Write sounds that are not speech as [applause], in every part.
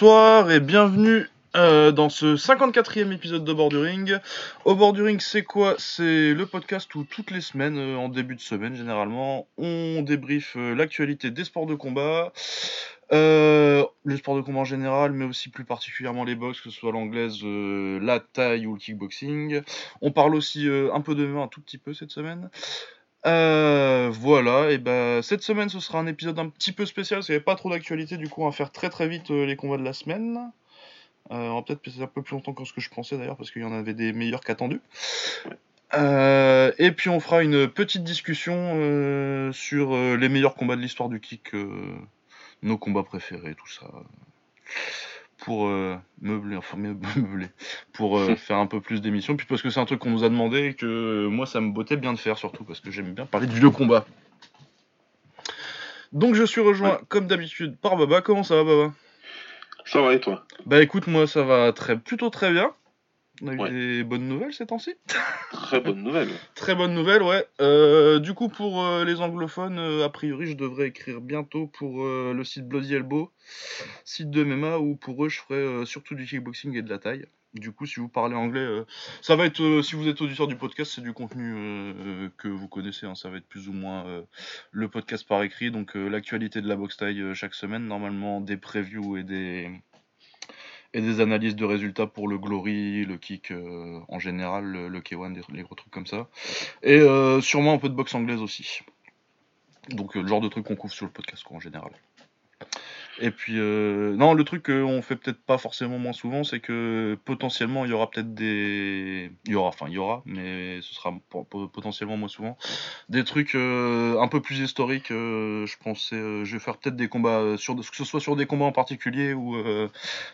Bonsoir et bienvenue euh, dans ce 54e épisode de Borduring. Au Borduring, c'est quoi? C'est le podcast où toutes les semaines, euh, en début de semaine généralement, on débriefe euh, l'actualité des sports de combat. Les sports de combat en général, mais aussi plus particulièrement les box, que ce soit l'anglaise, la taille ou le kickboxing. On parle aussi un peu de MMA, un tout petit peu cette semaine. Euh, voilà, et ben cette semaine ce sera un épisode un petit peu spécial, parce qu'il n'y avait pas trop d'actualité, du coup on va faire très très vite euh, les combats de la semaine. Euh, on va peut-être passer un peu plus longtemps que ce que je pensais d'ailleurs, parce qu'il y en avait des meilleurs qu'attendus. Et puis on fera une petite discussion sur les meilleurs combats de l'histoire du kick, nos combats préférés, tout ça. Pour euh, meubler, enfin me- [laughs] meubler, pour euh, [laughs] faire un peu plus d'émissions, puis parce que c'est un truc qu'on nous a demandé et que euh, moi ça me bottait bien de faire surtout, parce que j'aime bien parler du vieux combat. Donc je suis rejoint comme d'habitude par Baba. Comment ça va Baba? Ça va et toi? Bah écoute, moi ça va très plutôt très bien. On a eu Ouais. des bonnes nouvelles ces temps-ci. Très bonne [laughs] nouvelle. Très bonne nouvelle, ouais. Euh, du coup, pour euh, les anglophones, euh, a priori, je devrais écrire bientôt pour le site Bloody Elbow, site de MMA, où pour eux, je ferai surtout du kickboxing et de la taille. Du coup, si vous parlez anglais, ça va être, si vous êtes auditeur du podcast, c'est du contenu que vous connaissez, hein, ça va être plus ou moins le podcast par écrit, donc l'actualité de la boxe taille chaque semaine, normalement des previews et des, et des analyses de résultats pour le Glory, le kick euh, en général, le, le K1, des- les gros trucs comme ça. Et euh, sûrement un peu de boxe anglaise aussi. Donc euh, le genre de truc qu'on couvre sur le podcast quoi, en général. Et puis, euh, non, le truc qu'on fait peut-être pas forcément moins souvent, c'est que potentiellement il y aura peut-être des. Il y aura, enfin il y aura, mais ce sera po- po- potentiellement moins souvent. Des trucs euh, un peu plus historiques, euh, je pensais. euh, je vais faire peut-être des combats, euh, sur, que ce soit sur des combats en particulier ou euh,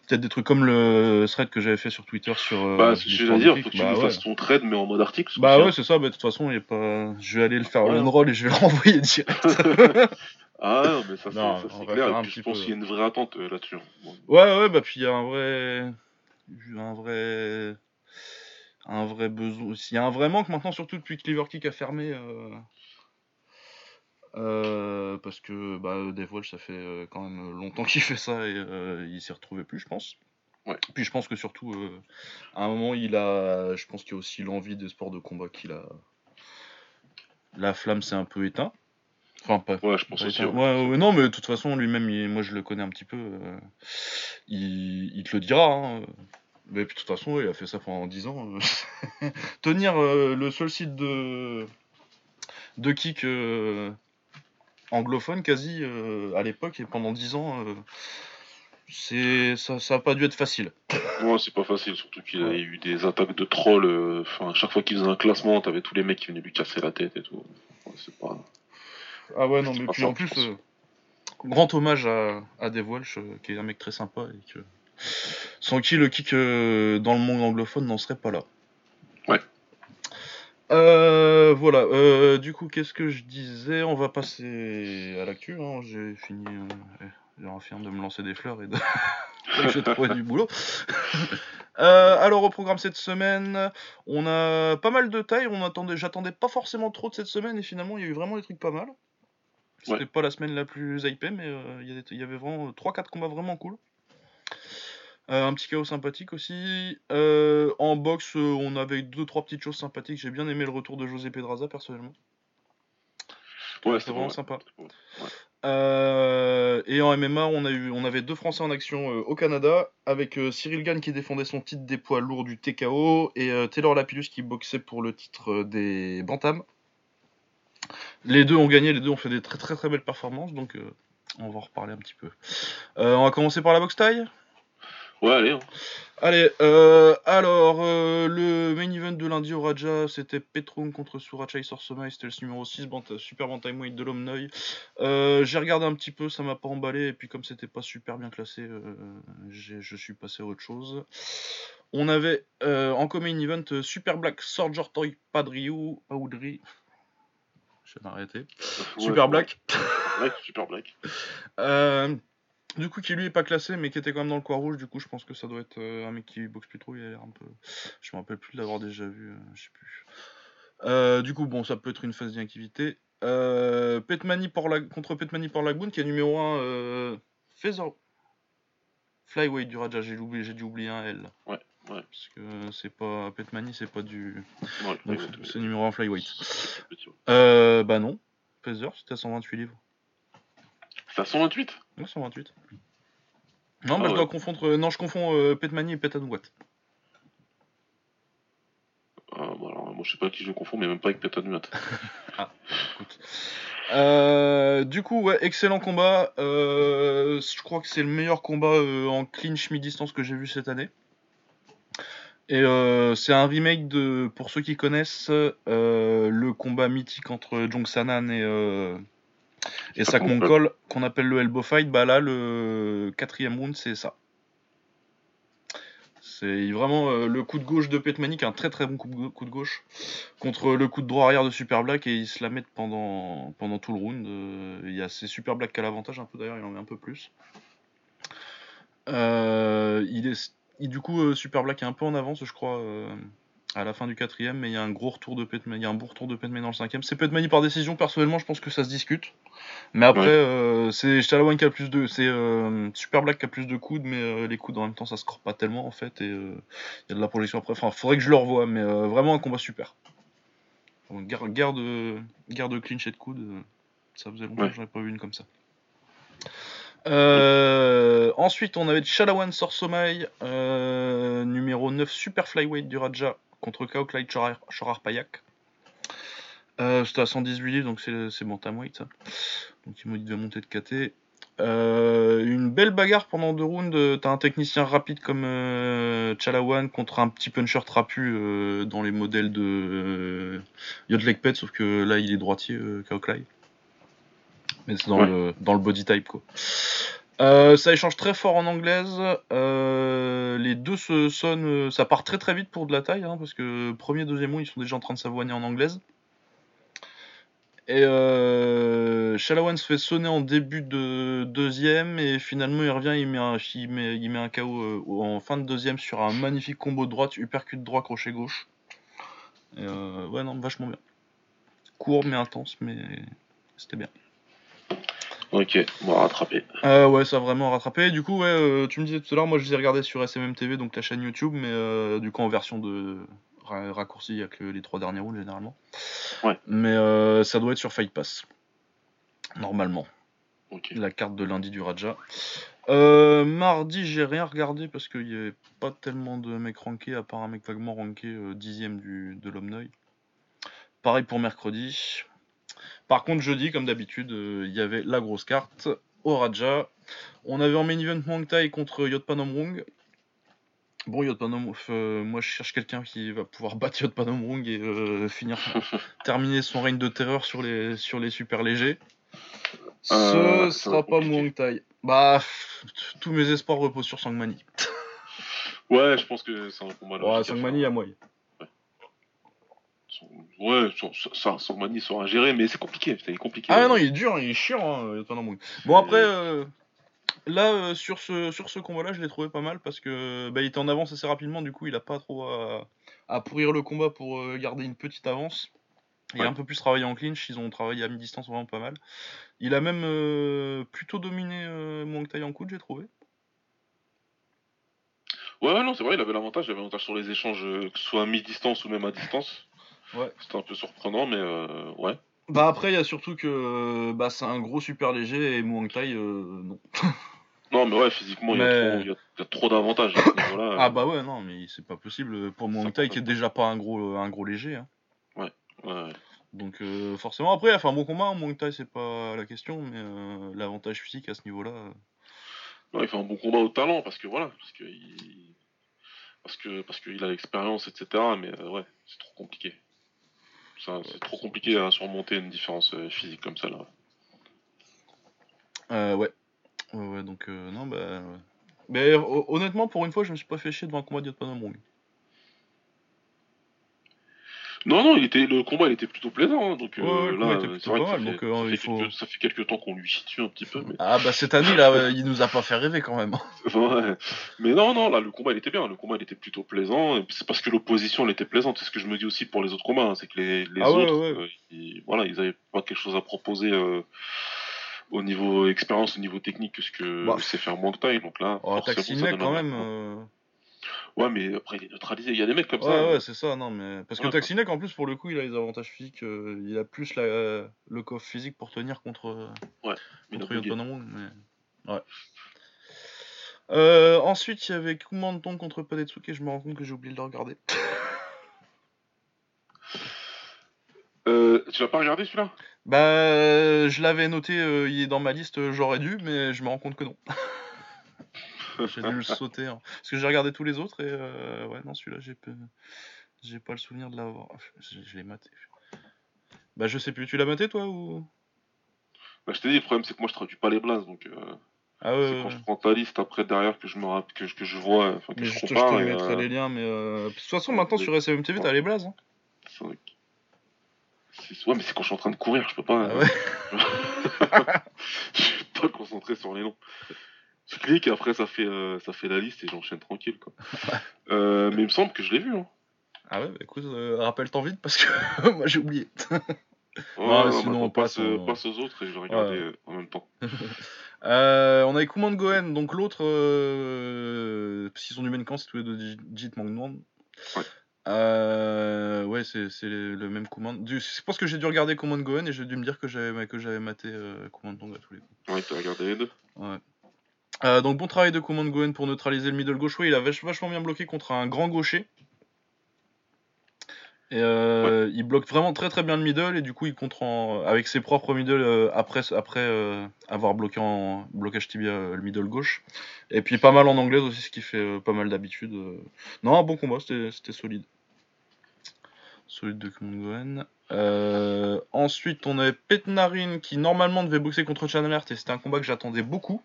peut-être des trucs comme le thread que j'avais fait sur Twitter sur. euh, bah, l'histoire vais du dire, faut que tu Bah nous ouais. fasses ton trade, mais en mode article. ce Bah ouais, c'est ça, bah, de toute façon, il y a pas... je vais aller le faire Ouais. roll et je vais [laughs] le renvoyer direct. [laughs] hein. Ah non, mais ça, c'est Non, ça, on c'est va clair. Et puis, je pense peu. qu'il y a une vraie attente euh, là-dessus. Bon. ouais, ouais, bah puis il y a un vrai. Un vrai. Un vrai besoin. Il y a un vrai manque maintenant, surtout depuis que Liverkick a fermé. euh, euh, parce que bah, Dave Walsh, ça fait quand même longtemps [laughs] qu'il fait ça et il s'y retrouvait plus, je pense. Ouais. Puis je pense que surtout, à un moment, il a. Je pense qu'il y a aussi l'envie des sports de combat qu'il a. La flamme s'est un peu éteinte. Enfin, pas, Ouais, je pense Ouais, aussi. ouais, ouais. ouais, non, mais de toute façon, lui-même, il- moi je le connais un petit peu. euh, il, il te le dira. Hein. Mais puis, de toute façon, il a fait ça pendant 10 ans. euh. [laughs] Tenir euh, le seul site de, de kick anglophone quasi à l'époque et pendant 10 ans, c'est ça, ça a pas dû être facile. Ouais, c'est pas facile, surtout qu'il a eu des attaques de trolls. Enfin, chaque fois qu'il faisait un classement, t'avais tous les mecs qui venaient lui casser la tête et tout. C'est pas. Ah ouais, non, mais puis en plus, euh, grand hommage à, à Dave Walsh, euh, qui est un mec très sympa et que sans qui le kick euh, dans le monde anglophone n'en serait pas là. Ouais. Voilà, du coup, qu'est-ce que je disais? On va passer à l'actu. hein. J'ai fini. Euh, j'ai enfin de me lancer des fleurs et de. [laughs] J'ai trouvé du boulot. [laughs] Euh, alors au programme cette semaine, on a pas mal de tailles. On attendait, j'attendais pas forcément trop de cette semaine et finalement il y a eu vraiment des trucs pas mal. C'était Ouais. pas la semaine la plus hypée, mais euh, il y, avait vraiment 3-4 combats vraiment cool. Euh, un petit chaos sympathique aussi. Euh, en boxe, euh, on avait 2-3 petites choses sympathiques. J'ai bien aimé le retour de José Pedraza personnellement. Ouais, c'était vraiment ouais. sympa. Ouais. Euh, et en MMA, on, a eu, on avait deux Français en action euh, au Canada, avec euh, Cyril Gann qui défendait son titre des poids lourds du TKO, et euh, Taylor Lapillus qui boxait pour le titre euh, des Bantam. Les deux ont gagné, les deux ont fait des très très très belles performances, donc euh, on va en reparler un petit peu. Euh, on va commencer par la boxe taille. Ouais, allez. hein. Allez, euh, alors, le main event de lundi au Raja, c'était Petron contre Surachai Sorsoma, c'était le numéro 6, bant super bantamweight de l'Omnoy. J'ai regardé un petit peu, ça m'a pas emballé, et puis comme c'était pas super bien classé, je suis passé à autre chose. On avait en main event Super Black Soldier Toy Padriou, Paudry. Je vais m'arrêter. Super. Black. [laughs] Ouais, super black. Euh, du coup, qui lui est pas classé, mais qui était quand même dans le coin rouge. Du coup, je pense que ça doit être euh, un mec qui boxe plus trop. Il a l'air un peu. Je me rappelle plus de l'avoir déjà vu. euh, je sais plus. Euh, du coup, bon, ça peut être une phase d'inactivité. Euh, Petmani pour la... contre Petmani pour Lagoon, qui est numéro 1 euh, Feather... flyweight du Raja. J'ai oublié, j'ai dû oublier un L. Ouais, ouais. Parce que c'est pas Petmani, c'est pas du. Ouais, Donc ouais, c'est numéro 1 flyweight. Euh, bah non. Feather, c'était à 128 livres. C'est à 128 Non, 128. Non, bah Ah je dois confondre. euh, non, je confonds euh, Petmani et Petanouat. Ah, bah alors, moi je sais pas qui je confonds, mais même pas avec Petanuat. [laughs] Écoute. Euh, du coup, ouais, excellent combat. Je crois que c'est le meilleur combat en clinch mi-distance que j'ai vu cette année. Et euh, c'est un remake de, pour ceux qui connaissent, euh, le combat mythique entre Jong Sanan et, euh, et Sak Sakmonkol. Monkol, qu'on appelle le Elbow Fight. Bah là, le quatrième round, c'est ça. C'est vraiment euh, le coup de gauche de Petmani, qui est un très très bon coup de, gauche, contre le coup de droit arrière de Super Black, et ils se la mettent pendant, pendant tout le round. Il y a c'est Super Black qui a l'avantage un peu d'ailleurs, il en met un peu plus. Il est, du coup, euh, Super Black est un peu en avance, je crois, euh, à la fin du quatrième, mais il y a un gros retour de Petmani, il y a un bon retour de Petmani dans le cinquième. C'est Petmani par décision, personnellement, je pense que ça se discute. Mais après, Ouais. euh, c'est Shalawan qui a plus de, c'est euh, Super Black qui a plus de coudes, mais euh, les coudes en même temps ça score pas tellement en fait, et il y a de la projection après. Enfin, faudrait que je le revoie, mais vraiment un combat super. Donc, guerre, guerre de, guerre de clinch et de coude, ça faisait longtemps Ouais. que j'en pas vu une comme ça. Euh, ensuite, on avait Shalawan Sorsomai, euh, numéro 9 Super Flyweight du Raja contre Kao Clyde Shorar Payak. Euh, C'était à 118 livres, donc c'est bantamweight ça. Donc il m'a dit de monter de KT. Une belle bagarre pendant deux rounds. T'as un technicien rapide comme Chalawan contre un petit puncher trapu dans les modèles de euh, Yodlek Pet, sauf que là il est droitier, Kao Clyde. Mais c'est dans, Ouais. le, dans le body type quoi. Euh, ça échange très fort en anglaise. Euh, les deux se sonnent. Ça part très très vite pour de la taille, hein, parce que premier, deuxième round, ils sont déjà en train de s'avoigner en anglaise. Et euh, Shalawan se fait sonner en début de deuxième et finalement il revient, il met un, il met, il met un KO euh, en fin de deuxième sur un magnifique combo de droite, uppercut droit, crochet gauche. Et ouais non, vachement bien. Court mais intense, mais c'était bien. Ok, on va rattraper. Euh, ouais, ça a vraiment rattrapé. Du coup, ouais, euh, tu me disais tout à l'heure, moi je les ai regardés sur SMM TV, donc la chaîne YouTube, mais euh, du coup en version de ra- raccourci, il y a que les trois derniers rounds généralement. Ouais. Mais ça doit être sur Fight Pass. Normalement. La carte de lundi du Raja. Mardi, j'ai rien regardé parce qu'il n'y avait pas tellement de mecs rankés, à part un mec vaguement ranké dixième du, de l'Omnoy. Pareil pour mercredi. Par contre, jeudi, comme d'habitude, euh, il y avait la grosse carte au Raja. On avait en main event Muang Thai contre Yotpanomrung. Bon, Yotpanom, euh, moi je cherche quelqu'un qui va pouvoir [laughs] battre Yotpanomrung et euh, finir, [laughs] terminer son règne de terreur sur les, sur les super légers. Ce sera pas. Muang Thai. Bah, tous mes espoirs reposent sur Sangmani. Ouais, je pense que c'est un combat Ouais, logique à Sangmani à moyen. Son- Ouais, son- Sangmani sera géré, mais c'est compliqué. C'est compliqué. Ah non, il est dur, hein, il est chiant, hein. Bon, après, euh, là, euh, sur ce, sur ce combat-là, je l'ai trouvé pas mal parce que bah, il était en avance assez rapidement, du coup, il a pas trop à, à pourrir le combat pour euh, garder une petite avance. Il a Ouais. un peu plus travaillé en clinch, ils ont travaillé à mi-distance vraiment pas mal. Il a même plutôt dominé Muang Thai en coude, j'ai trouvé. Ouais, ouais, non, c'est vrai, il avait l'avantage. Il avait l'avantage sur les échanges, que ce soit à mi-distance ou même à distance. Ouais. C'était un peu surprenant, mais euh, ouais. Bah après, il y a surtout que euh, bah, c'est un gros super léger et Muang Thai, euh, non. [laughs] Non, mais ouais, physiquement, il y a Mais- trop- il y, a- il y a trop d'avantages à ce [coughs] niveau-là. Ah bah ouais, non, mais c'est pas possible pour Muang Thai qui est déjà pas un gros, un gros léger. Hein. Ouais. Donc euh, forcément, après, il a fait un bon combat, hein, Muang Thai, c'est pas la question, mais euh, l'avantage physique à ce niveau-là... euh, Non, il fait un bon combat au talent parce que voilà, parce que il... parce que parce qu'il a l'expérience, etc. Mais ouais, c'est trop compliqué. Ça, c'est trop compliqué à surmonter une différence euh, physique comme ça là. Euh, ouais. Ouais, ouais, donc euh, non, bah... ouais. Mais ho- honnêtement, pour une fois, je me suis pas fait chier devant un combat d'Yotpanomrung. Non, non, il était le combat, il était plutôt plaisant. hein, donc euh, Ouais, ouais, le là, combat était plutôt c'est vrai pas que ça mal, fait, ça, fait faut- quelques, ça fait quelques temps qu'on lui situe un petit peu. Mais... Ah bah cette année, là, euh, il nous a pas fait rêver quand même. [laughs] Ouais. Mais non, non, là, le combat, il était bien. Le combat, il était plutôt plaisant. C'est parce que l'opposition, elle était plaisante. C'est ce que je me dis aussi pour les autres combats. hein, C'est que les, les Ah autres, ouais. euh, ils, voilà, ils avaient pas quelque chose à proposer euh, au niveau expérience, au niveau technique que ce que Bah. sait faire Thai. Donc là, Oh, Taxinet donne quand même. euh, Ouais, mais après, il est neutralisé. Il y a des mecs comme Ouais, ça. ouais, c'est ça, non, mais. Parce que Ouais. Taxinek, en plus, pour le coup, il a les avantages physiques. euh, il a plus la... le coffre physique pour tenir contre, mais contre il a Yoton Wong, mais. Ouais. Euh, ensuite, il y avait Kumanton contre Padetsuke, je me rends compte que j'ai oublié de le regarder. [laughs] Euh, tu l'as pas regardé celui-là? Bah, euh, je l'avais noté, euh, il est dans ma liste, euh, j'aurais dû, mais je me rends compte que non. [laughs] [laughs] j'ai dû le sauter. hein. Parce que j'ai regardé tous les autres et euh, ouais, non, celui-là, j'ai pas... j'ai pas le souvenir de l'avoir. Je, je l'ai maté. Bah, je sais plus, tu l'as maté toi ou? Bah, Je t'ai dit, le problème c'est que moi je traduis pas les blazes, donc euh, Ah c'est ouais, quand ouais. je prends ta liste après derrière que je me que, je- que je vois, enfin que Mais je, je, te, je compare. te et, mettrai euh, les liens, mais de toute façon, maintenant sur SMTV, t'as les blazes. Hein. cinq, six- Ouais, mais c'est quand je suis en train de courir, je peux pas. Ah ouais. [laughs] [laughs] je suis pas concentré sur les noms. Je clique et après ça fait euh, ça fait la liste et j'enchaîne tranquille quoi. [laughs] Euh, mais il me semble que je l'ai vu. Hein. Ah ouais, bah écoute, euh, rappelle-t'en vite parce que [laughs] moi j'ai oublié. [laughs] Ouais, Non, non, sinon, on passe, euh, on- passe aux autres et je vais regarder Ouais. en même temps. On a Kuman Goen, donc l'autre, sont du même camp, c'est tous les deux Jit- Mangnon. Ouais. Euh, ouais, c'est c'est le, même. Du- Je pense que j'ai dû regarder Kuman Goen et j'ai dû me dire que j'avais que j'avais maté euh, Tong à tous les coups. Ouais, t'as regardé les deux. Ouais. Euh, donc bon travail de Kuman Goen pour neutraliser le middle gauche. Ouais, il a vach- vachement bien bloqué contre un grand gaucher. Et euh, il bloque vraiment très très bien le middle. Et du coup il contre en- avec ses propres middle euh, après après euh, avoir bloqué en blocage tibia le middle gauche. Et puis pas mal en anglaise aussi ce qui fait pas mal d'habitude non un bon combat. C'était solide. Solide de Goen. Euh, ensuite on avait Petnarin qui normalement devait boxer contre Channel et c'était un combat que j'attendais beaucoup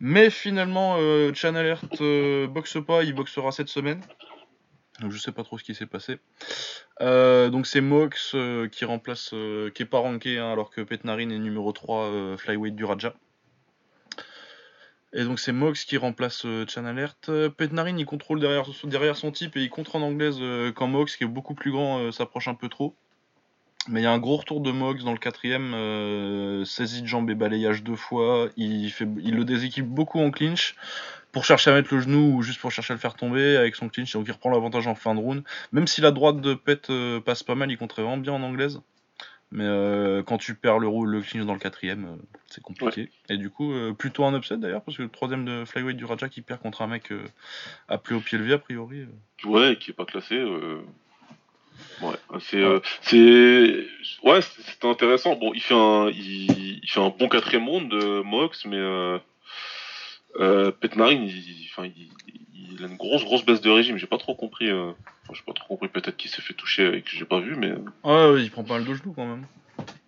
Mais finalement euh, Alert euh, boxe pas il boxera cette semaine donc je sais pas trop ce qui s'est passé. Euh, donc c'est Mox euh, qui remplace, qui est pas ranké hein, alors que Petnarin est numéro 3 euh, flyweight du Raja. Et donc c'est Mox qui remplace Chan Alert. Petnarin il contrôle derrière, derrière son type et il contre en anglaise quand Mox qui est beaucoup plus grand s'approche un peu trop. Mais il y a un gros retour de Mox dans le quatrième, euh, saisie de jambe et balayage deux fois. Il, fait, il le déséquipe beaucoup en clinch pour chercher à mettre le genou ou juste pour chercher à le faire tomber avec son clinch. Donc il reprend l'avantage en fin de round. Même si la droite de Pet euh, passe pas mal, il compterait vraiment bien en anglaise. Mais euh, quand tu perds le, le clinch dans le quatrième, c'est compliqué. Et du coup, plutôt un upset d'ailleurs, parce que le troisième de flyweight du Raja qui perd contre un mec appelé au pied levé a priori. Ouais, qui est pas classé. Euh, Ouais, c'est, euh, c'est, ouais, c'est- c'était intéressant. Bon, il fait un, il, il fait un bon quatrième round de Mox, mais euh, euh, Petnarin, il, enfin, il, il a une grosse, grosse baisse de régime. J'ai pas trop compris. Euh, enfin, j'ai pas trop compris. Peut-être qu'il s'est fait toucher et que j'ai pas vu, mais Ouais, ouais, il prend pas mal de genoux quand même.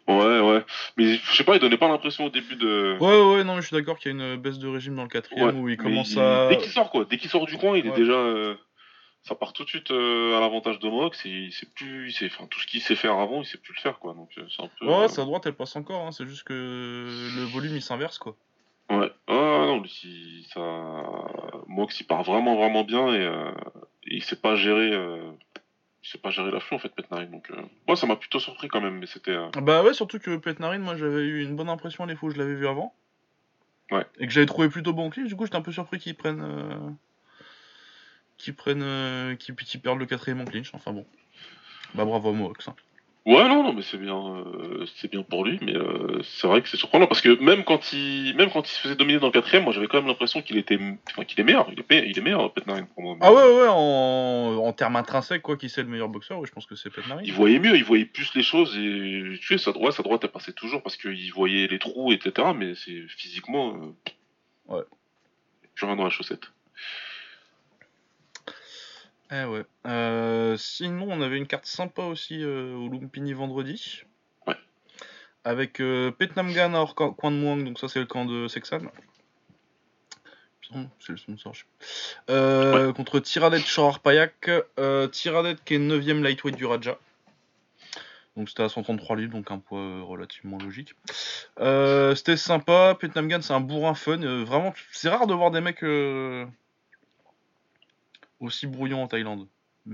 ouais, ouais. Mais je sais pas, il donnait pas l'impression au début de. Ouais, ouais, non, mais je suis d'accord qu'il y a une baisse de régime dans le quatrième Ouais, où il commence il- à. Dès qu'il sort, quoi. Dès qu'il sort du coin, il Ouais. est déjà. euh, Ça part tout de suite euh, à l'avantage de Mox et il sait plus. sait- Enfin, tout ce qu'il sait faire avant, il sait plus le faire, quoi. Donc, euh, c'est un peu. Ouais, euh, sa droite elle passe encore, hein, c'est juste que le volume il s'inverse quoi. Ouais. Ah non, lui, ça. Mox, il part vraiment, vraiment bien et, euh, et il sait pas gérer. euh, Il sait pas gérer l'afflux en fait, Petnarin. Donc, euh, moi, ça m'a plutôt surpris quand même, mais c'était. euh, Bah ouais, surtout que Petnarin, moi j'avais eu une bonne impression à les fois où je l'avais vu avant. Ouais. Et que j'avais trouvé plutôt bon clip, du coup j'étais un peu surpris qu'ils prennent. Qu'ils prennent. euh, qu'ils qu'ils perdent le quatrième en clinch, enfin bon. Bah bravo à Mox. hein. Ouais, non, non, mais c'est bien, euh, c'est bien pour lui, mais euh, c'est vrai que c'est surprenant parce que même quand il, même quand il se faisait dominer dans le quatrième, moi j'avais quand même l'impression qu'il était, enfin, qu'il est meilleur, il est, il est meilleur, Petnarin pour moi. Ah ouais, ouais, ouais, en, en termes intrinsèques, quoi, qui c'est le meilleur boxeur, oui, je pense que c'est Petnarin. Il voyait mieux, il voyait plus les choses et tu sais, sa droite, sa droite, elle passait toujours parce qu'il voyait les trous, etc. Mais c'est physiquement, euh, Ouais. plus rien dans la chaussette. Eh ouais. Euh, sinon, on avait une carte sympa aussi euh, au Lumpini vendredi. Ouais. Avec euh, Petnamgan hors coin de Muang, donc ça c'est le camp de Sexan. C'est le sponsor, je sais pas. Euh, Contre Tiradet Shorar Payak. Tiradet qui est 9ème lightweight du Raja. Donc c'était à 133 livres, donc un poids relativement logique. C'était sympa. Petnamgan c'est un bourrin fun. vraiment, c'est rare de voir des mecs aussi brouillons en Thaïlande. [laughs]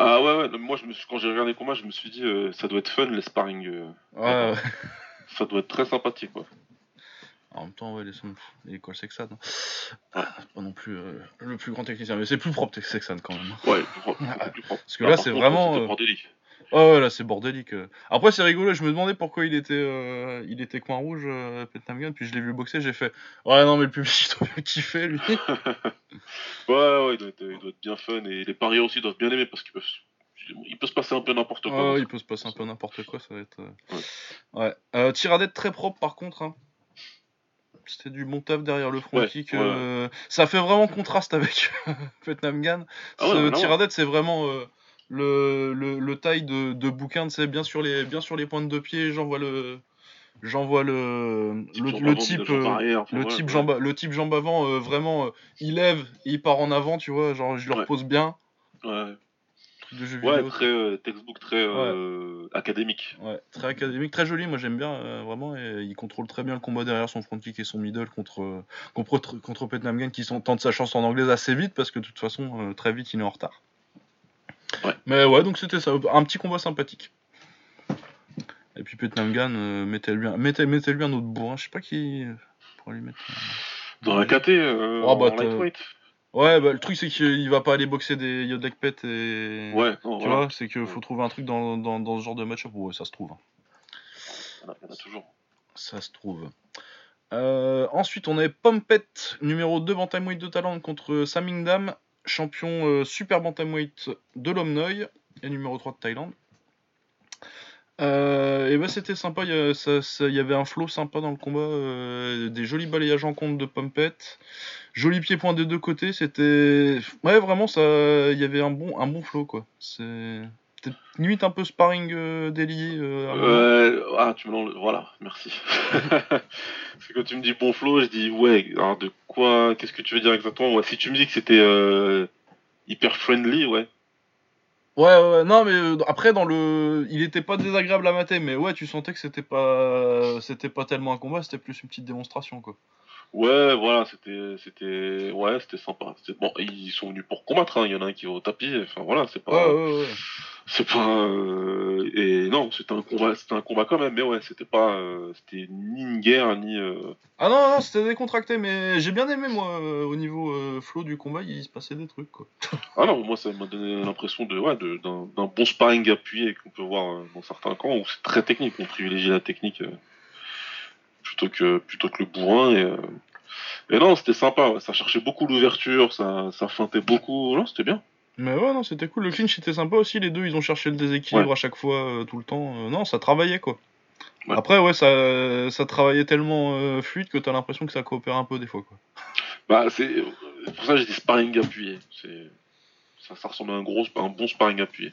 Ah ouais, ouais, moi je me suis, quand j'ai regardé le combat, je me suis dit, euh, ça doit être fun les sparring. euh. Ouais, ouais. [laughs] Ça doit être très sympathique, quoi. En même temps, ouais, les, sons- les Cole Sexan. hein. C'est pas non plus euh, le plus grand technicien, mais c'est plus propre que Sexan quand même. Ouais, plus propre, beaucoup plus propre. Parce que là, par c'est vraiment, bordélique. Ouais, là c'est bordélique. euh. Après, c'est rigolo, je me demandais pourquoi il était, euh, il était coin rouge, euh, Gun, puis je l'ai vu boxer, j'ai fait Ouais, non, mais le public [laughs] il doit bien kiffer lui. [laughs] Ouais, ouais, il doit, être, il doit être bien fun et les parieurs aussi doivent bien aimer parce qu'il peut, il peut se passer un peu n'importe quoi. Ouais, ouais, il peut se passer un peu n'importe quoi, ça va être. euh, Ouais. Ouais. Euh, Tiradette très propre par contre. hein. C'était du bon taf derrière le front Ouais, kick. ouais. euh, Ça fait vraiment contraste avec Petnam Gun. Ah ouais, Ce. Tiradette, c'est vraiment euh, le, le, le taille de, de bouquin, c'est bien sur les bien sur les pointes de pied. J'envoie le j'envoie le Type le, type euh, arrière, enfin, le type jambe le type jambe avant euh, vraiment euh, il lève et il part en avant tu vois genre je le Ouais. repose bien Ouais, truc de jeu ouais vidéo très euh, textbook, très académique. Ouais, très académique, très joli, moi j'aime bien vraiment et il contrôle très bien le combat derrière son front kick et son middle contre contre, contre qui sont- tente sa chance en anglaise assez vite parce que de toute façon très vite il est en retard. Ouais. Mais ouais donc c'était ça, un petit combat sympathique. Et puis Petnam Gun, euh, mettez-lui un, mettez, un autre bourrin, je sais pas qui euh, pourrait lui mettre. Dans la KT, euh, Oh, bah, en lightweight. Ouais bah le truc c'est qu'il va pas aller boxer des Yodlek Pet et. Ouais, non, Tu voilà. vois, c'est qu'il faut trouver un truc dans, dans, dans ce genre de match-up. Ouais, ça se trouve. hein. Il y en a- toujours. Ça se trouve. Euh, ensuite, on avait Pompet, numéro 2 bantamweight de talent contre Samingdam, champion euh, super bantamweight de l'Omnoy et numéro 3 de Thaïlande. Euh, et bah c'était sympa, il y, avait un flow sympa dans le combat, euh, des jolis balayages en compte de Pompet, joli pied-point des deux côtés, c'était... Ouais vraiment, ça, il y avait un bon, un bon flow quoi. C'est... C'était limite un peu sparring euh, délié. euh, ah, tu me l'enlèves. Voilà, merci. [laughs] Parce que quand tu me dis bon flow, je dis ouais. Alors de quoi Qu'est-ce que tu veux dire exactement? Moi, si tu me dis que c'était euh, hyper friendly, ouais. Ouais, ouais, ouais, non, mais euh, après, dans le. Il était pas désagréable à mater, mais ouais, tu sentais que c'était pas. C'était pas tellement un combat, c'était plus une petite démonstration, quoi. Ouais, voilà, c'était, c'était, ouais, c'était sympa. Bon, ils sont venus pour combattre. hein. Il y en a un qui va au tapis. Enfin voilà, c'est Ouais, pas, ouais, ouais. C'est pas. euh, Et non, c'était un combat, c'était un combat quand même. Mais ouais, c'était pas, euh, c'était ni une guerre ni. euh, Ah non, non, c'était décontracté, mais j'ai bien aimé, moi, euh, au niveau flow du combat, il se passait des trucs, quoi. [laughs] Ah non, moi ça m'a donné l'impression de, ouais, d'un, bon sparring appuyé qu'on peut voir dans certains camps où c'est très technique. On privilégie la technique plutôt que plutôt que le bourrin. Et, et non, c'était sympa. ouais. Ça cherchait beaucoup l'ouverture, ça, ça feintait beaucoup. Non, c'était bien. Mais ouais, non, c'était cool. Le clinch était sympa aussi, les deux, ils ont cherché le déséquilibre Ouais. à chaque fois, euh, tout le temps. Euh, non, ça travaillait, quoi. Ouais. Après, ouais, ça, ça travaillait tellement euh, fluide que t'as l'impression que ça coopère un peu des fois, quoi. Bah, c'est pour ça que j'ai dit sparring appuyé. Ça, ça ressemble à un gros, un bon sparring appuyé.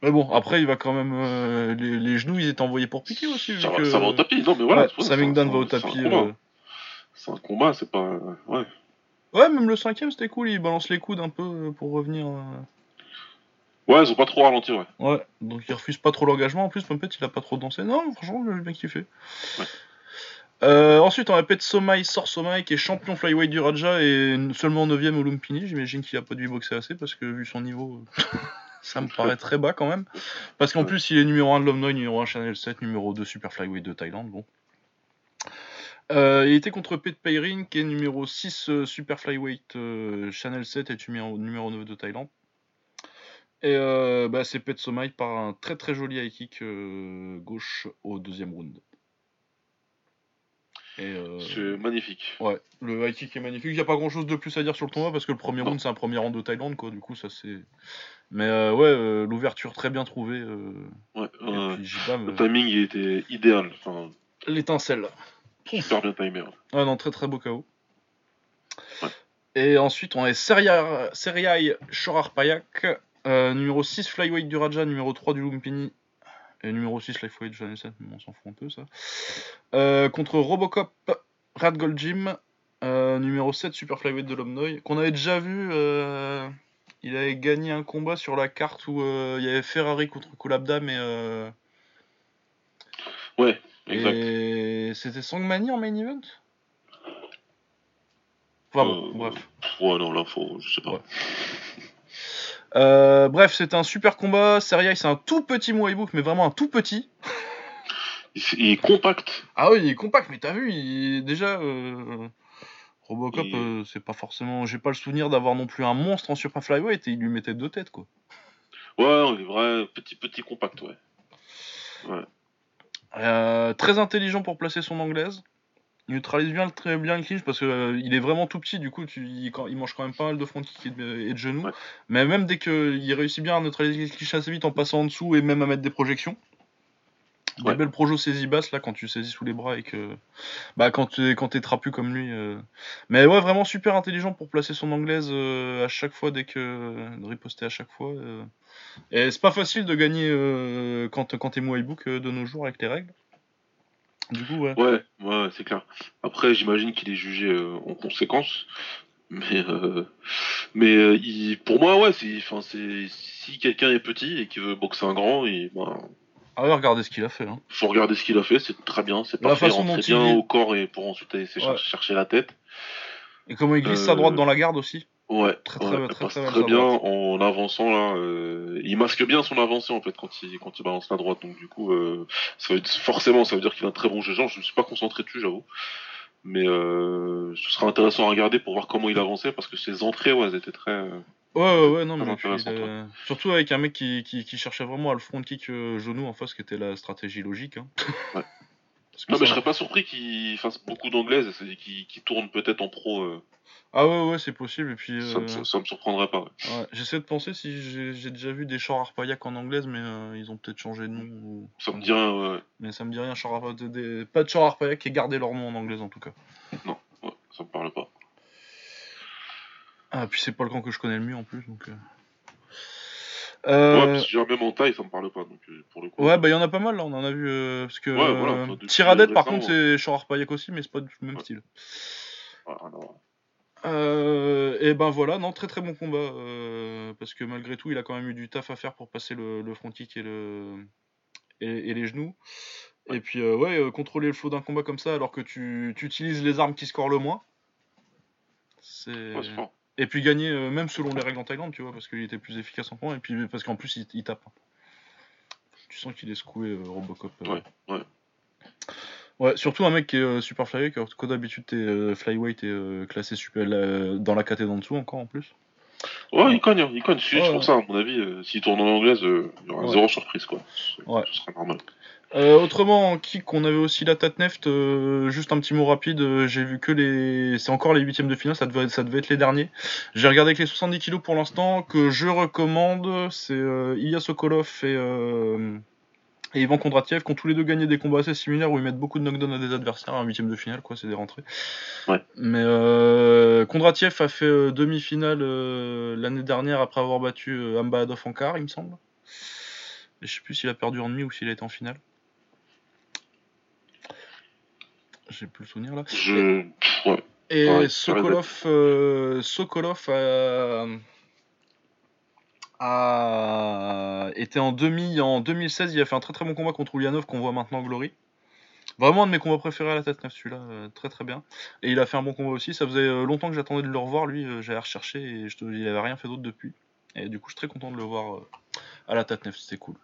Mais bon, après, il va quand même. euh, les, les genoux, ils étaient envoyés pour piquer aussi. vu Ça, va, que... ça va au tapis. Non, mais voilà. Ouais, Samingdan va au c'est un tapis. combat. euh. C'est un combat, c'est pas. Ouais. Ouais, même le cinquième, c'était cool. Il balance les coudes un peu euh, pour revenir. euh. Ouais, ils ont pas trop ralenti, ouais. Ouais, donc il refuse pas trop l'engagement. En plus, Pumpet, il a pas trop dansé. Non, franchement, j'ai bien kiffé. Ouais. Euh, ensuite, on répète Somai sort Somai qui est champion flyweight du Raja et seulement 9ème au Lumpini. J'imagine qu'il a pas dû boxer assez parce que vu son niveau, [laughs] ça me paraît très bas quand même. Parce qu'en Ouais. plus, il est numéro 1 de l'Omnoy, numéro 1 Channel 7, numéro 2 Super Flyweight de Thaïlande. Bon. Euh, il était contre Pet Peirin qui est numéro 6 euh, Super Flyweight euh, Channel 7 et numéro, numéro 9 de Thaïlande. Et bah, c'est Pet Somai par un très très joli high kick gauche au deuxième round. C'est magnifique. ouais, le high kick est magnifique. Il n'y a pas grand chose de plus à dire sur le tournoi parce que le premier Non. round c'est un premier round de Thaïlande quoi. Du coup ça c'est. Mais ouais, l'ouverture très bien trouvée. Ouais. et le timing il était idéal. Enfin, l'étincelle. Super bien timé. ouais. Ah non, très très beau KO. Ouais. Et ensuite, on a Seriai Seriai Shorar Payak, euh, numéro 6 Flyweight du Raja, numéro 3 du Lumpini, et numéro 6 Flyweight du Janel 7, mais on s'en fout un peu ça. Euh, contre Robocop Radgold Jim, euh, numéro 7 Super Flyweight de l'Omnoy, qu'on avait déjà vu. il avait gagné un combat sur la carte où il y avait Ferrari contre Kolabda, mais. Ouais, exact. et c'était Sangmani en main event? Enfin bon, Euh, bref. Ouais, non, faut, je sais pas. Ouais. Euh, bref, c'était un super combat. Seriai, c'est un tout petit Muay Book, mais vraiment un tout petit. Il, est compact. Ah oui, il est compact, mais t'as vu, il... déjà, euh, Robocop, Il- euh, c'est pas forcément. J'ai pas le souvenir d'avoir non plus un monstre en super flyweight et il lui mettait deux têtes, quoi. Ouais, est vrai, petit, petit compact, ouais. Euh, très intelligent pour placer son anglaise. Il neutralise bien, le- très bien le clinch parce qu'il est vraiment tout petit, du coup, tu, il, quand- il mange quand même pas mal de front kick et de, et de genoux. Ouais. Mais même dès qu'il réussit bien à neutraliser le clinch assez vite en passant en dessous et même à mettre des projections. Des Ouais. belles projos saisie basse là quand tu saisis sous les bras et que. Bah quand tu quand t'es trapu comme lui. euh. Mais ouais, vraiment super intelligent pour placer son anglaise euh, à chaque fois dès que. de riposter à chaque fois. Et c'est pas facile de gagner euh, quand, quand t'es Muay Book euh, de nos jours avec les règles. Du coup, ouais. Ouais, ouais, c'est clair. Après, j'imagine qu'il est jugé euh, en conséquence. Mais, euh, mais il, pour moi, ouais, c'est, si quelqu'un est petit et qu'il veut boxer un grand, et, ben, Ah ouais, regardez ce qu'il a fait. Hein. faut regarder ce qu'il a fait, c'est très bien, c'est La parfait, façon il rentrait dont il bien au corps et pour ensuite aller Ouais. chercher, la tête. Et comment il glisse sa droite dans la garde aussi. Ouais, Très, très ouais, bien, très, très très en avançant là. euh, il masque bien son avancée en fait quand il quand il balance la droite. Donc du coup, euh, ça veut, forcément, ça veut dire qu'il a un très bon jeu jambes. Je me suis pas concentré dessus, j'avoue. Mais euh, ce sera intéressant à regarder pour voir comment il avançait parce que ses entrées, ouais, elles étaient très. Ouais, ouais, ouais, non, mais puis, euh, surtout avec un mec qui, qui, qui cherchait vraiment à le front kick euh, genou en face, qui était la stratégie logique. Hein. Ouais. [laughs] Non, mais je serais pas surpris qu'il fasse beaucoup d'anglaises, c'est-à-dire qu'il tourne peut-être en pro. euh, Ah ouais, ouais, c'est possible. Et puis, ça, euh, me- ça, me surprendrait pas. ouais. j'essaie de penser si j'ai déjà vu des chars Arpaillac en anglaise, mais euh, ils ont peut-être changé de nom. ou- Ça me dit rien. Ouais. Mais ça me dit rien, char des- pas de chars Arpaillac qui aient gardé leur nom en anglaise en tout cas. ouais, ça me parle pas. Ah, puis c'est pas le camp que je connais le mieux en plus, donc. euh. Ouais, Euh, parce que j'ai même en taille, ça me parle pas. Donc euh, pour le coup. Ouais, bah il y en a pas mal là, on en a vu. euh, parce que Ouais, voilà, euh, Tiradette, par contre, c'est Char Arpaillac aussi, mais c'est pas du même Ouais. style. À voir. Euh, et ben voilà, non, très très bon combat. euh, parce que malgré tout, il a quand même eu du taf à faire pour passer le, le front kick et, le, et, et les genoux. Et puis, euh, ouais, contrôler le flow d'un combat comme ça alors que tu, tu utilises les armes qui scorent le moins. C'est... Et puis gagner, même selon les règles en Thaïlande, tu vois, parce qu'il était plus efficace en point. Et puis parce qu'en plus, il, il tape. Tu sens qu'il est secoué, Robocop. Ouais, ouais. Ouais, surtout un mec qui est euh, super flyweight, alors que d'habitude t'es euh, flyweight et euh, classé super, dans la catégorie d'en dessous encore en plus. Ouais, il cogne, hein, il cogne. C'est juste ouais. pour ça, à mon avis. euh, S'il tourne en anglaise, euh, il y aura zéro surprise, quoi. Ouais. Ce serait normal. Euh, autrement, en kick, on avait aussi la Tatneft. juste un petit mot rapide. J'ai vu que les. C'est encore les huitièmes de finale, ça devait, ça devait être les derniers. J'ai regardé avec les 70 kilos pour l'instant. Que je recommande, c'est Ilya Sokolov et, et Ivan Kondratiev qui ont tous les deux gagné des combats assez similaires où ils mettent beaucoup de knockdown à des adversaires. Un huitième de finale, quoi, c'est des rentrées. Ouais. Mais euh, Kondratiev a fait euh, demi-finale euh, l'année dernière après avoir battu Ambadov en quart, il me semble. Et je sais plus s'il a perdu en demi ou s'il a été en finale. J'ai plus le souvenir là. Je. pff, Ouais. Et Ouais, Sokolov, Sokolov a, a été en demi en 2016. Il a fait un très très bon combat contre Ulyanov qu'on voit maintenant Glory. Vraiment un de mes combats préférés à la tête 9 celui-là, euh, très très bien. Et il a fait un bon combat aussi. Ça faisait euh, longtemps que j'attendais de le revoir. Lui, euh, j'avais recherché et je il avait rien fait d'autre depuis. Et du coup, je suis très content de le voir à la tête 9 C'était cool.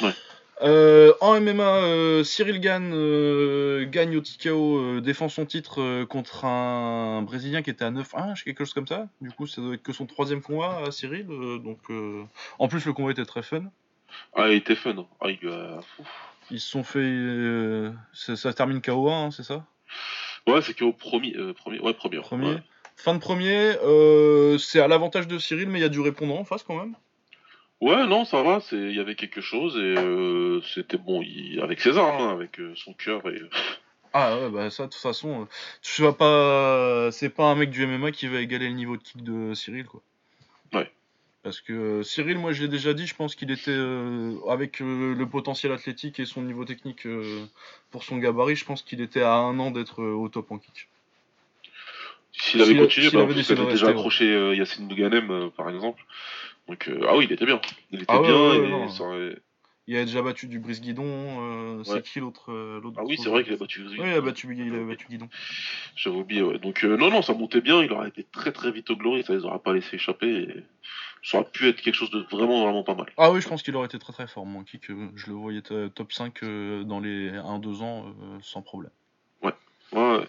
Ouais. Euh, en MMA, euh, Cyril Gann euh, gagne au TKO, défend son titre contre un Brésilien qui était à 9-1, quelque chose comme ça. Du coup, ça doit être que son troisième combat à Cyril. donc, en plus, le combat était très fun. Ah, il était fun. hein. Ah, il Ils se sont fait. ça, ça termine KO1, hein, c'est ça? Ouais, c'est qu'au premier, premier. Ouais, premier. Premier. Ouais. Fin de premier, c'est à l'avantage de Cyril, mais il y a du répondant en face quand même. Ouais, non, ça va. C'est, il y avait quelque chose et euh, c'était bon. Il... Avec ses armes, hein, avec euh, son cœur et. [laughs] Ah ouais, bah ça, de toute façon, euh, tu vas pas. C'est pas un mec du MMA qui va égaler le niveau de kick de Cyril, quoi. Ouais. Parce que Cyril, moi je l'ai déjà dit, je pense qu'il était. euh, avec le potentiel athlétique et son niveau technique pour son gabarit, je pense qu'il était à un an d'être au top en kick. S'il avait continué, bah, en avait déjà accroché Yacine Bouganem, euh, par exemple. Donc, euh, ah oui, il était bien. Il était Ah bien ouais, ouais, et Il a déjà battu du brise guidon. euh, C'est qui l'autre euh, l'autre Ah oui, c'est vrai qu'il a battu. Oui, il a battu, il avait battu guidon. J'avais oublié, ouais. Donc, non, non, ça montait bien. Il aurait été très, très vite au glory. Ça les aurait pas laissé échapper. Et... ça aurait pu être quelque chose de vraiment, vraiment pas mal. Ah oui, je pense qu'il aurait été très très fort. Mon kick, je le voyais top 5 euh, dans les 1-2 ans sans problème. Ouais.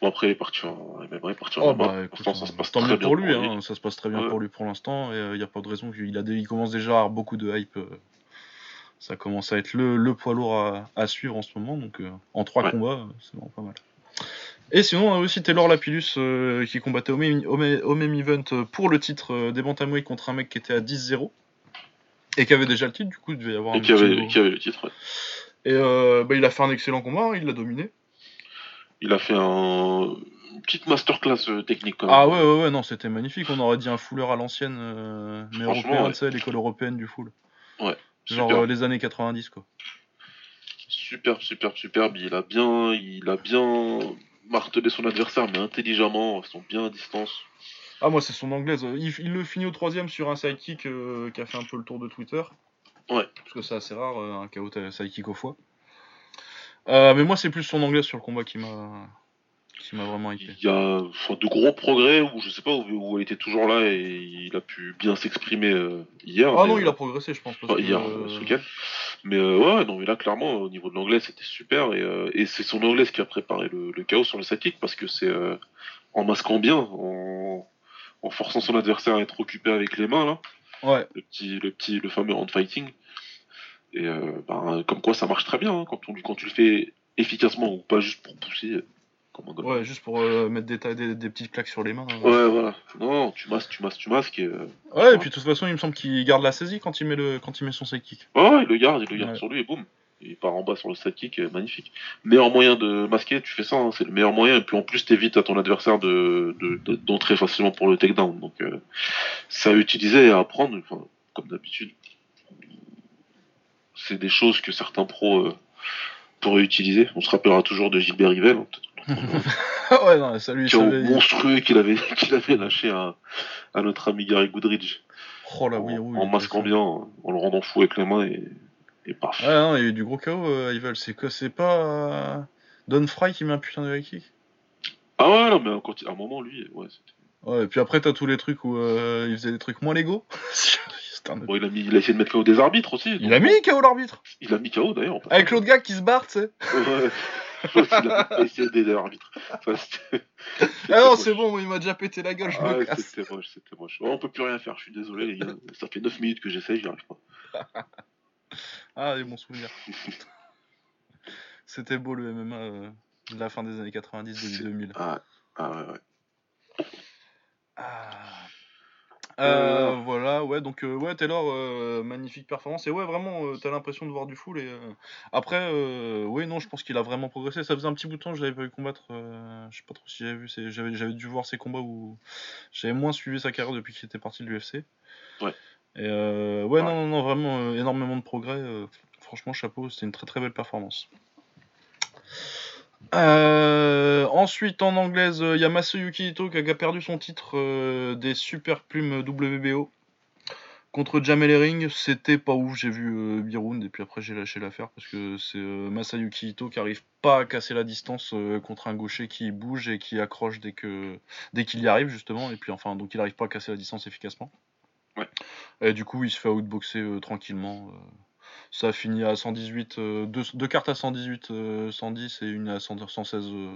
Bon, après, il est parti en il est parti en Oh, bah, écoute, ça euh, se passe tant très bien pour lui, lui. hein, ça se passe très bien Ouais. pour lui pour l'instant, et il n'y a pas de raison qu'il a des- il commence déjà à avoir beaucoup de hype. euh, ça commence à être le, le poids lourd à, à suivre en ce moment, donc euh, en trois Ouais. combats, euh, c'est vraiment pas mal. Et sinon, on a aussi Taylor Lapillus euh, qui combattait au main, au event euh, pour le titre euh, des Bantamweight contre un mec qui était à 10-0 et qui avait déjà le titre, du coup il devait y avoir un Et qui avait, qui avait le titre. ouais. Et euh, bah, il a fait un excellent combat, hein, il l'a dominé. Il a fait un... une petite masterclass euh, technique quand même. Ah ouais, ouais, ouais, non, c'était magnifique. On aurait dit un fouleur à l'ancienne, euh, mais européen, ouais. tu sais, l'école européenne du full. Ouais, Genre Super. euh, les années 90, quoi. Superbe, superbe, superbe. Il a bien, il a bien martelé son adversaire, mais intelligemment. Ils sont bien à distance. Ah, moi, c'est son anglaise. Il, il le finit au troisième sur un sidekick euh, qui a fait un peu le tour de Twitter. Ouais. Parce que c'est assez rare, un KO sidekick au foie. Euh, mais moi, c'est plus son anglaise sur le combat qui m'a qui m'a vraiment hypé. Il y a enfin, de gros progrès où je sais pas où, où elle était toujours là et il a pu bien s'exprimer euh, hier. Ah mais, non, il a euh, progressé, je pense. Parce enfin, que, hier, euh, ce week-end. Mais euh, ouais, non, mais là clairement au niveau de l'anglais c'était super et, et c'est son anglaise qui a préparé le, le chaos sur le sidekick parce que c'est en masquant bien, en, en forçant son adversaire à être occupé avec les mains là. Ouais. le petit, le petit, le fameux hand fighting. Et euh, ben, comme quoi ça marche très bien hein, quand, on, quand tu le fais efficacement ou pas juste pour pousser. Comme on Ouais, juste pour euh, mettre des, ta- des, des petites claques sur les mains. hein. ouais, voilà. Non, tu masques, tu masques, tu masques. Et, euh, Ouais, et puis de toute façon, il me semble qu'il garde la saisie quand il met, le, quand il met son sidekick. ouais, il le garde, il le garde Ouais. sur lui et boum. Il part en bas sur le sidekick, magnifique. Meilleur moyen de masquer, tu fais ça, hein, c'est le meilleur moyen. Et puis en plus, t'évites à ton adversaire de, de- de- d'entrer facilement pour le takedown. Donc, euh, c'est à utiliser et à apprendre, comme d'habitude. C'est des choses que certains pros euh, pourraient utiliser. On se rappellera toujours de Gilbert Rivel, hein, [laughs] ouais, non, qui monstrueux qu'il avait, [laughs] qu'il avait lâché à, à notre ami Gary Goodridge. Oh là, en, oui, oui. en masquant bien, en le rendant fou avec les mains et, et paf. Ouais, non, il y a eu du gros chaos, euh, Ivel. C'est que c'est pas euh, Don Fry qui met un putain de high kick. Ah ouais, non, mais à un moment, lui, ouais, c'était- Ouais, et puis après, t'as tous les trucs où euh, il faisait des trucs moins légaux. [laughs] Bon, il, a mis, il a essayé de mettre KO des arbitres aussi. Il a mis KO l'arbitre Il a mis KO d'ailleurs. Avec l'autre gars qui se barre, tu sais. Ouais. [laughs] il a [laughs] essayé d'aider l'arbitre. Enfin, Ah non, c'est bon, il m'a déjà pété la gueule, je Ah me ouais, casse. c'était moche, c'était moche. Oh, on peut plus rien faire, je suis désolé les gars. Ça fait 9 minutes que j'essaye, j'y arrive pas. [laughs] Ah, des bons souvenirs. C'était beau le MMA euh, de la fin des années 90, début C'est- 2000. Ah, ah ouais, ouais. Ah. Euh, Euh, voilà, ouais, donc euh, ouais, Taylor, euh, magnifique performance. Et ouais, vraiment, euh, t'as l'impression de voir du full. Et euh, après, euh, oui, non, je pense qu'il a vraiment progressé. Ça faisait un petit bout de temps que je l'avais pas vu combattre. euh, je sais pas trop si j'avais vu. ses- J'avais, j'avais dû voir ses combats où j'avais moins suivi sa carrière depuis qu'il était parti de l'UFC. Ouais. Et euh, ouais, Ouais. non, non, non, vraiment euh, énormément de progrès. euh, franchement, chapeau, c'était une très très belle performance. Euh, ensuite, en anglaise, il y a Masayuki Ito qui a perdu son titre euh, des super plumes WBO contre Jamel Herring. C'était pas ouf, j'ai vu euh, Biroun et puis après j'ai lâché l'affaire parce que c'est euh, Masayuki Ito qui arrive pas à casser la distance euh, contre un gaucher qui bouge et qui accroche dès que dès qu'il y arrive justement et puis enfin donc il arrive pas à casser la distance efficacement. Ouais. Et du coup, il se fait outboxer euh, tranquillement. Euh. Ça a fini à 118, euh, deux, cartes à 118, euh, 110 et une à 100 116. euh.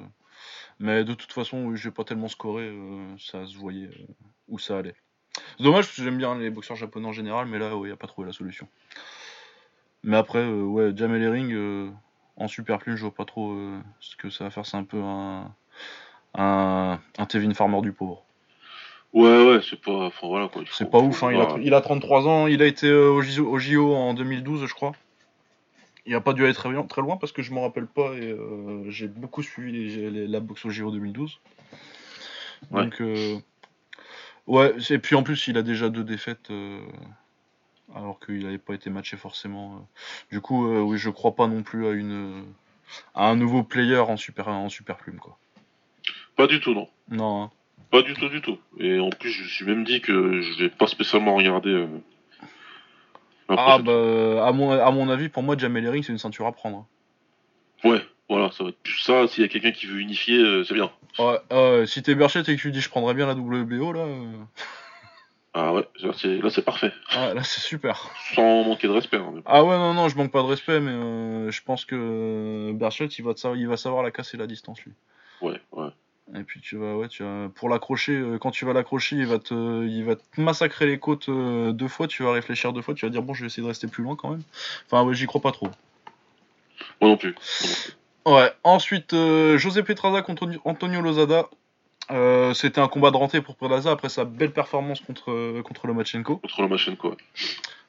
Mais de toute façon, j'ai pas tellement scoré, euh, ça se voyait euh, où ça allait. C'est dommage parce que j'aime bien les boxeurs japonais en général, mais là, il a pas trouvé la solution. Mais après, euh, ouais, Jamel Herring euh, en super plume, je vois pas trop euh, ce que ça va faire. C'est un peu un Tevin Farmer du pauvre. Ouais, ouais, c'est pas. Enfin voilà quoi. C'est pas ouf, hein, il, a, voir. il a 33 ans, il a été euh, au, JO, au JO en 2012, je crois. Il a pas dû aller très, très loin parce que je m'en rappelle pas et euh, j'ai beaucoup suivi les- la boxe au JO 2012. Ouais. Donc, euh, ouais, et puis en plus, il a déjà deux défaites euh, alors qu'il n'avait pas été matché forcément. euh. Du coup, euh, oui, je crois pas non plus à, une, à un nouveau player en super, en super plume, quoi. Pas du tout, non. Non, hein. Pas du tout, du tout. Et en plus, je me suis même dit que je vais pas spécialement regarder. euh, Ah, bah, à mon, à mon avis, pour moi, Jamel Herring, c'est une ceinture à prendre. hein. Ouais, voilà, ça va être plus ça. S'il y a quelqu'un qui veut unifier, euh, c'est bien. Ouais, euh, si t'es Berchette et que tu dis je prendrais bien la WBO là. Ah ouais, là c'est, là, c'est parfait. Ah, là, c'est super. Sans manquer de respect. hein, Ah ouais, non, non, je manque pas de respect, mais euh, je pense que Berchelt, il va, te savoir, il va savoir la casser la distance, lui. Et puis tu vas, ouais, tu vas, pour l'accrocher, euh, quand tu vas l'accrocher, il va te, il va te massacrer les côtes euh, deux fois. Tu vas réfléchir deux fois. Tu vas dire bon, je vais essayer de rester plus loin quand même. Enfin, ouais, j'y crois pas trop. Moi non plus. Moi non plus. Ouais. Ensuite, euh, José Petraza contre Antonio Lozada. Euh, C'était un combat de rentrée pour Petraza après sa belle performance contre contre Lomachenko. Contre Lomachenko. ouais.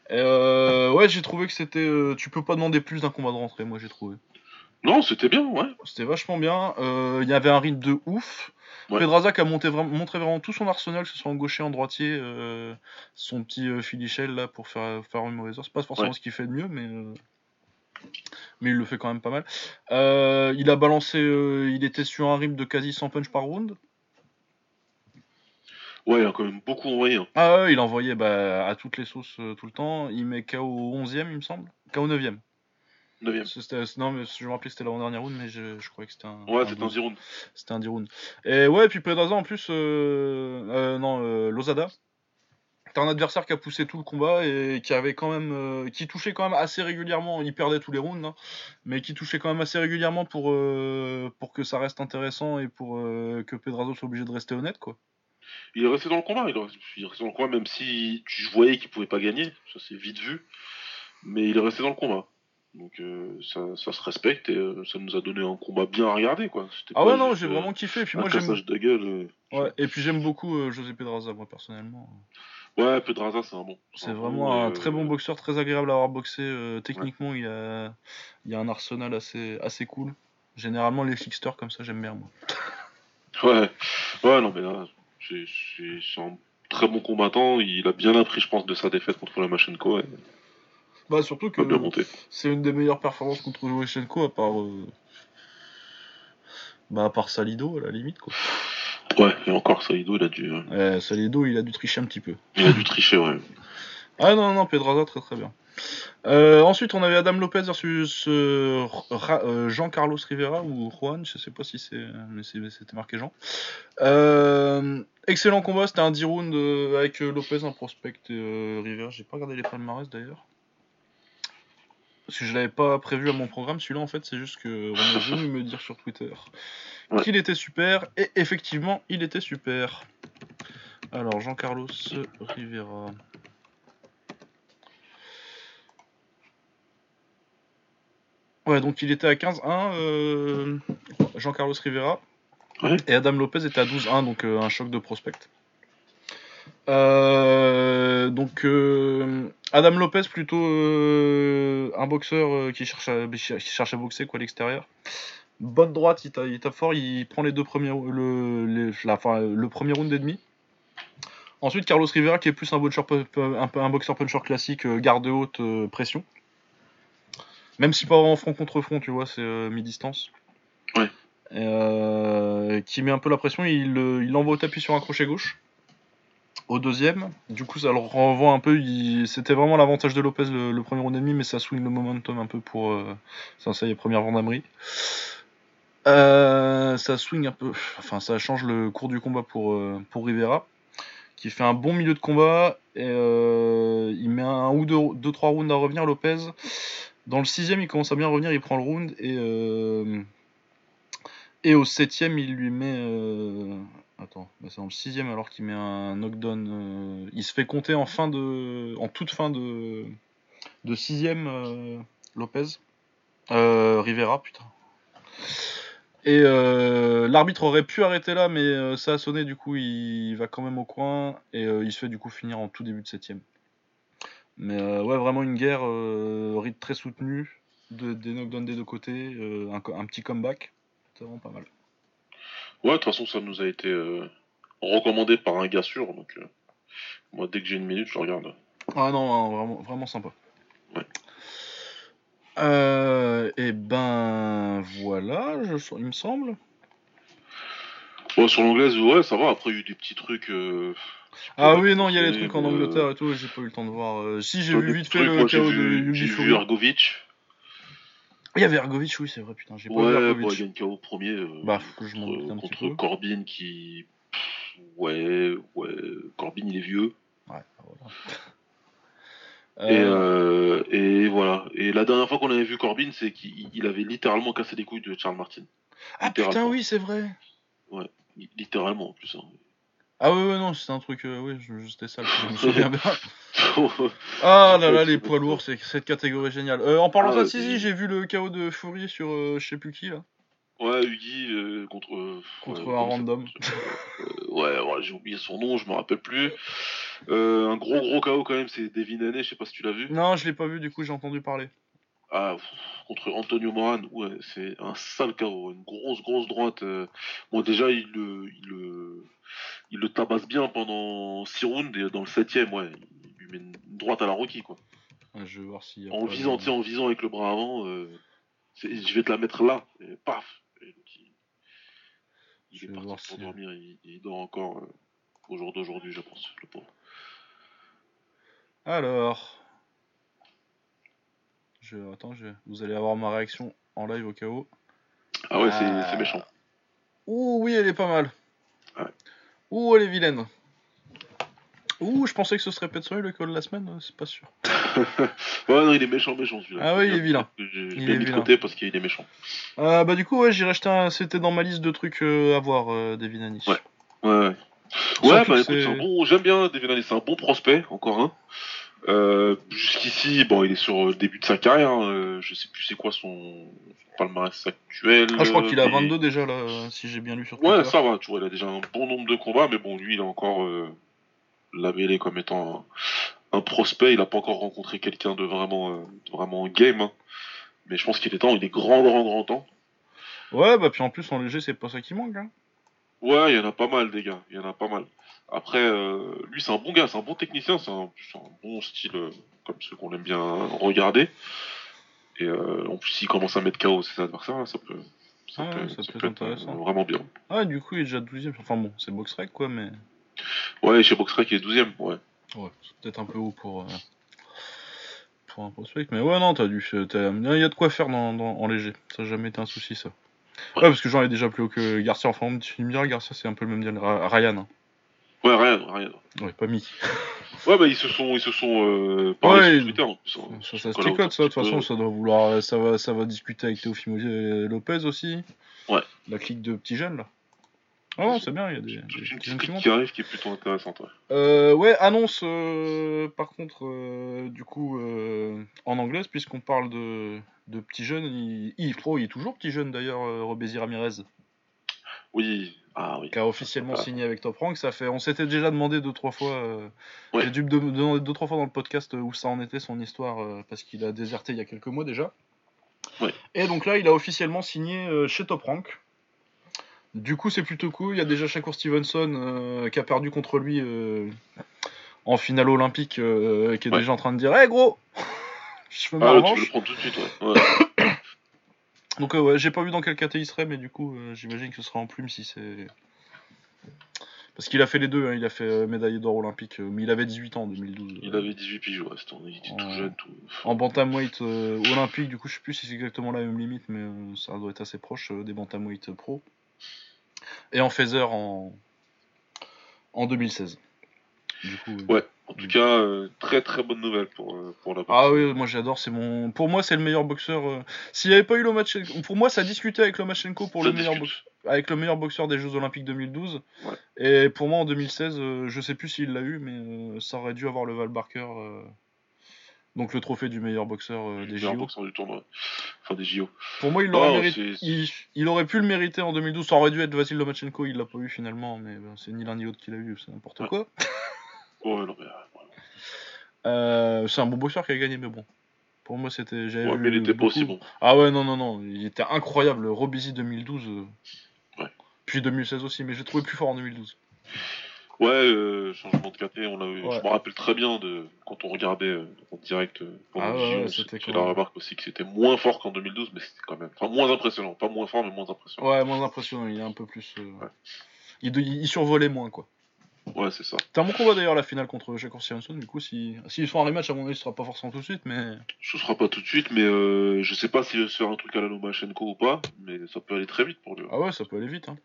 Euh, ouais, j'ai trouvé que c'était. euh, tu peux pas demander plus d'un combat de rentrée. Moi, j'ai trouvé. Non, c'était bien, ouais. C'était vachement bien. Euh, Il y avait un rythme de ouf. Ouais. Pedraza qui a monté montré vraiment tout son arsenal, que ce soit en gaucher, en droitier, euh, son petit euh, filichel là pour faire, faire une mauvaise heure. C'est pas forcément Ouais. ce qu'il fait de mieux, mais, euh, mais il le fait quand même pas mal. Il a balancé, il était sur un rythme de quasi 100 punch par round. Ouais, il a quand même beaucoup envoyé. hein. Ah ouais, il envoyait bah, à toutes les sauces tout le temps. Il met KO au 11ème, il me semble. KO 9ème. Neuvième. C'était- Non, mais je me rappelais que c'était l'avant-dernière round, mais je, je croyais que c'était un. Ouais, c'était un 12. zero. C'était un D-round. Et ouais, et puis Pedraza en plus, euh, euh, non, euh, Lozada. T'as un adversaire qui a poussé tout le combat et qui avait quand même, euh, qui touchait quand même assez régulièrement. Il perdait tous les rounds, hein, mais qui touchait quand même assez régulièrement pour pour que ça reste intéressant et pour que Pedraza soit obligé de rester honnête, quoi. Il est resté dans le combat. Il est resté, il est resté dans le combat, même si tu voyais qu'il pouvait pas gagner. Ça c'est vite vu. Mais il est resté dans le combat. Donc euh, ça, ça se respecte et euh, ça nous a donné un combat bien à regarder, quoi. Ah ouais, non, j'ai euh, vraiment kiffé. Et puis un moi j'aime. de gueule. euh. Ouais, et puis j'aime beaucoup euh, José Pedraza, moi personnellement. Ouais, Pedraza, c'est un bon. C'est vraiment bon, un euh, très bon boxeur, très agréable à avoir boxé. euh, techniquement, il, a, il a un arsenal assez, assez cool. Généralement, les fixters comme ça, j'aime bien moi. Ouais, ouais, non, mais là, c'est un très bon combattant. Il a bien appris, je pense, de sa défaite contre Lomachenko. Et Bah, surtout que c'est une des meilleures performances contre Lomachenko à part. euh, Bah, à part Salido, à la limite, quoi. Ouais, et encore, Saido, il a dû, euh, Euh, Salido, il a dû tricher un petit peu. il a dû tricher, ouais. [laughs] Ah non, non, Pedraza, très très bien. Euh, ensuite, on avait Adam Lopez versus euh, euh, Jean-Carlos Rivera ou Juan, je sais pas si c'est, mais c'était marqué Jean. Excellent combat, c'était un 10 rounds avec Lopez, un prospect et Rivera. J'ai pas regardé les palmarès d'ailleurs. Parce que je l'avais pas prévu à mon programme, celui-là en fait, c'est juste que on est venu me dire sur Twitter Ouais. qu'il était super, et effectivement, il était super. Alors, Jean-Carlos Rivera. Ouais, donc il était à 15-1, euh, Jean-Carlos Rivera. Ouais. Et Adam Lopez était à 12-1, donc euh, un choc de prospect. Euh, donc euh, Adam Lopez plutôt euh, un boxeur qui cherche à qui cherche à boxer quoi à l'extérieur. Bonne droite, il tape, il tape fort, il prend les deux premiers le, les- la- enfin, le premier round et demi. Ensuite Carlos Rivera qui est plus un boxeur, un, un puncher classique, garde haute, pression. Même si pas en front contre front, tu vois, c'est mi-distance. Ouais. Qui met un peu la pression, il, il envoie au tapis sur un crochet gauche. Au deuxième, du coup ça le renvoie un peu, il- c'était vraiment l'avantage de Lopez le, premier round et demi, mais ça swing le momentum un peu pour euh, ça, ça y est, première vendamerie. Euh, ça swing un peu, enfin ça change le cours du combat pour, euh, pour Rivera, qui fait un bon milieu de combat, et euh, il met un ou deux, deux, trois rounds à revenir Lopez. Dans le sixième, il commence à bien revenir, il prend le round, et, et au septième, il lui met... Attends, c'est dans le sixième alors qu'il met un knockdown. euh, Il se fait compter en fin de, en toute fin de, de sixième euh, Lopez, Euh, Rivera, putain. Et l'arbitre aurait pu arrêter là, mais ça a sonné, du coup il va quand même au coin et il se fait du coup finir en tout début de septième. Mais ouais, vraiment une guerre, rythme très soutenu, de, des knockdowns des deux côtés, un, un petit comeback, c'est vraiment pas mal. Ouais, de toute façon, ça nous a été euh, recommandé par un gars sûr. Donc, euh, moi, dès que j'ai une minute, je regarde. Ah non, non, vraiment, vraiment sympa. Ouais. Euh, et ben voilà, je, il me semble. Sur l'anglaise, ouais, ça va. Après, il y a eu des petits trucs. euh, Ah oui, non, il y a les trucs en Angleterre et tout, j'ai pas eu le temps de voir. Euh, si, j'ai vu vite fait le KO de j'ai vu. Ergovic. Il y avait Ergovic, oui, c'est vrai, putain, j'ai pas vu Ouais, Ergovic. bon, il gagne KO premier. euh, Bah, faut que je contre, un petit contre peu. Corbin qui. Ouais, ouais. Corbin, il est vieux. Ouais. [laughs] Et, euh, et voilà. Et la dernière fois qu'on avait vu Corbin, c'est qu'il avait littéralement cassé les couilles de Charles Martin. Ah putain, oui, c'est vrai. Ouais, littéralement en plus. Hein. Ah ouais, ouais, non, c'est un truc, euh, oui, c'était ça, je me [laughs] souviens bien. [laughs] ah là là, les poids lourds, c'est cette catégorie géniale. Euh, en parlant de ah, ça, si, si, j'ai vu le chaos de Fury sur euh, je sais plus qui là. Ouais, Huggy euh, contre. Contre un random. ouais, ouais j'ai oublié son nom, je me rappelle plus. un gros gros KO quand même, c'est Devin Haney, je sais pas si tu l'as vu. Non, je l'ai pas vu, du coup j'ai entendu parler. Ah, contre Antonio Moran, ouais, c'est un sale KO, une grosse grosse droite. Bon, déjà, il le, il il le tabasse bien pendant 6 rounds, et dans le 7ème, ouais, il lui met une droite à la Rocky, quoi. je vais voir s'il En visant, en visant avec le bras avant, je vais te la mettre là, et paf il, est parti pour dormir, il, dort encore euh, au jour d'aujourd'hui, je pense, le pauvre. Alors. Je... Attends, je... vous allez avoir ma réaction en live au cas où. Ah ouais, c'est ah. méchant. Ouh, oui, elle est pas mal. Ouais. Ouh, elle est vilaine. Ouh, je pensais que ce serait Petsoy le call de la semaine, c'est pas sûr. [laughs] ouais, non, il est méchant, méchant celui-là. Ah ouais, il est vilain. Je l'ai mis de côté parce qu'il est méchant. Euh, bah, du coup, ouais, j'ai racheté un. C'était dans ma liste de trucs euh, à voir, euh, Devin Ouais, ouais, ouais. Ouais, bah écoute, un bon... j'aime bien Devin c'est un bon prospect, encore un. Euh, Jusqu'ici, bon, il est sur le début de sa carrière. Hein. je sais plus c'est quoi son, palmarès actuel. Ah, je crois qu'il a 22 déjà, là, si j'ai bien lu sur Ouais, ça va, tu vois, il a déjà un bon nombre de combats, mais bon, lui, il a encore labellé comme étant un, prospect. Il n'a pas encore rencontré quelqu'un de vraiment, euh, vraiment game. Hein. Mais je pense qu'il est temps, il est grand, grand, grand temps. Ouais, bah puis en plus en léger, c'est pas ça qui manque. Hein. Ouais, il y en a pas mal, des gars. Il y en a pas mal. Après, euh, lui, c'est un bon gars, c'est un bon technicien, c'est un, bon style euh, comme ceux qu'on aime bien regarder. Et en plus, s'il commence à mettre KO ses adversaires, ça peut. Ça, peut, être intéressant. vraiment bien. Ah, du coup, il est déjà 12ème. Enfin bon, c'est BoxRec quoi, mais. Ouais, chez Boxrec, il est 12ème, ouais. Ouais, c'est peut-être un peu haut pour, euh, pour un prospect, mais ouais, non, t'as dû. Il y a de quoi faire dans, en léger, ça n'a jamais été un souci, ça. Ouais, parce que j'en ai déjà plus haut que Garcia, enfin, tu me diras, Garcia, c'est un peu le même deal, Ryan. Hein. Ouais, Ryan, Ryan. Ouais, pas mis. Ouais, bah ils se sont, ils se sont euh, ouais, sur Twitter. Plus, hein. Ça, ça se tricote, ça. De toute façon, ça doit vouloir, ça va, ça va discuter avec Teofimo Lopez aussi. Ouais. La clique de petits jeunes là. Ah non, c'est bien, il y a des, une petite qui, arrive qui est plutôt intéressante. Ouais, euh, ouais annonce euh, par contre, euh, du coup, en anglaise, puisqu'on parle de, de petits jeunes, il, il, il est toujours petit jeune d'ailleurs, Robézy Ramirez. Oui, ah oui. Qui a officiellement ah. signé avec Top Rank. Ça fait, on s'était déjà demandé deux trois fois. J'ai dû me demander deux trois fois dans le podcast où ça en était son histoire parce qu'il a déserté il y a quelques mois déjà. Ouais. Et donc là, il a officiellement signé chez Top Rank. Du coup, c'est plutôt cool. Il y a déjà Shakur Stevenson euh, qui a perdu contre lui euh, en finale olympique, euh, qui est déjà en train de dire Hé hey, gros [laughs] Je ma ah, Tu le prends tout de suite, ouais. Donc, ouais, j'ai pas vu dans quel caté il serait, mais du coup, j'imagine que ce sera en plume si c'est. Parce qu'il a fait les deux, hein. il a fait médaille d'or olympique, mais il avait 18 ans en 2012. Il avait 18 piges, ouais, il était tout jeune. Tout... En bantamweight olympique, du coup, je sais plus si c'est exactement la même limite, mais ça doit être assez proche des bantamweight pro et en phaser en, en 2016. Du coup, ouais. En tout cas, euh, très très bonne nouvelle pour, euh, pour la boxe. Ah oui, moi j'adore, c'est mon pour moi c'est le meilleur boxeur euh, s'il n'y avait pas eu Lomachenko pour moi ça discutait avec Lomachenko pour le meilleur avec le meilleur boxeur des Jeux Olympiques 2012. Et pour moi en 2016, je sais plus s'il l'a eu mais ça aurait dû avoir le Val Barker donc le trophée du meilleur boxeur euh, des JO. boxeur du tournoi. Enfin des JO. Pour moi, il, aurait il, aurait pu le mériter en 2012. Ça aurait dû être Vasil Lomachenko, il l'a pas eu finalement, mais ben, c'est ni l'un ni l'autre qui l'a eu, c'est n'importe quoi. Ouais, non, mais, euh, c'est un bon boxeur qui a gagné, mais bon. Pour moi, c'était. Ouais, mais il était pas aussi bon. Ah ouais, non, non, non. Il était incroyable. Robizi 2012. Euh, ouais. Puis 2016 aussi, mais j'ai trouvé plus fort en 2012. Ouais, euh, changement de KT, on Je me rappelle très bien de quand on regardait euh, en direct euh, pendant ah c'était la remarque aussi que c'était moins fort qu'en 2012, mais c'était quand même, enfin moins impressionnant, pas moins fort, mais moins impressionnant. Ouais, moins impressionnant. Il est un peu plus. Il, il, survolait moins, quoi. Ouais, c'est ça. T'as un bon combat d'ailleurs la finale contre Shakur Stevenson. Du coup, s'ils si, font un rematch, à mon avis, ce sera pas forcément tout de suite, mais. Ce sera pas tout de suite, mais euh, je sais pas s'il veut se faire un truc à la Lomachenko ou pas, mais ça peut aller très vite pour lui. Ah ouais, ça peut aller vite. Hein.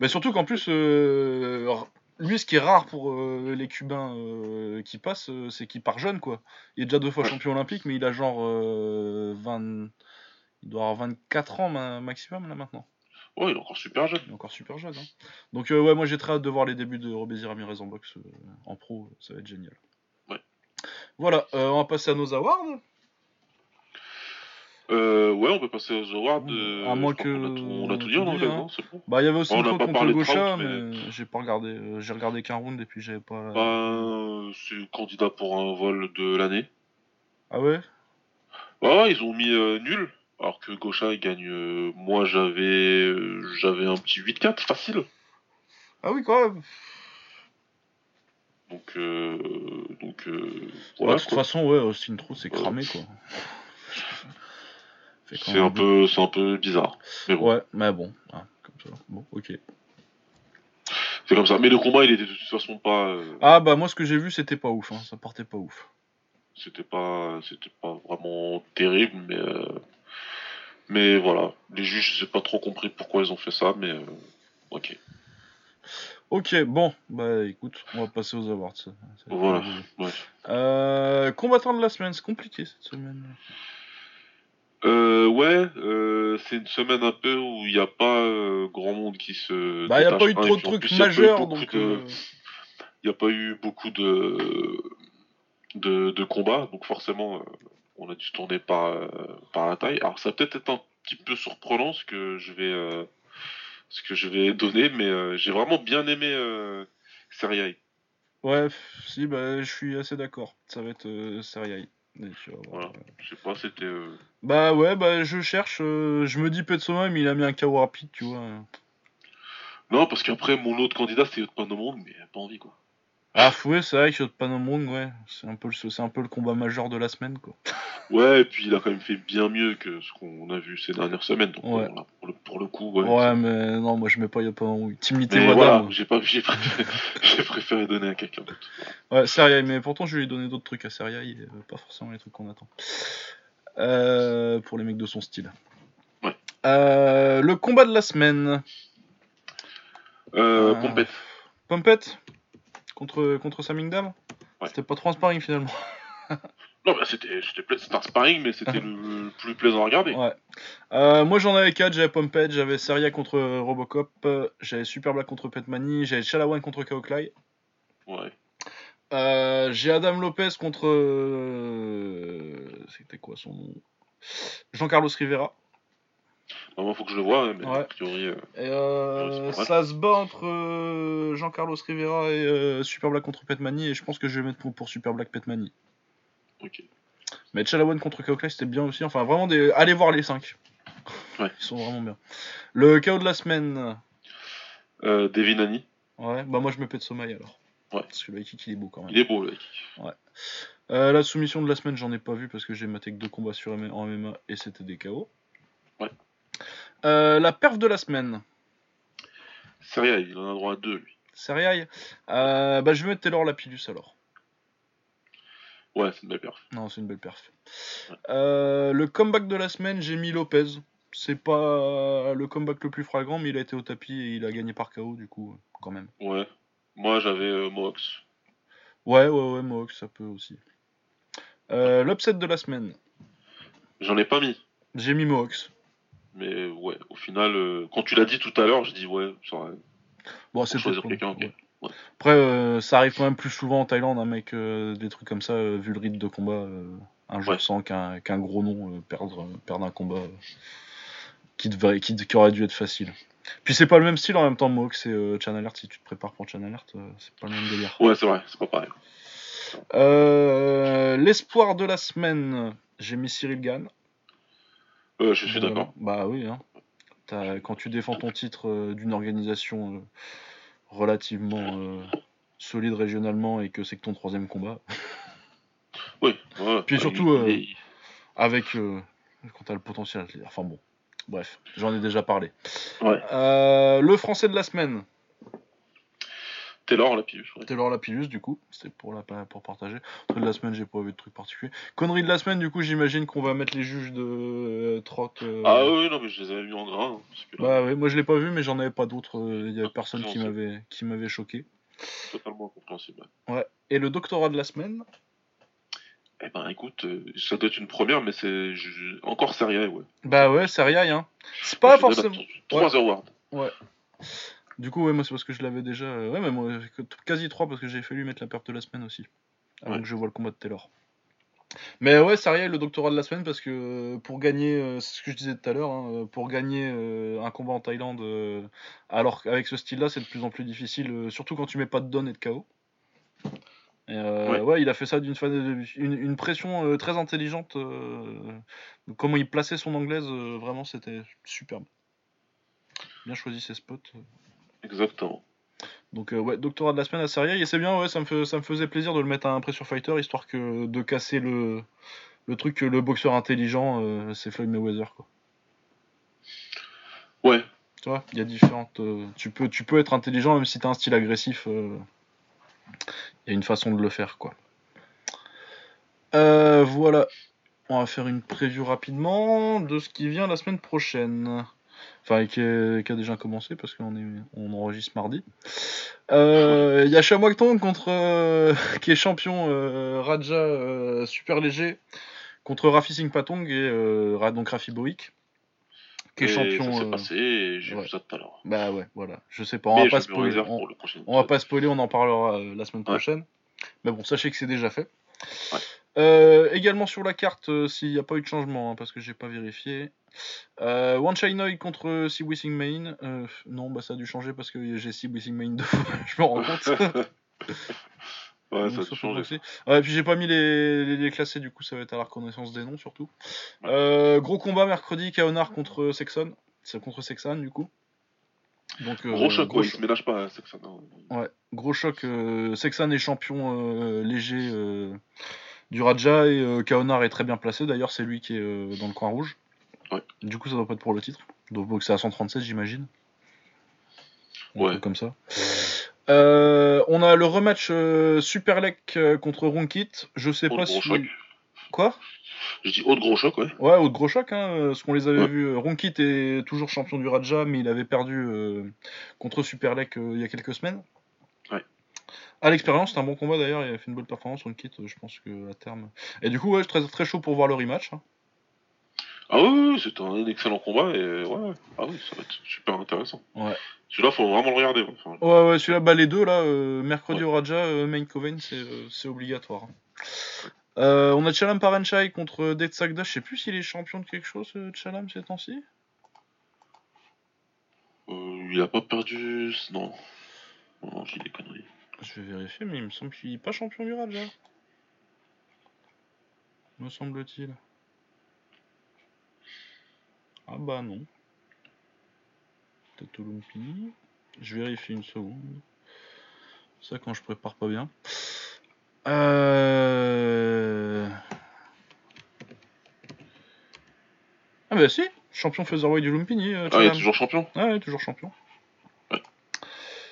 Mais surtout qu'en plus, euh, lui, ce qui est rare pour euh, les Cubains euh, qui passent, c'est qu'il part jeune, quoi. Il est déjà deux fois Ouais. champion olympique, mais il a genre euh, 20... Il doit avoir 24 ans ma- maximum, là, maintenant. Ouais, il est encore super jeune. Il est encore super jeune. hein. Donc, euh, ouais, moi, j'ai très hâte de voir les débuts de Robézy Ramirez en boxe euh, en pro. Ça va être génial. Ouais. Voilà, euh, on va passer à nos awards. Euh, ouais, on peut passer aux awards. Euh, à moins que- qu'on a tout, on a on tout dit en dit, anglais, hein. non C'est bon. Bah, il y avait aussi On pas contre Gaucha, mais, mais- j'ai pas regardé. euh, j'ai regardé qu'un round et puis j'avais pas. Ben, c'est candidat pour un vol de l'année. Ah ouais? Ouais, ouais, ils ont mis nul. Alors que Gaucha, il gagne. euh, moi, j'avais euh, j'avais un petit 8-4 facile. Ah oui, quand même. Donc, euh, donc euh, Ouais, voilà. de toute quoi. façon, ouais, Austin Trout, c'est Ouais. cramé, quoi. Fait quand C'est même un peu, c'est un peu bizarre. Mais bon, Ouais, mais bon, ah, comme ça. Bon, ok. c'est comme ça. Mais le combat, il était de toute façon pas. euh, Ah bah moi ce que j'ai vu c'était pas ouf, hein. ça partait pas ouf. c'était pas, c'était pas vraiment terrible, mais. euh, mais voilà, les juges, je sais pas trop compris pourquoi ils ont fait ça, mais euh, ok. Ok, bon, bah écoute, on va passer aux awards. ça- ça Voilà. Ouais. Euh, combattant de la semaine, c'est compliqué cette semaine. Euh, ouais, euh, c'est une semaine un peu où il n'y a pas euh, grand monde qui se. Bah y a détache. pas eu trop de trucs plus, il a majeurs donc. de- Il n'y a pas eu beaucoup de, de, de combats, donc forcément, on a dû tourner par, euh, par la taille. Alors, ça va peut-être être un petit peu surprenant ce que je vais, euh, ce que je vais [laughs] donner, mais euh, j'ai vraiment bien aimé euh, Seriai. Ouais, si, bah je suis assez d'accord. Ça va être euh, Seriai. Et tu vas voir, Voilà. Je sais pas, c'était. euh, Bah ouais, bah je cherche, euh, je me dis Petsoma, mais il a mis un KO rapide, tu vois. Non, parce qu'apraprès, mon autre candidat, c'est au monde, mais pas envie, quoi. Ah ouais, c'est vrai que Panomrung, ouais, c'est un peu le, c'est un peu le combat majeur de la semaine, quoi. Ouais, et puis il a quand même fait bien mieux que ce qu'on a vu ces dernières semaines. Donc, Ouais. voilà, pour, le, pour le coup, ouais. Ouais, mais non, moi je mets pas Panomrung. Team Mais Wada, voilà, j'ai pas, j'ai préféré, [laughs] j'ai préféré donner à quelqu'un d'autre. Ouais, Seriai, mais pourtant je lui ai donné d'autres trucs à Seriai, et, euh, pas forcément les trucs qu'on attend. Euh, pour les mecs de son style. Ouais. Euh, le combat de la semaine. Euh, Ah. Pompette. Pompette? Contre, contre Samingdam Ouais. C'était pas trop un sparring finalement. [laughs] Non, bah c'était, un sparring, mais c'était le, [laughs] le plus plaisant à regarder. Ouais. Euh, moi j'en avais 4, j'avais Pompette, j'avais Seria contre Robocop, j'avais Super Black contre Petmani, j'avais Chalawan contre Kaoklai. Ouais. Euh, j'ai Adam Lopez contre. euh, C'était quoi son nom? Jean-Carlos Rivera. Moi, faut que je le vois, hein, mais Ouais. a priori. euh, Et euh, Ouais, ça se bat entre euh, Jean-Carlos Rivera et Super Black contre Petmani, et je pense que je vais mettre pour, pour Super Black Petmani. ok. Mais Chalawan contre Kaoklai c'était bien aussi, enfin vraiment des. Allez voir les 5. Ouais. Ils sont vraiment bien. Le KO de la semaine. Euh, Devin Haney. Ouais, bah moi je me pète sommeil alors. Ouais. Parce que le kick il est beau quand même. Il est beau, le mec. Euh, la soumission de la semaine, j'en ai pas vu parce que j'ai maté que deux combats sur en MMA et c'était des KO. Ouais. Euh, la perf de la semaine, Sérieux, il en a droit à deux, lui. Seriai. Euh, bah je vais mettre Taylor Lapidus alors. Ouais, c'est une belle perf. Non, c'est une belle perf. Ouais. Euh, le comeback de la semaine, j'ai mis Lopez. C'est pas le comeback le plus flagrant, mais il a été au tapis et il a gagné par KO du coup, quand même. Ouais. Moi, j'avais Mox. Ouais, ouais, ouais, Mohawk, ça peut aussi. L'upset de la semaine, J'en ai pas mis. j'ai mis Mohawks. Mais ouais, au final, euh, quand tu l'as dit tout à l'heure, je dis ouais, ça aurait- Bon, c'est choisir quelqu'un, ok. ouais. Ouais. Après, euh, ça arrive quand même plus souvent en Thaïlande, un mec, euh, des trucs comme ça, vu le rythme de combat, un jour Ouais. sans qu'un gros nom perdre, perdre un combat qui, qui, qui aurait dû être facile. Puis c'est pas le même style en même temps, Mohawk, c'est Channel Alert. Si tu te prépares pour Channel Alert, c'est pas le même délire. Ouais, c'est vrai, c'est pas pareil. L'espoir de la semaine, j'ai mis Cyril Gann. Euh, je suis d'accord. Bah oui, hein. T'as- quand tu défends ton titre euh, d'une organisation euh, relativement euh, solide régionalement et que c'est que ton troisième combat, [laughs] Oui. Ouais, Puis ouais, surtout, il- euh, il- avec euh, quand t'as le potentiel dire. Enfin bon, bref, j'en ai déjà parlé. Ouais. Euh, le français de la semaine, Taylor, la pioche. ouais. Taylor Lapillus du coup, c'était pour la pour partager. Truc de la semaine, j'ai pas vu de truc particulier. Connerie de la semaine, du coup, j'imagine qu'on va mettre les juges de euh, Trot. euh, Ah oui, non, mais je les avais mis en gras. hein, parce que là- Bah oui, moi je l'ai pas vu, mais j'en avais pas d'autres. euh, Il y avait Ah, personne qui c'est- m'avait qui m'avait choqué. Totalement compréhensible. Ouais. Et le doctorat de la semaine? Eh ben écoute, euh, ça doit être une première, mais c'est je- encore sérieux, ouais. Bah ouais, c'est rien, hein. C'est pas forcément. 3 awards. Ouais. Du coup, ouais, moi c'est parce que je l'avais déjà. euh, Ouais, mais moi, quasi 3 parce que j'ai fallu mettre la perte de la semaine aussi. Avant Ouais. que je vois le combat de Taylor. Mais ouais, Sariel, le doctorat de la semaine, parce que euh, pour gagner, euh, c'est ce que je disais tout à l'heure, hein, pour gagner un combat en Thaïlande, alors qu'avec ce style-là, c'est de plus en plus difficile, surtout quand tu mets pas de don et de KO. Et, euh, Ouais. ouais. il a fait ça d'une une, une pression euh, très intelligente. euh, comment il plaçait son anglaise, vraiment, c'était superbe. Bien choisi ses spots. Exactement. Donc euh, ouais, doctorat de la semaine à Serie et c'est bien, ouais, ça me, fait- ça me faisait plaisir de le mettre à un pressure fighter, histoire que de casser le, le truc que le boxeur intelligent, euh, c'est Floyd Mayweather, quoi. Ouais, Tu vois, il y a différentes... euh, tu, peux, tu peux être intelligent même si t'as un style agressif, euh, il y a une façon de le faire, quoi. Euh, voilà, on va faire une preview rapidement de ce qui vient la semaine prochaine. Enfin, qui, a déjà commencé parce qu'on on enregistre mardi. Euh, Il y a Shamwak-Tong contre euh, [laughs] qui est champion euh, Raja euh, super léger contre Rafi Singh Patong et euh, donc Rafi Boik qui est et champion. ça s'est euh, passé et j'ai ouais. vu ça tout à l'heure. Bah ouais, voilà. Je sais pas, on Mais va pas spoiler. On, on va pas spoiler, on en parlera euh, la semaine Ouais. prochaine. Mais bon, sachez que c'est déjà fait. Ouais. Euh, également sur la carte, euh, s'il n'y a pas eu de changement, hein, parce que j'ai pas vérifié. Euh, One Chinoy contre Si Wissing Main. Euh, non, bah ça a dû changer parce que j'ai Si Wissing Main [laughs] deux fois, je me rends compte. [laughs] ouais, ça passer. Ouais, puis j'ai pas mis les, les, les classés, du coup ça va être à la reconnaissance des noms surtout. Euh, gros combat mercredi, Kaonar contre Sexton. C'est contre Sexton du coup. Donc, euh, Gros choc, gros ouais, il se ménage pas, hein. Ouais, gros choc. Euh, Sexan est champion léger du Raja et Kaonar est très bien placé. D'ailleurs, c'est lui qui est dans le coin rouge. Ouais. Du coup, ça doit pas être pour le titre. Donc, c'est à 137, j'imagine. Ouais. comme ça. Euh, on a le rematch euh, Superlek euh, contre Ronkit. Je sais Autre pas gros si. choc. Quoi? Je dis autre gros choc, ouais. Ouais, autre gros choc, hein, parce qu'on les avait Ouais. vus. euh, Ronkit est toujours champion du Raja, mais il avait perdu euh, contre Superlek il y a quelques semaines. Ouais. À l'expérience, c'est un bon combat d'ailleurs, il a fait une bonne performance, Ronkit, euh, je pense que à terme. Et du coup, ouais, je suis très, très chaud pour voir le rematch. hein. Ah oui, oui, c'est un excellent combat et ouais. Ah oui, ça va être super intéressant. Ouais. Celui-là, faut vraiment le regarder. ouais. Enfin, Ouais, ouais, celui-là, bah, les deux, là, euh, mercredi Ouais. au Raja, euh, Main Coven, c'est euh, obligatoire. Euh, on a Chalam Paranchai contre Dead Sagda, je sais plus s'il est champion de quelque chose, Chalam, ces temps-ci. il a pas perdu. Non. Non, non, j'ai des conneries. Je vais vérifier, mais il me semble qu'il n'est pas champion du Raja. Me semble-t-il. Ah bah non. Lumpini. Je vérifie une seconde. Ça quand je prépare pas bien. Euh... Ah bah si, champion featherweight du Lumpini. euh, Ah, il est toujours champion? Ah ouais, toujours champion. Ouais.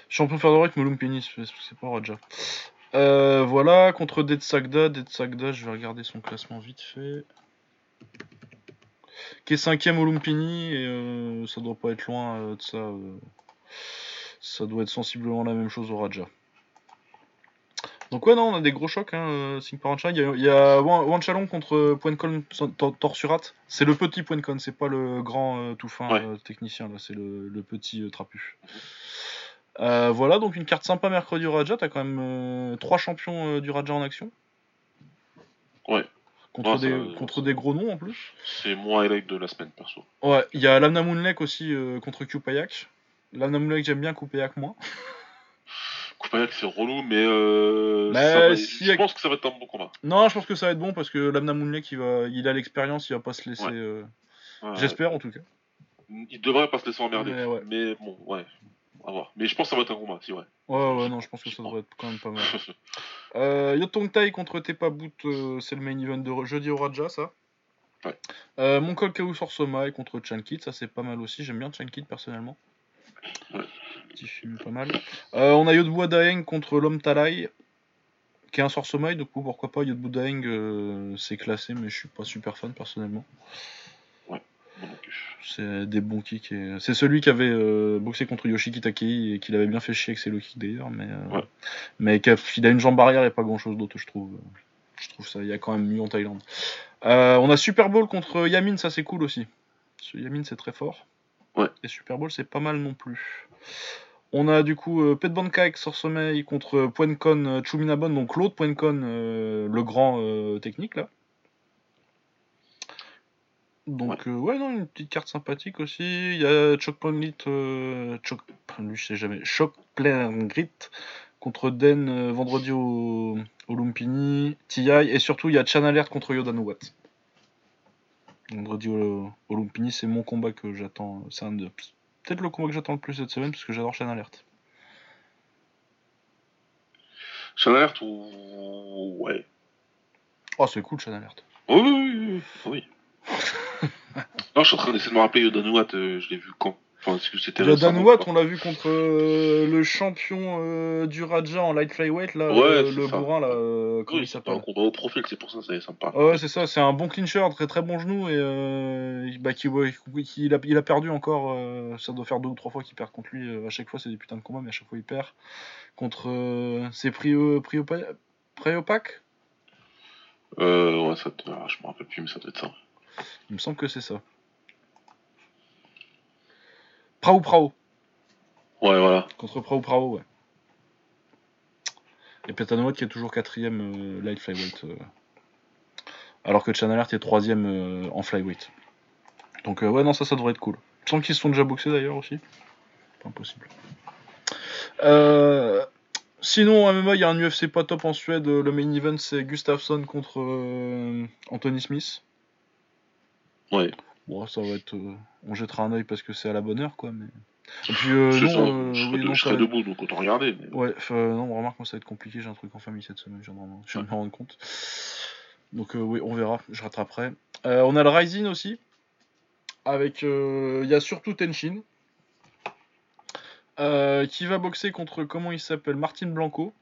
Champion featherweight, mais Lumpini, c'est c'est pas Raja. Euh, voilà, contre Dead Sagda. Dead Sagda, je vais regarder son classement vite fait. Qui est cinquième au Lumpini, et euh, ça doit pas être loin euh, de ça. euh, ça doit être sensiblement la même chose au Raja. Donc ouais, non, on a des gros chocs. Hein, Singh Paranchan. Il y a, il y a Wan Wan Chalong contre Poencon Tor- Torsurat. C'est le petit Poencon, c'est pas le grand tout fin Ouais. technicien, là, c'est le, le petit trapu. Voilà, donc une carte sympa mercredi au Raja. T'as quand même trois champions du Raja en action. Contre, Ouais, des, euh, contre des gros noms en plus. C'est mon highlight de la semaine, perso. Ouais, il y a Lamna Moonlek aussi euh, contre Kupayak. Lamna Moonlek, j'aime bien, Kupayak moins. [laughs] Coupayak, c'est relou, mais euh, va- si- je pense que ça va être un bon combat. Non, je pense que ça va être bon parce que Lamna Moonlek, il, va, il a l'expérience, il va pas se laisser. Ouais. euh, Ouais, J'espère en tout cas. Il devrait pas se laisser emmerder. Mais. Mais bon, ouais. À voir. Mais je pense que ça va être un combat, si ouais. Ouais, ouais, non, je pense que ça devrait être quand même pas mal. [laughs] Euh, Yotong Tai contre Tepa Boot, euh, c'est le main event de jeudi au Raja, ça? Ouais. Euh, Mongol Kausor Somai contre Chankit, ça c'est pas mal aussi, j'aime bien Chankit personnellement. Ouais. Petit film pas mal. Euh, on a Yodbua Daeng contre l'homme Talai, qui est un sort Somai, du coup pourquoi pas Yodbua Daeng, euh, c'est classé, mais je suis pas super fan personnellement. C'est des bons kicks. Et... C'est celui qui avait euh, boxé contre Yoshiki Takei et qui l'avait bien fait chier avec ses low kicks d'ailleurs. Mais, euh, mais il a une jambe arrière et pas grand chose d'autre, je trouve. Je trouve ça, il y a quand même mieux en Thaïlande. Euh, on a Super Bowl contre Yamin, ça c'est cool aussi. Ce Yamin c'est très fort. Ouais. Et Super Bowl c'est pas mal non plus. On a du coup euh, Pet Bankai sort sommeil contre Poencon Chuminabon, donc l'autre Poencon, le grand technique là. Donc, ouais. non, une petite carte sympathique aussi. Il y a Choc Grit, euh, Choc, lui je sais jamais, Choc Grit contre Den euh, vendredi au, au Lumpini, TI, et surtout il y a Chan Alert contre Yodan Watt. Vendredi au, au Lumpini, c'est mon combat que j'attends. C'est un de, peut-être le combat que j'attends le plus cette semaine parce que j'adore Chan Alert. Chan Alert ou. Ouais. Oh, c'est cool Chan Alert. Oui, oui, oui. oui. [laughs] non, je suis en train d'essayer de me rappeler Yodan Watt, euh, je l'ai vu quand enfin, c'était Yodan Watt, on l'a vu contre euh, le champion euh, du Raja en light flyweight, là, le bourrin, là, comment il s'appelle? un combat au profil, c'est pour ça c'est sympa. Ouais, c'est ça, c'est un bon clincher, très très bon genou, et bah, qui, il, a, il a perdu encore, ça doit faire deux ou trois fois qu'il perd contre lui, à chaque fois c'est des putains de combats, mais à chaque fois il perd. Contre. c'est Prio, Prio, Euh, ouais, ça, ah, je me rappelle plus, mais ça doit être ça. Il me semble que c'est ça. Prao Prao. Ouais, voilà. Contre Prao Prao, ouais. Et Petanoat qui est toujours quatrième euh, light flyweight. Euh. alors que Channel Art est troisième euh, en flyweight. Donc ouais, non, ça, ça devrait être cool. Sans qu'ils se sont déjà boxés d'ailleurs aussi. Pas impossible. Sinon, en MMA, il y a un UFC pas top en Suède. Le main event, c'est Gustafsson contre Anthony Smith. Ouais. Bon, ça va être. Euh, on jettera un oeil parce que c'est à la bonne heure, quoi. Mais... Et puis, euh, non, euh, je serai, oui, serai debout, donc autant regarder. Mais... Ouais, non, remarque, moi, ça va être compliqué. J'ai un truc en famille cette semaine, je viens de me rendre compte. Donc, euh, oui, on verra, je rattraperai. on a le Rising aussi. Avec. Il y a surtout Tenshin. qui va boxer contre. Comment il s'appelle Martin Blanco.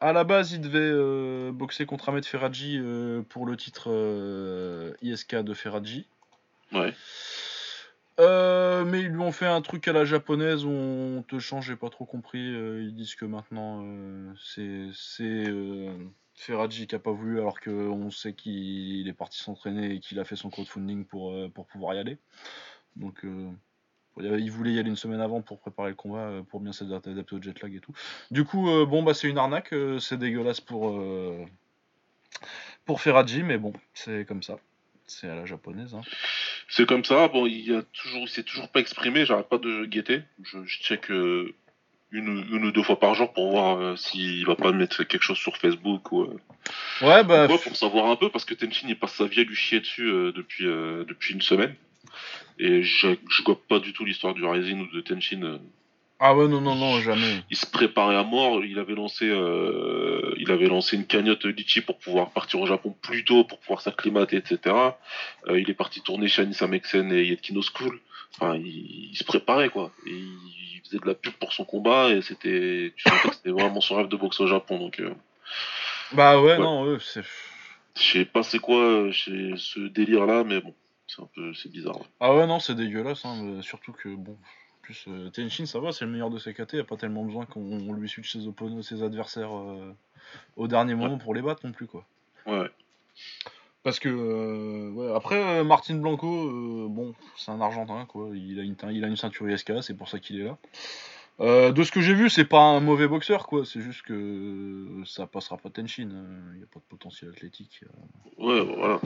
À la base, il devait boxer contre Ahmed Ferraji pour le titre ISK de Ferraji. Ouais. Euh, mais ils lui ont fait un truc à la japonaise où on te change, j'ai pas trop compris. Euh, ils disent que maintenant euh, c'est c'est Ferraji qui a pas voulu alors qu'on sait qu'il est parti s'entraîner et qu'il a fait son crowdfunding pour, pour pouvoir y aller. Donc il voulait y aller une semaine avant pour préparer le combat, pour bien s'adapter au jet lag et tout. Du coup, bon bah c'est une arnaque, c'est dégueulasse pour pour mais bon, c'est comme ça. C'est à la japonaise. Hein. C'est comme ça. Bon, il a toujours, s'est toujours pas exprimé. J'arrête pas de guetter. Je, check euh, une, une, ou deux fois par jour pour voir euh, s'il va pas mettre quelque chose sur Facebook ou. Euh, ouais, bah. pour savoir un peu parce que Tenshin il passe sa vie à lui chier dessus depuis depuis une semaine. Et je, je gobe pas du tout l'histoire du Rising ou de Tenshin ah ouais non non non jamais. Il se préparait à mort. Il avait lancé euh, il avait lancé une cagnotte litchi pour pouvoir partir au Japon plus tôt pour pouvoir s'acclimater etc. Euh, il est parti tourner chez Anissa Mexen et Yetkino School. Enfin il, se préparait quoi. Et il faisait de la pub pour son combat et c'était tu sentais que c'était vraiment son rêve de boxe au Japon donc. Euh, bah ouais, non c'est. Je sais pas c'est quoi ce délire là mais bon c'est un peu c'est bizarre. Ah ouais non c'est dégueulasse hein, surtout que bon plus, euh, Tenshin, ça va, c'est le meilleur de ses KT, il a pas tellement besoin qu'on lui switch ses, adversaires euh, au dernier moment pour les battre non plus, quoi. Ouais. Parce que, euh, ouais, après, Martin Blanco, bon, c'est un Argentin, quoi. Il a une, il a une ceinture ISK, c'est pour ça qu'il est là. Euh, de ce que j'ai vu, c'est pas un mauvais boxeur, quoi. C'est juste que ça passera pas Tenshin. Il n'y a pas de potentiel athlétique. Ouais, voilà.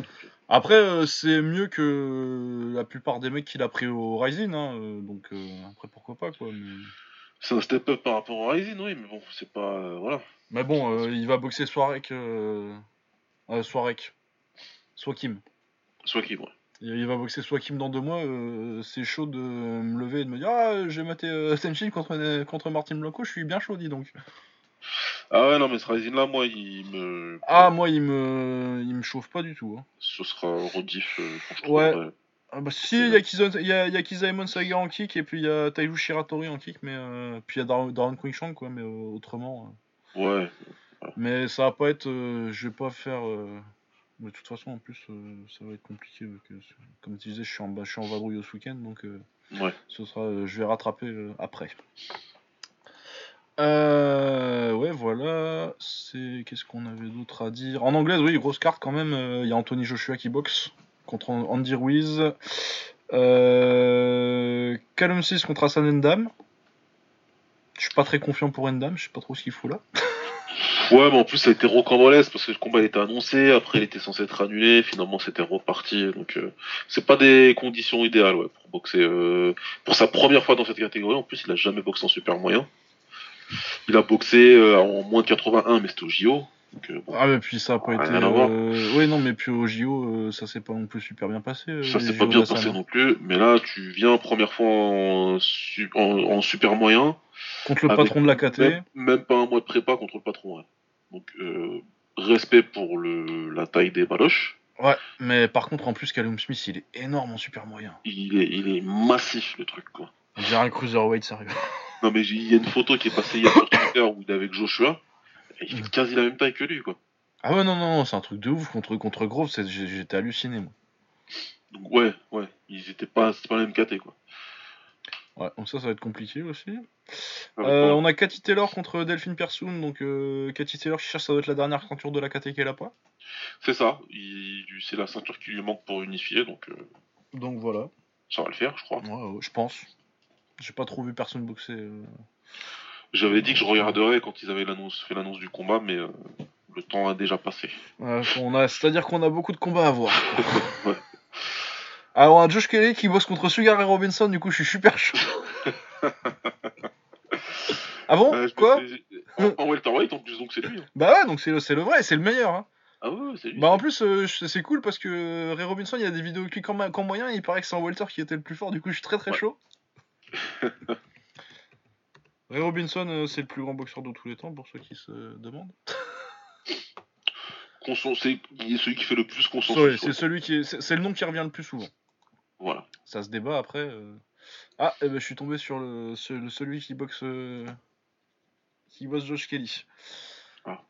Après, euh, c'est mieux que la plupart des mecs qu'il a pris au Rising, hein, euh, donc après pourquoi pas, quoi. C'est un step up par rapport au Rising, oui, mais bon, c'est pas. voilà. Mais bon, il va boxer Soirek. Soirek. Swakim. Swakim, ouais il va boxer Kim dans deux mois, euh, c'est chaud de me lever et de me dire Ah, j'ai maté euh, contre, contre Martin Blanco, je suis bien chaud, dis donc. Ah ouais, non, mais ce Rising là, moi, il me. Ah, moi, il me, il me chauffe pas du tout. Hein. Ce sera rediff euh, Ouais. Ah bah si, il y a Kiza, il y a, y a Kizaemon Saga en kick et puis il y a Taiju Shiratori en kick, mais euh, puis il y a Darren, Darren Quingshank, quoi, mais autrement. Ouais. Mais ça va pas être. je vais pas faire Mais de toute façon, en plus, euh, ça va être compliqué. que, comme tu disais, je suis en, bah, je suis en vadrouille ce week-end, donc euh, Ouais. ce sera, euh, je vais rattraper après. Ouais, voilà. C'est qu'est-ce qu'on avait d'autre à dire? En anglaise, oui, grosse carte quand même. Il y a Anthony Joshua qui boxe contre Andy Ruiz. Callum 6 contre Hassan Endam. Je suis pas très confiant pour Endam, je sais pas trop ce qu'il fout là. Ouais, mais en plus, ça a été rocambolesque parce que le combat était annoncé, après il était censé être annulé, finalement c'était reparti. Donc, euh, c'est pas des conditions idéales ouais, pour boxer. euh, pour sa première fois dans cette catégorie, en plus, il a jamais boxé en super moyen. Il a boxé euh, en moins de 81, mais c'était au JO. Donc, euh, bon, Ah, mais puis ça a pas été. Oui, non, mais puis au JO, ça s'est pas non plus super bien passé. ça s'est pas bien passé non plus. Mais là, tu viens première fois en, su- en, en super moyen. Contre le Avec patron de la KT. Même, même pas un mois de prépa contre le patron. ouais. Donc, euh, respect pour le, la taille des baloches. Ouais, mais par contre, en plus, Callum Smith, il est énorme en super moyen. Il est, il est massif le truc quoi. On dirait un cruiserweight, sérieux. Non mais il y a une photo qui est passée hier sur Twitter où il est avec Joshua. Et il Mm. fait quasi la même taille que lui quoi. Ah ouais, non, non, non, c'est un truc de ouf contre, contre Grove, j'étais halluciné, moi. Donc ouais, ouais, ils étaient pas, c'était pas la même caté quoi. Ouais, donc ça, ça va être compliqué aussi. Ah, Euh, ouais. on a Cathy Taylor contre Delphine Persoon, donc euh, Cathy Taylor qui cherche, ça doit être la dernière ceinture de la KT qu'elle a pas. C'est ça, c'est la ceinture qui lui manque pour unifier, donc euh, Donc voilà. ça va le faire je crois. Ouais, je pense. J'ai pas trop vu personne boxer. euh. J'avais dit que je regarderais quand ils avaient fait l'annonce du combat, mais euh, le temps a déjà passé. Ouais, on a, c'est-à-dire qu'on a beaucoup de combats à voir. [laughs] Ouais. Alors, on a Josh Kelly qui bosse contre Sugar et Robinson, du coup, je suis super chaud. [laughs] ah bon Euh, Quoi en, en welterweight en plus donc c'est lui. hein. Bah ouais, donc c'est le, vrai, c'est le meilleur. Hein. Ah ouais, c'est lui. Bah en plus, euh, c'est cool parce que Ray Robinson, il y a des vidéos clics en, qu'en moyen, et il paraît que c'est en welter qui était le plus fort, du coup, je suis très très Ouais. chaud. [laughs] Ray Robinson, euh, c'est le plus grand boxeur de tous les temps, pour ceux qui se demandent. C'est il est celui qui fait le plus consensus. Ouais, c'est celui qui est- c'est c'est le nom qui revient le plus souvent. Voilà. Ça se débat après. euh. Ah, eh ben, je suis tombé sur le, ce- le- celui qui boxe euh, qui boxe Josh Kelly. Ah.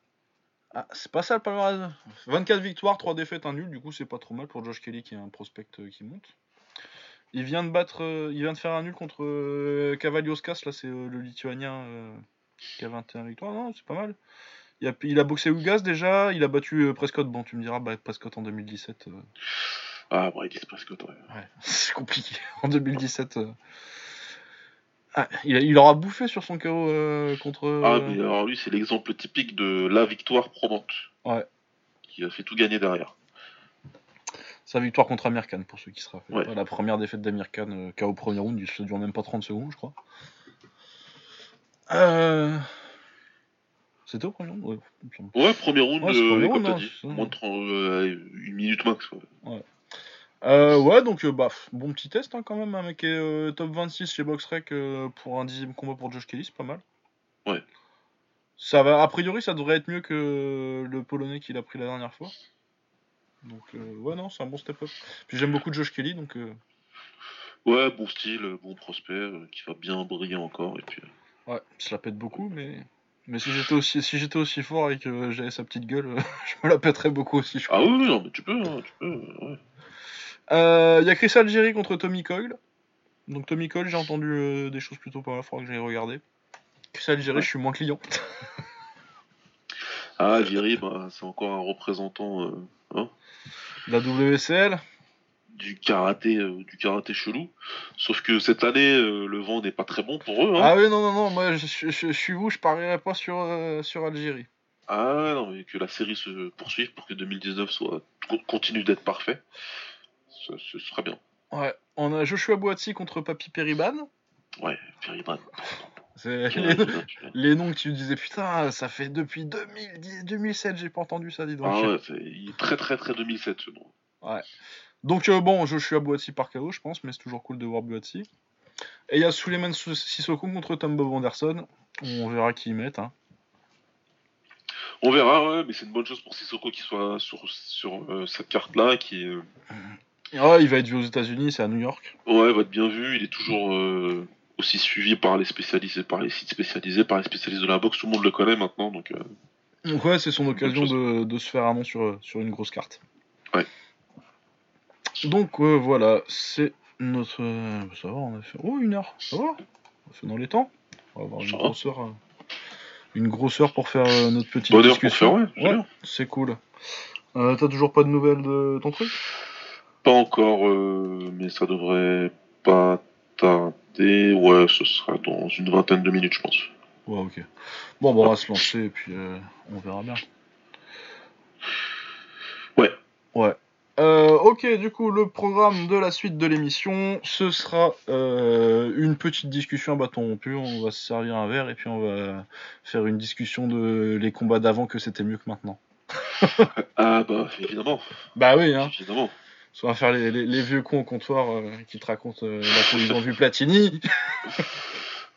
Ah, c'est pas ça le palmarès? 24 victoires, 3 défaites, 1 nul. Du coup, c'est pas trop mal pour Josh Kelly qui est un prospect euh, qui monte. Il vient de battre, euh, il vient de faire un nul contre euh, Kavaliauskas. Là, c'est euh, le Lituanien euh, qui a 21 victoires. Non, c'est pas mal. Il a, il a boxé Ugas déjà. Il a battu euh, Prescott. Bon, tu me diras, bah, Prescott en 2017. euh, Ah, Brady Prescott, ouais. Ouais, [laughs] c'est compliqué. En 2017. euh. Ah, il, a- il aura bouffé sur son KO euh, contre. Ah, euh, mais alors lui, c'est l'exemple typique de la victoire probante. Ouais. Qui a fait tout gagner derrière. Sa victoire contre Amir Khan, pour ceux qui se rappellent. Ouais. La première défaite d'Amir Khan, KO premier round, il se dure même pas 30 secondes, je crois. Euh... C'était au premier round? Ouais, premier round, Ouais, euh, premier comme round, t'as hein, dit. Moins de 30, euh, une minute max. ouais. Euh, ouais, donc, euh, bah, bon petit test hein, quand même. Un mec qui est euh, top 26 chez BoxRec euh, pour un dixième combat pour Josh Kelly, c'est pas mal. Ouais. Ça va, a priori, ça devrait être mieux que le Polonais qu'il a pris la dernière fois. Donc, ouais, non, c'est un bon step-up. Puis j'aime beaucoup Josh Kelly, donc. Ouais, bon style, bon prospect, qui va bien briller encore. Et puis, Ouais, je la pète beaucoup, mais. Mais si j'étais aussi, si j'étais aussi fort et que j'avais sa petite gueule, [laughs] je me la pèterais beaucoup aussi, je. Ah oui, oui, non, mais tu peux, hein, tu peux. euh, ouais. Euh, Il y a Chris Algieri contre Tommy Coyle. Donc Tommy Coyle, j'ai entendu euh, des choses plutôt pas mal, faudra que j'aille regarder. Chris Algieri, Ouais. je suis moins client. Ah, Viri, bah, c'est encore un représentant euh, hein, La WCL. du karaté, euh, du karaté chelou. Sauf que cette année, le vent n'est pas très bon pour eux. Hein. Ah oui, non, non, non, moi je, je- je- je suis vous, je parierais pas sur, sur Algérie. Ah non, mais que la série se poursuive pour que 2019 soit continue d'être parfait. Ce, ce serait bien. Ouais, on a Joshua Boati contre Papi Periban. Ouais, Feriban. C'est les, les noms que tu disais, putain, ça fait depuis 2010, 2007, j'ai pas entendu ça, dis donc. Ah ouais, c'est il est très très très 2007 ce nom. Donc euh, bon, Joshua Boati par KO, je pense, mais c'est toujours cool de voir Boati. Et il y a Suleiman Sissoko contre Tom Bob Anderson. On verra qui y met. Hein. On verra, ouais, mais c'est une bonne chose pour Sissoko qui soit sur, sur euh, cette carte-là, qui euh, Ah, il va être vu aux États-Unis, c'est à New York. ouais, va être bien vu. Il est toujours euh, aussi suivi par les spécialisés, par les sites spécialisés, par les spécialistes de la boxe. Tout le monde le connaît maintenant, donc euh, Donc ouais, c'est son occasion de, de se faire un nom sur, sur une grosse carte. Ouais. Donc euh, voilà, c'est notre. euh, Ça va, on a fait. Oh, une heure, ça va On fait dans les temps. On va avoir une Ça grosse heure. euh, Une grosse heure pour faire euh, notre petite Bonne heure pour discussion. faire, ouais, c'est cool. Euh, T'as toujours pas de nouvelles de ton truc? Pas encore, euh, mais ça devrait pas tarder. Ouais, ce sera dans une vingtaine de minutes, je pense. Ouais, ok. Bon, bon, on va se lancer et puis euh, on verra bien. Ouais. Ouais. Euh, ok, du coup, le programme de la suite de l'émission, ce sera euh, une petite discussion à bâton rompu. On va se servir un verre et puis on va faire une discussion de les combats d'avant que c'était mieux que maintenant. Ah bah, évidemment, Bah oui, hein. évidemment. On va faire les, les- les vieux cons au comptoir euh, qui te racontent euh, où ils ont vu Platini. [laughs]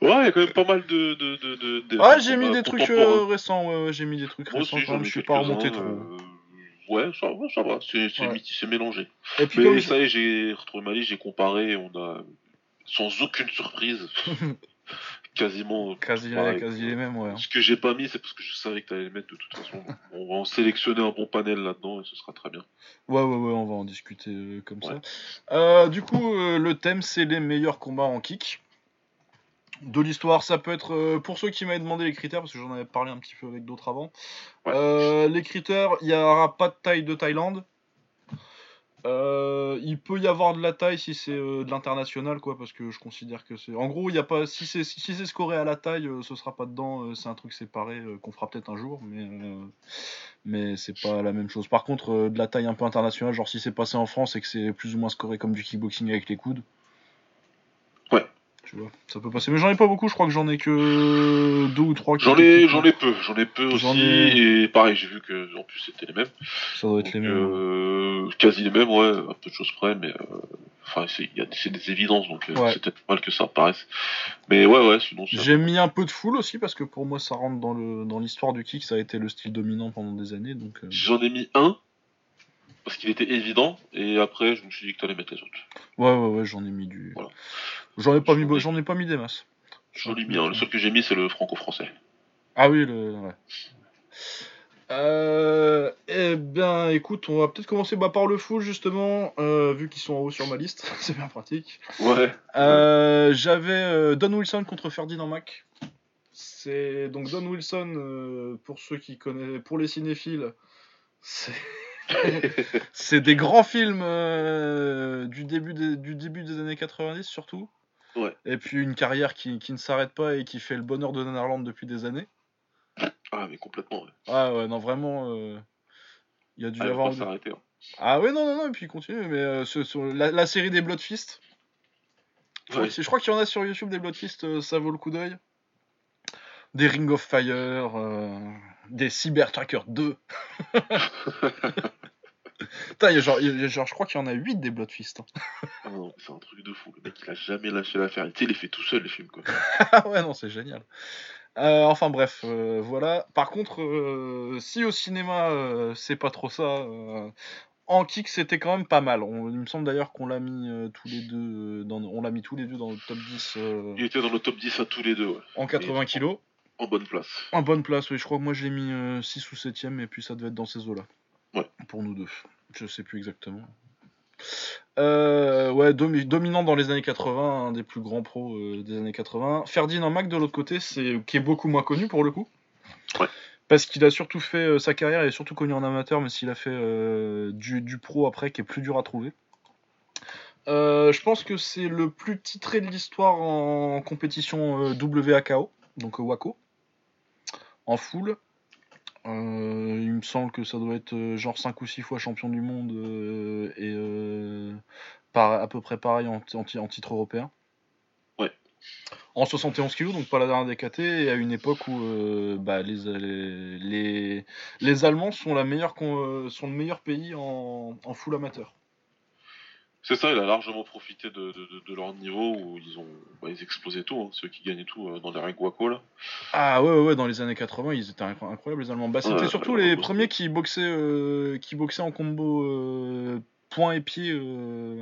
Ouais, il y a quand même pas mal de... de, de, de, de- Ah, j'ai mis des trucs récents. Ouais, ouais, j'ai mis des trucs récents quand même. Je suis pas remonté trop. euh, Ouais, ça va, ça va. C'est Ouais. mélangé. Et puis Mais ça y est, j'ai retrouvé ma liste, j'ai comparé, on a sans aucune surprise, [laughs] quasiment Quasi, pareil. quasi les mêmes, ouais. Ce que j'ai pas mis, c'est parce que je savais que t'allais les mettre de toute façon. [laughs] on va en sélectionner un bon panel là-dedans et ce sera très bien. Ouais, ouais, ouais, on va en discuter euh, comme Ouais. ça. Euh, du coup, euh, le thème, c'est les meilleurs combats en kick. De l'histoire, ça peut être, pour ceux qui m'avaient demandé les critères, parce que j'en avais parlé un petit peu avec d'autres avant. Ouais. Les critères, il n'y aura pas de taille de Thaïlande. Euh, il peut y avoir de la taille si c'est euh, de l'international, quoi, parce que je considère que c'est. En gros, il y a pas. Si c'est si c'est scoré à la taille, euh, ce sera pas dedans. euh, c'est un truc séparé qu'on fera peut-être un jour, mais mais c'est pas la même chose. Par contre, de la taille un peu internationale, genre si c'est passé en France et que c'est plus ou moins scoré comme du kickboxing avec les coudes. Ouais. Tu vois, ça peut passer. Mais j'en ai pas beaucoup. Je crois que j'en ai que deux ou trois. J'en ai, j'en ai peu, j'en ai peu aussi, ai- et pareil, j'ai vu que en plus c'était les mêmes. Ça doit être les mêmes. Quasi les mêmes, ouais, à peu de choses près, mais euh, enfin, c'est des- évidences, donc euh, Ouais. c'est peut-être mal que ça apparaisse. Mais ouais, ouais, sinon. J'ai mis un peu de full aussi parce que pour moi ça rentre dans le dans l'histoire du kick, ça a été le style dominant pendant des années donc euh, J'en ai mis un parce qu'il était évident, et après je me suis dit que t'allais mettre les autres. ouais ouais ouais j'en ai mis du Voilà. j'en ai pas mis J'en be- ai- j'en ai pas mis des masses. J'en ai mis un. Le seul que j'ai mis, c'est le franco-français. Ah oui le ouais. Euh, eh bien écoute on va peut-être commencer bah, par le full justement euh, vu qu'ils sont en haut sur ma liste [laughs] c'est bien pratique. Ouais. Euh, J'avais euh, Don Wilson contre Ferdinand Mac. C'est donc Don Wilson pour ceux qui connaissent, pour les cinéphiles, [laughs] c'est [laughs] c'est des grands films du début des, du début des années 90 surtout. Ouais. Et puis une carrière qui, qui ne s'arrête pas et qui fait le bonheur de Nanarland depuis des années. Ah, mais complètement, ouais. Ah ouais non vraiment. euh, Il y a dû Ah, y va avoir. pas hein. Ah ouais non non non et puis continue mais euh, ce- ce- la, la série des Bloodfist. Je crois Ouais. que- Je crois qu'il y en a sur YouTube des Bloodfist, euh, ça vaut le coup d'œil. Des Ring of Fire, euh, des Cyber Tracker 2. [laughs] Putain, il y a genre, y a genre, je crois qu'il y en a 8 des Bloodfist. hein. Ah non, c'est un truc de fou. Le mec, il a jamais lâché l'affaire. Tu sais, il les fait tout seul, les films, quoi. [laughs] Ah ouais, non, c'est génial. Euh, enfin bref, euh, voilà. Par contre, euh, si au cinéma c'est pas trop ça, en kick c'était quand même pas mal. On- il me semble d'ailleurs qu'on l'a mis tous les deux, dans, on l'a mis tous les deux dans le top 10 euh, Il était dans le top 10 à tous les deux, ouais. en 80 Et- kilos. En bonne place. En bonne place, oui. Je crois que moi je l'ai mis 6 ou 7 et puis ça devait être dans ces eaux-là. Ouais. Pour nous deux. Je sais plus exactement. Euh, ouais, domi- dominant dans les années 80, un des plus grands pros euh, des années 80. Ferdinand Mac de l'autre côté, c'est qui est beaucoup moins connu pour le coup. Ouais. Parce qu'il a surtout fait euh, sa carrière, il est surtout connu en amateur, mais s'il a fait du, du pro après, qui est plus dur à trouver. Je pense que c'est le plus titré de l'histoire en compétition WAKO, donc WAKO, en full. Euh, il me semble que ça doit être euh, genre 5 ou 6 fois champion du monde euh, et euh, par, à peu près pareil en, en ti- en titre européen. Ouais. En 71 kg, donc pas la dernière DKT, et à une époque où bah, les, les, les, les Allemands sont, la meilleure, con- sont le meilleur pays en, en full amateur. C'est ça, il a largement profité de, de, leur niveau où ils ont bah, ils explosaient tout, hein, ceux qui gagnaient tout euh, dans les règles Waco, là. Ah ouais, ouais, ouais, dans les années 80, ils étaient incro- incroyables les Allemands. Bah, c'était Ouais, surtout les premiers qui boxaient, euh, qui boxaient en combo euh, poing et pied euh,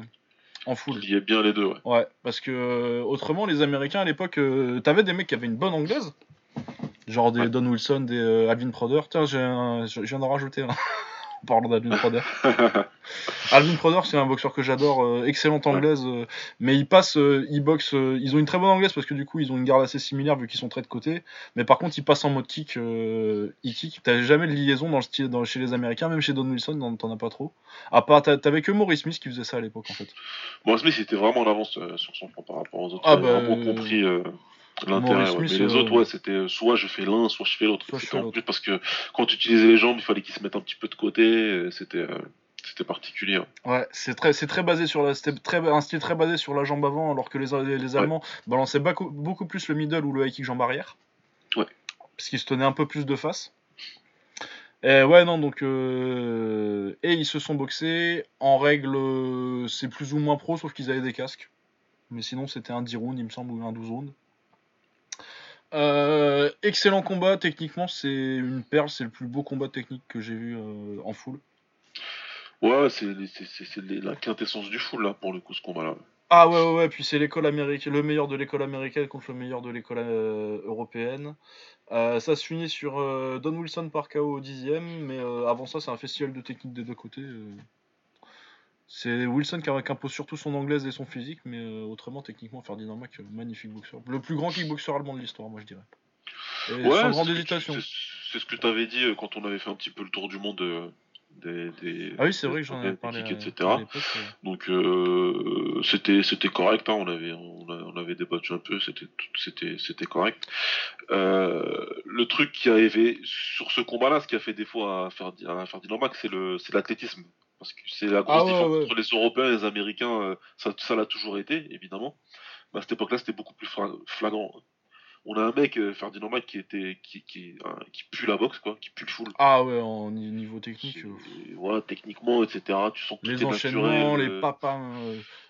en full. Il y a bien les deux, ouais. Ouais, parce que autrement, les Américains à l'époque, t'avais des mecs qui avaient une bonne anglaise, genre des Ouais. Don Wilson, des Alvin Proder. Tiens, je je viens d'en rajouter un. En parlant d'Alvin Proder. [laughs] Alvin Proder, c'est un boxeur que j'adore, euh, excellente anglaise, euh, mais il passe, euh, il boxe, ils ont une très bonne anglaise parce que du coup ils ont une garde assez similaire vu qu'ils sont très de côté, mais par contre ils passent en mode kick, il kick, t'as jamais de liaison dans le style, dans, chez les Américains, même chez Don Wilson, t'en as pas trop. À part, t'avais que Maurice Smith qui faisait ça à l'époque en fait. Maurice Smith était vraiment en avance sur son plan par rapport aux autres, ah, bah, vraiment compris l'intérêt. mais les autres, ouais, c'était soit je fais l'un, soit je fais l'autre. En plus parce que quand tu utilisais les jambes, il fallait qu'ils se mettent un petit peu de côté, c'était c'était particulier. Hein. Ouais, c'est très, c'est très basé sur la, c'était très, un style très basé sur la jambe avant, alors que les, les Allemands balançaient beaucoup, beaucoup, plus le middle ou le high kick jambe arrière. Ouais. Parce qu'ils se tenaient un peu plus de face. Et ouais, non, donc. Euh, et ils se sont boxés. En règle, c'est plus ou moins pro, sauf qu'ils avaient des casques. Mais sinon, c'était un 10 rounds, il me semble, ou un 12 rounds. Euh, excellent combat, techniquement, c'est une perle, c'est le plus beau combat technique que j'ai vu euh, en full. Ouais, c'est la quintessence du full là pour le coup ce combat-là. Ah ouais, ouais, ouais, puis c'est l'école américaine, le meilleur de l'école américaine contre le meilleur de l'école euh, européenne. Ça se finit sur Don Wilson par KO au dixième, mais avant ça c'est un festival de technique des deux côtés. C'est Wilson qui, impose surtout son anglaise et son physique, mais autrement techniquement Ferdinand Mac, magnifique boxeur. Le plus grand kickboxer allemand de l'histoire, moi je dirais. Et ouais, sans grande hésitation. C'est ce que tu avais dit quand on avait fait un petit peu le tour du monde des, ah oui, c'est vrai que j'en ai parlé, etc. Donc euh, c'était c'était correct, hein, on avait on, avait débattu un peu, c'était c'était c'était correct. Euh, le truc qui arrivait sur ce combat-là, ce qui a fait défaut à, à Ferdinand Max, c'est le c'est l'athlétisme. Parce que c'est la grosse ah différence entre les Européens et les Américains, euh, ça, ça l'a toujours été, évidemment. Mais à cette époque-là, c'était beaucoup plus flagrant on a un mec, euh, Ferdinand Mac, qui était qui, qui, qui pue la boxe, quoi, qui pue le full. Ah ouais, en niveau technique. Euh, voilà, techniquement, etc. Tu sens que les enchaînements, les euh, papas,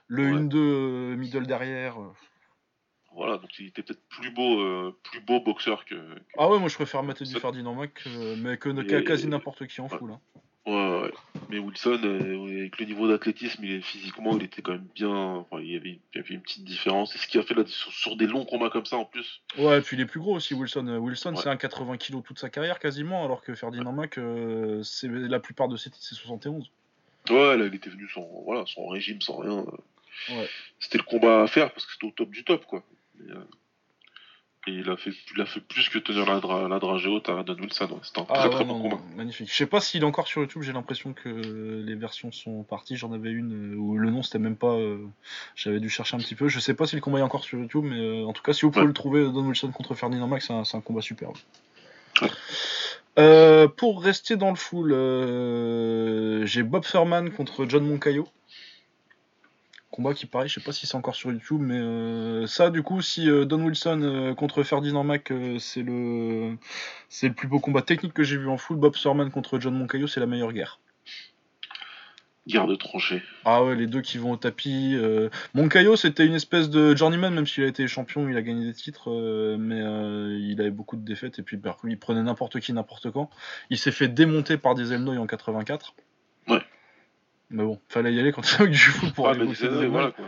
le 1-2 middle derrière. Voilà, donc il était peut-être plus beau, plus beau boxeur que, Ah ouais, moi je préfère mater du Ferdinand Mac, mais que, quasi n'importe qui en foule. Hein. Ouais, ouais. Mais Wilson, euh, avec le niveau d'athlétisme, il physiquement, il était quand même bien. Enfin, il, y avait, il y avait une petite différence. C'est ce qui a fait là, sur, des longs combats comme ça en plus. Ouais, et puis il est plus gros aussi, Wilson. Euh, Wilson, c'est un 80 kg toute sa carrière quasiment, alors que Ferdinand Mac, euh, c'est la plupart de ses titres, c'est 71. Ouais, là, il était venu sans, voilà, sans régime, sans rien. Ouais. C'était le combat à faire parce que c'était au top du top, quoi. Mais, et il a fait, il a fait plus que tenir la, la dragée haute à Don Wilson. C'était un ah très très bon combat. Magnifique. Je sais pas s'il est encore sur YouTube, j'ai l'impression que les versions sont parties. J'en avais une euh, où le nom c'était même pas. Euh, j'avais dû chercher un petit peu. Je sais pas si le combat est encore sur YouTube, mais euh, en tout cas, si vous pouvez le trouver, Don Wilson contre Ferdinand Max, c'est un, un, combat superbe. pour rester dans le full, j'ai Bob Furman contre John Moncayo combat qui pareil, je sais pas si c'est encore sur YouTube, mais euh, ça du coup, si euh, Don Wilson euh, contre Ferdinand Mac, c'est le c'est le plus beau combat technique que j'ai vu en full. Bob Sorman contre John Moncayo, c'est la meilleure guerre. Guerre de tranchées. Ah ouais, les deux qui vont au tapis. Moncayo, c'était une espèce de journeyman, même s'il a été champion, il a gagné des titres, mais il avait beaucoup de défaites et puis bah, il prenait n'importe qui, n'importe quand. Il s'est fait démonter par des Elnoy en 84. Ouais. Mais bon, fallait y aller quand il y avait du foot pour ah, aller voilà. [laughs]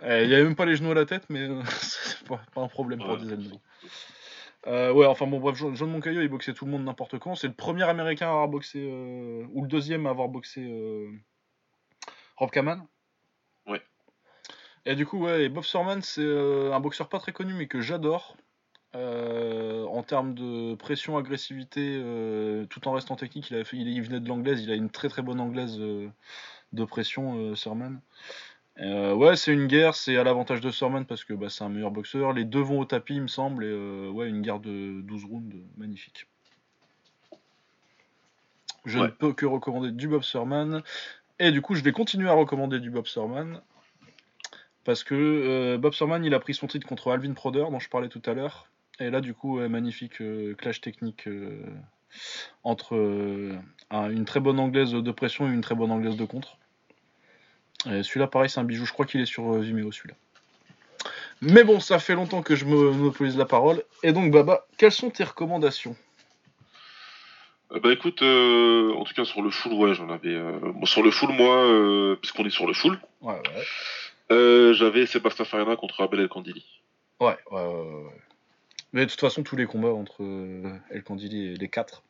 Eh, il n'y avait même pas les genoux à la tête, mais euh, [laughs] c'est pas, un problème pour des euh, ouais, enfin bon, bref, John Moncayo, il boxait tout le monde n'importe quand. C'est le premier américain à avoir boxé, euh, ou le deuxième à avoir boxé Rob Kaman. Ouais. Et du coup, ouais, Bob Sorman, c'est un boxeur pas très connu, mais que j'adore. Euh, en termes de pression, agressivité, euh, tout en restant technique, il, a fait, il, venait de l'anglaise, il a une très très bonne anglaise euh, de pression, Surman. ouais, c'est une guerre, c'est à l'avantage de Surman parce que bah, c'est un meilleur boxeur. Les deux vont au tapis, il me semble, et ouais, une guerre de 12 rounds, magnifique. Je ne peux que recommander du Bob Surman. Et du coup, je vais continuer à recommander du Bob Surman. Parce que Bob Surman, il a pris son titre contre Alvin Proder, dont je parlais tout à l'heure. Et là, du coup, magnifique euh, clash technique euh, entre euh, une très bonne anglaise de pression et une très bonne anglaise de contre. Celui-là, pareil, c'est un bijou. Je crois qu'il est sur Vimeo, celui-là. Mais bon, ça fait longtemps que je me monopolise la parole. Et donc, Baba, quelles sont tes recommandations? Bah écoute, en tout cas sur le full, ouais, j'en avais. sur le full, moi, puisqu'on est sur le full, ouais, ouais. j'avais Sébastien Farina contre Abel El Candili. Ouais, ouais, ouais. Mais de toute façon, tous les combats entre euh, El Candili et les quatre.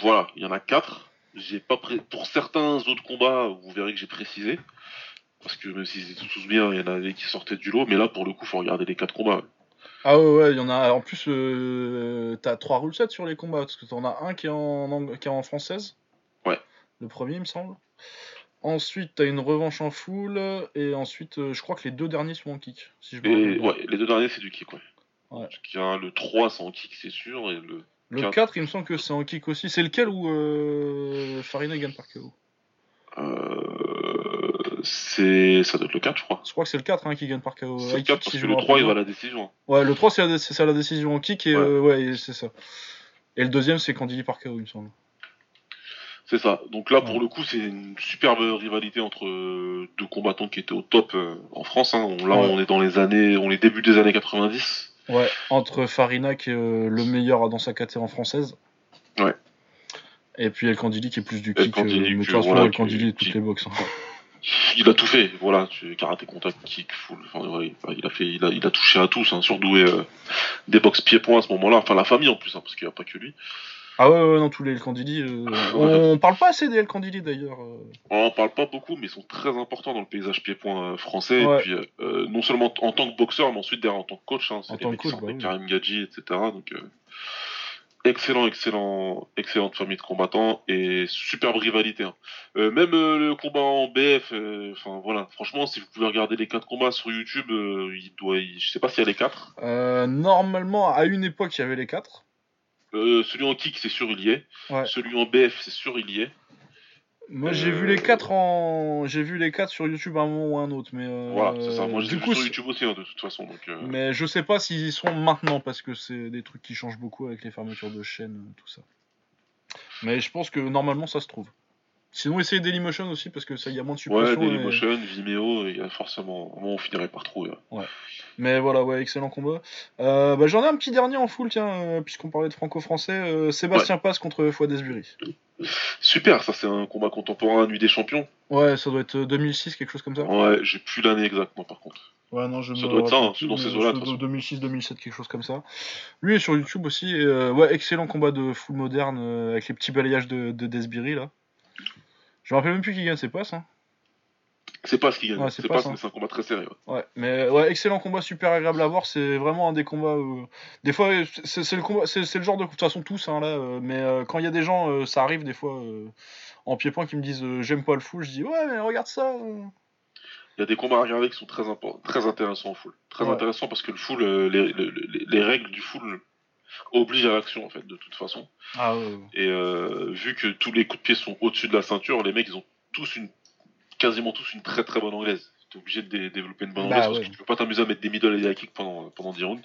Voilà, il y en a quatre. j'ai pas pré- pour certains autres combats, vous verrez que j'ai précisé. Parce que même s'ils étaient tous bien, il y en avait qui sortaient du lot. Mais là, pour le coup, faut regarder les quatre combats. Ah ouais, ouais, il y en a. En plus, euh, t'as trois rule sets sur les combats, parce que t'en as un qui est en, qui est en française. Ouais. Le premier, il me semble. Ensuite, t'as une revanche en full, et ensuite, euh, je crois que les deux derniers sont en kick. Si je Et ouais, les deux derniers, c'est du kick, ouais. Ouais. Parce qu'il y a le 3, c'est en kick, c'est sûr. Et le... Le quatre. 4, il me semble que c'est en kick aussi. C'est lequel où euh, Farina gagne par KO Euh, c'est... Ça doit être le 4, je crois. Je crois que c'est le 4 hein, qui gagne par KO. C'est High le 4 kick, parce si je que me le 3, il va à la décision. Ouais, le 3, c'est la, c'est la décision en kick, et Ouais. euh, ouais, c'est ça. Et le deuxième, c'est Candili par KO, il me semble. C'est ça. Donc là, pour le coup, c'est une superbe rivalité entre deux combattants qui étaient au top en France. Hein. Là, Ouais. on est dans les années, on est début des années 90. Ouais, entre Farina qui est euh, le meilleur dans sa catégorie française. Ouais. Et puis El Candili qui est plus du El kick. Candili euh, mais de que, voilà, El Candili est toutes qui- les boxes. hein. [laughs] Il a tout fait. Voilà, karaté, contact, kick, full. Enfin, ouais, il a fait, il a, il a touché à tous. Hein, surdoué euh, des box pieds-points à ce moment-là. Enfin, la famille en plus, hein, parce qu'il n'y a pas que lui. Ah ouais, ouais, non, tous les El Candili. euh, [laughs] on parle pas assez des El Candili d'ailleurs. euh. On parle pas beaucoup, mais ils sont très importants dans le paysage pied-point euh, français. Ouais. Et puis, euh, non seulement en tant que boxeur, mais ensuite derrière en tant que coach. Hein, En c'est tant les que mecs qui bah. Karim Gadji, etc. Donc, euh, excellent, excellent, excellente famille de combattants et superbe rivalité. hein. Même le combat en BF, enfin voilà, franchement, si vous pouvez regarder les quatre combats sur YouTube, il doit, il- je sais pas s'il y a les quatre. Normalement, à une époque, il y avait les 4. Euh, celui en kick, c'est sûr, il y est. Ouais. Celui en BF, c'est sûr, il y est. Moi, j'ai Euh, vu les 4 en. J'ai vu les 4 sur YouTube à un moment ou à un autre. Mais, euh, Voilà, c'est ça. Moi, je les du ai vus coup, sur YouTube aussi, hein, de toute façon. Donc, euh, Mais je sais pas s'ils y sont maintenant parce que c'est des trucs qui changent beaucoup avec les fermetures de chaînes, euh, tout ça. Mais je pense que normalement ça se trouve. Sinon, essayez Dailymotion aussi parce que ça y a moins de Ouais, suppression. et- Dailymotion, Vimeo, il y a forcément. à un moment, on finirait par trouver. hein. Mais voilà, ouais, excellent combat. Euh, bah, J'en ai un petit dernier en full, tiens, euh, puisqu'on parlait de franco-français. euh, Sébastien Passe contre Fouadesbury. Super, ça c'est un combat contemporain, Nuit des Champions. Ouais, ça doit être euh, 2006, quelque chose comme ça. Ouais, j'ai plus l'année exactement par contre. Ouais, non, je Ça me doit être ça, hein, plus, dans ces eaux-là, de c'est toute façon. 2006, 2007, quelque chose comme ça. Lui est sur YouTube aussi. et, euh, ouais, excellent combat de full moderne euh, avec les petits balayages de, de Desbury là. Je me rappelle même plus qui gagne ses passes. Hein. C'est pas ce qui gagne, Ouais, c'est c'est pas pas, ça. mais c'est un combat très serré. ouais. Ouais, mais ouais, excellent combat, super agréable à voir. C'est vraiment un des combats. Des fois, c'est c'est le combat, c'est c'est le genre de. De toute façon, tous hein, là. euh, Mais euh, quand il y a des gens, euh, ça arrive des fois euh, en pied-point qui me disent j'aime pas le full. Je dis ouais, mais regarde ça. Il y a des combats à regarder qui sont très, très intéressants en full. Très Ouais. intéressants parce que le full, les, les- les- les règles du full obligent à l'action en fait, de toute façon. Ah. Et euh, vu que tous les coups de pied sont au-dessus de la ceinture, les mecs ils ont tous une, quasiment tous une très très bonne anglaise. T'es obligé de dé- développer une bonne Bah anglaise parce que tu peux pas t'amuser à mettre des middle et des high kicks pendant, pendant 10 rounds.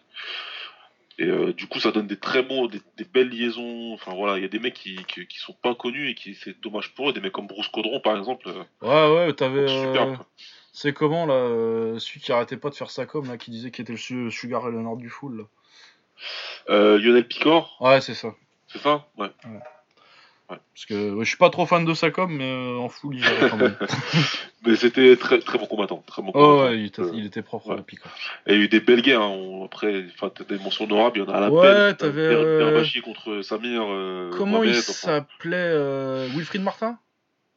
Et euh, du coup, ça donne des très bons, des, des belles liaisons. Enfin voilà, il y a des mecs qui, qui, qui sont pas connus et qui c'est dommage pour eux. Des mecs comme Bruce Caudron par exemple, euh, Ouais, ouais, t'avais. C'est comment là Celui qui arrêtait pas de faire sa com là, qui disait qu'il était le su- Sugar et Leonard du full là. Euh, Lionel Picor, Ouais, c'est ça. c'est ça Ouais. Parce que ouais, je suis pas trop fan de sa com, mais euh, en full il quand même. [laughs] Mais c'était très très bon combattant, très bon oh combattant. ouais, il était, Euh, il était propre ouais. Et il y a eu des belles guerres. hein. Après, t'as des mentions honorables. Il y en a à la Ouais, t'avais, euh, contre Samir. Comment il Mohamed, s'appelait Wilfried Martin?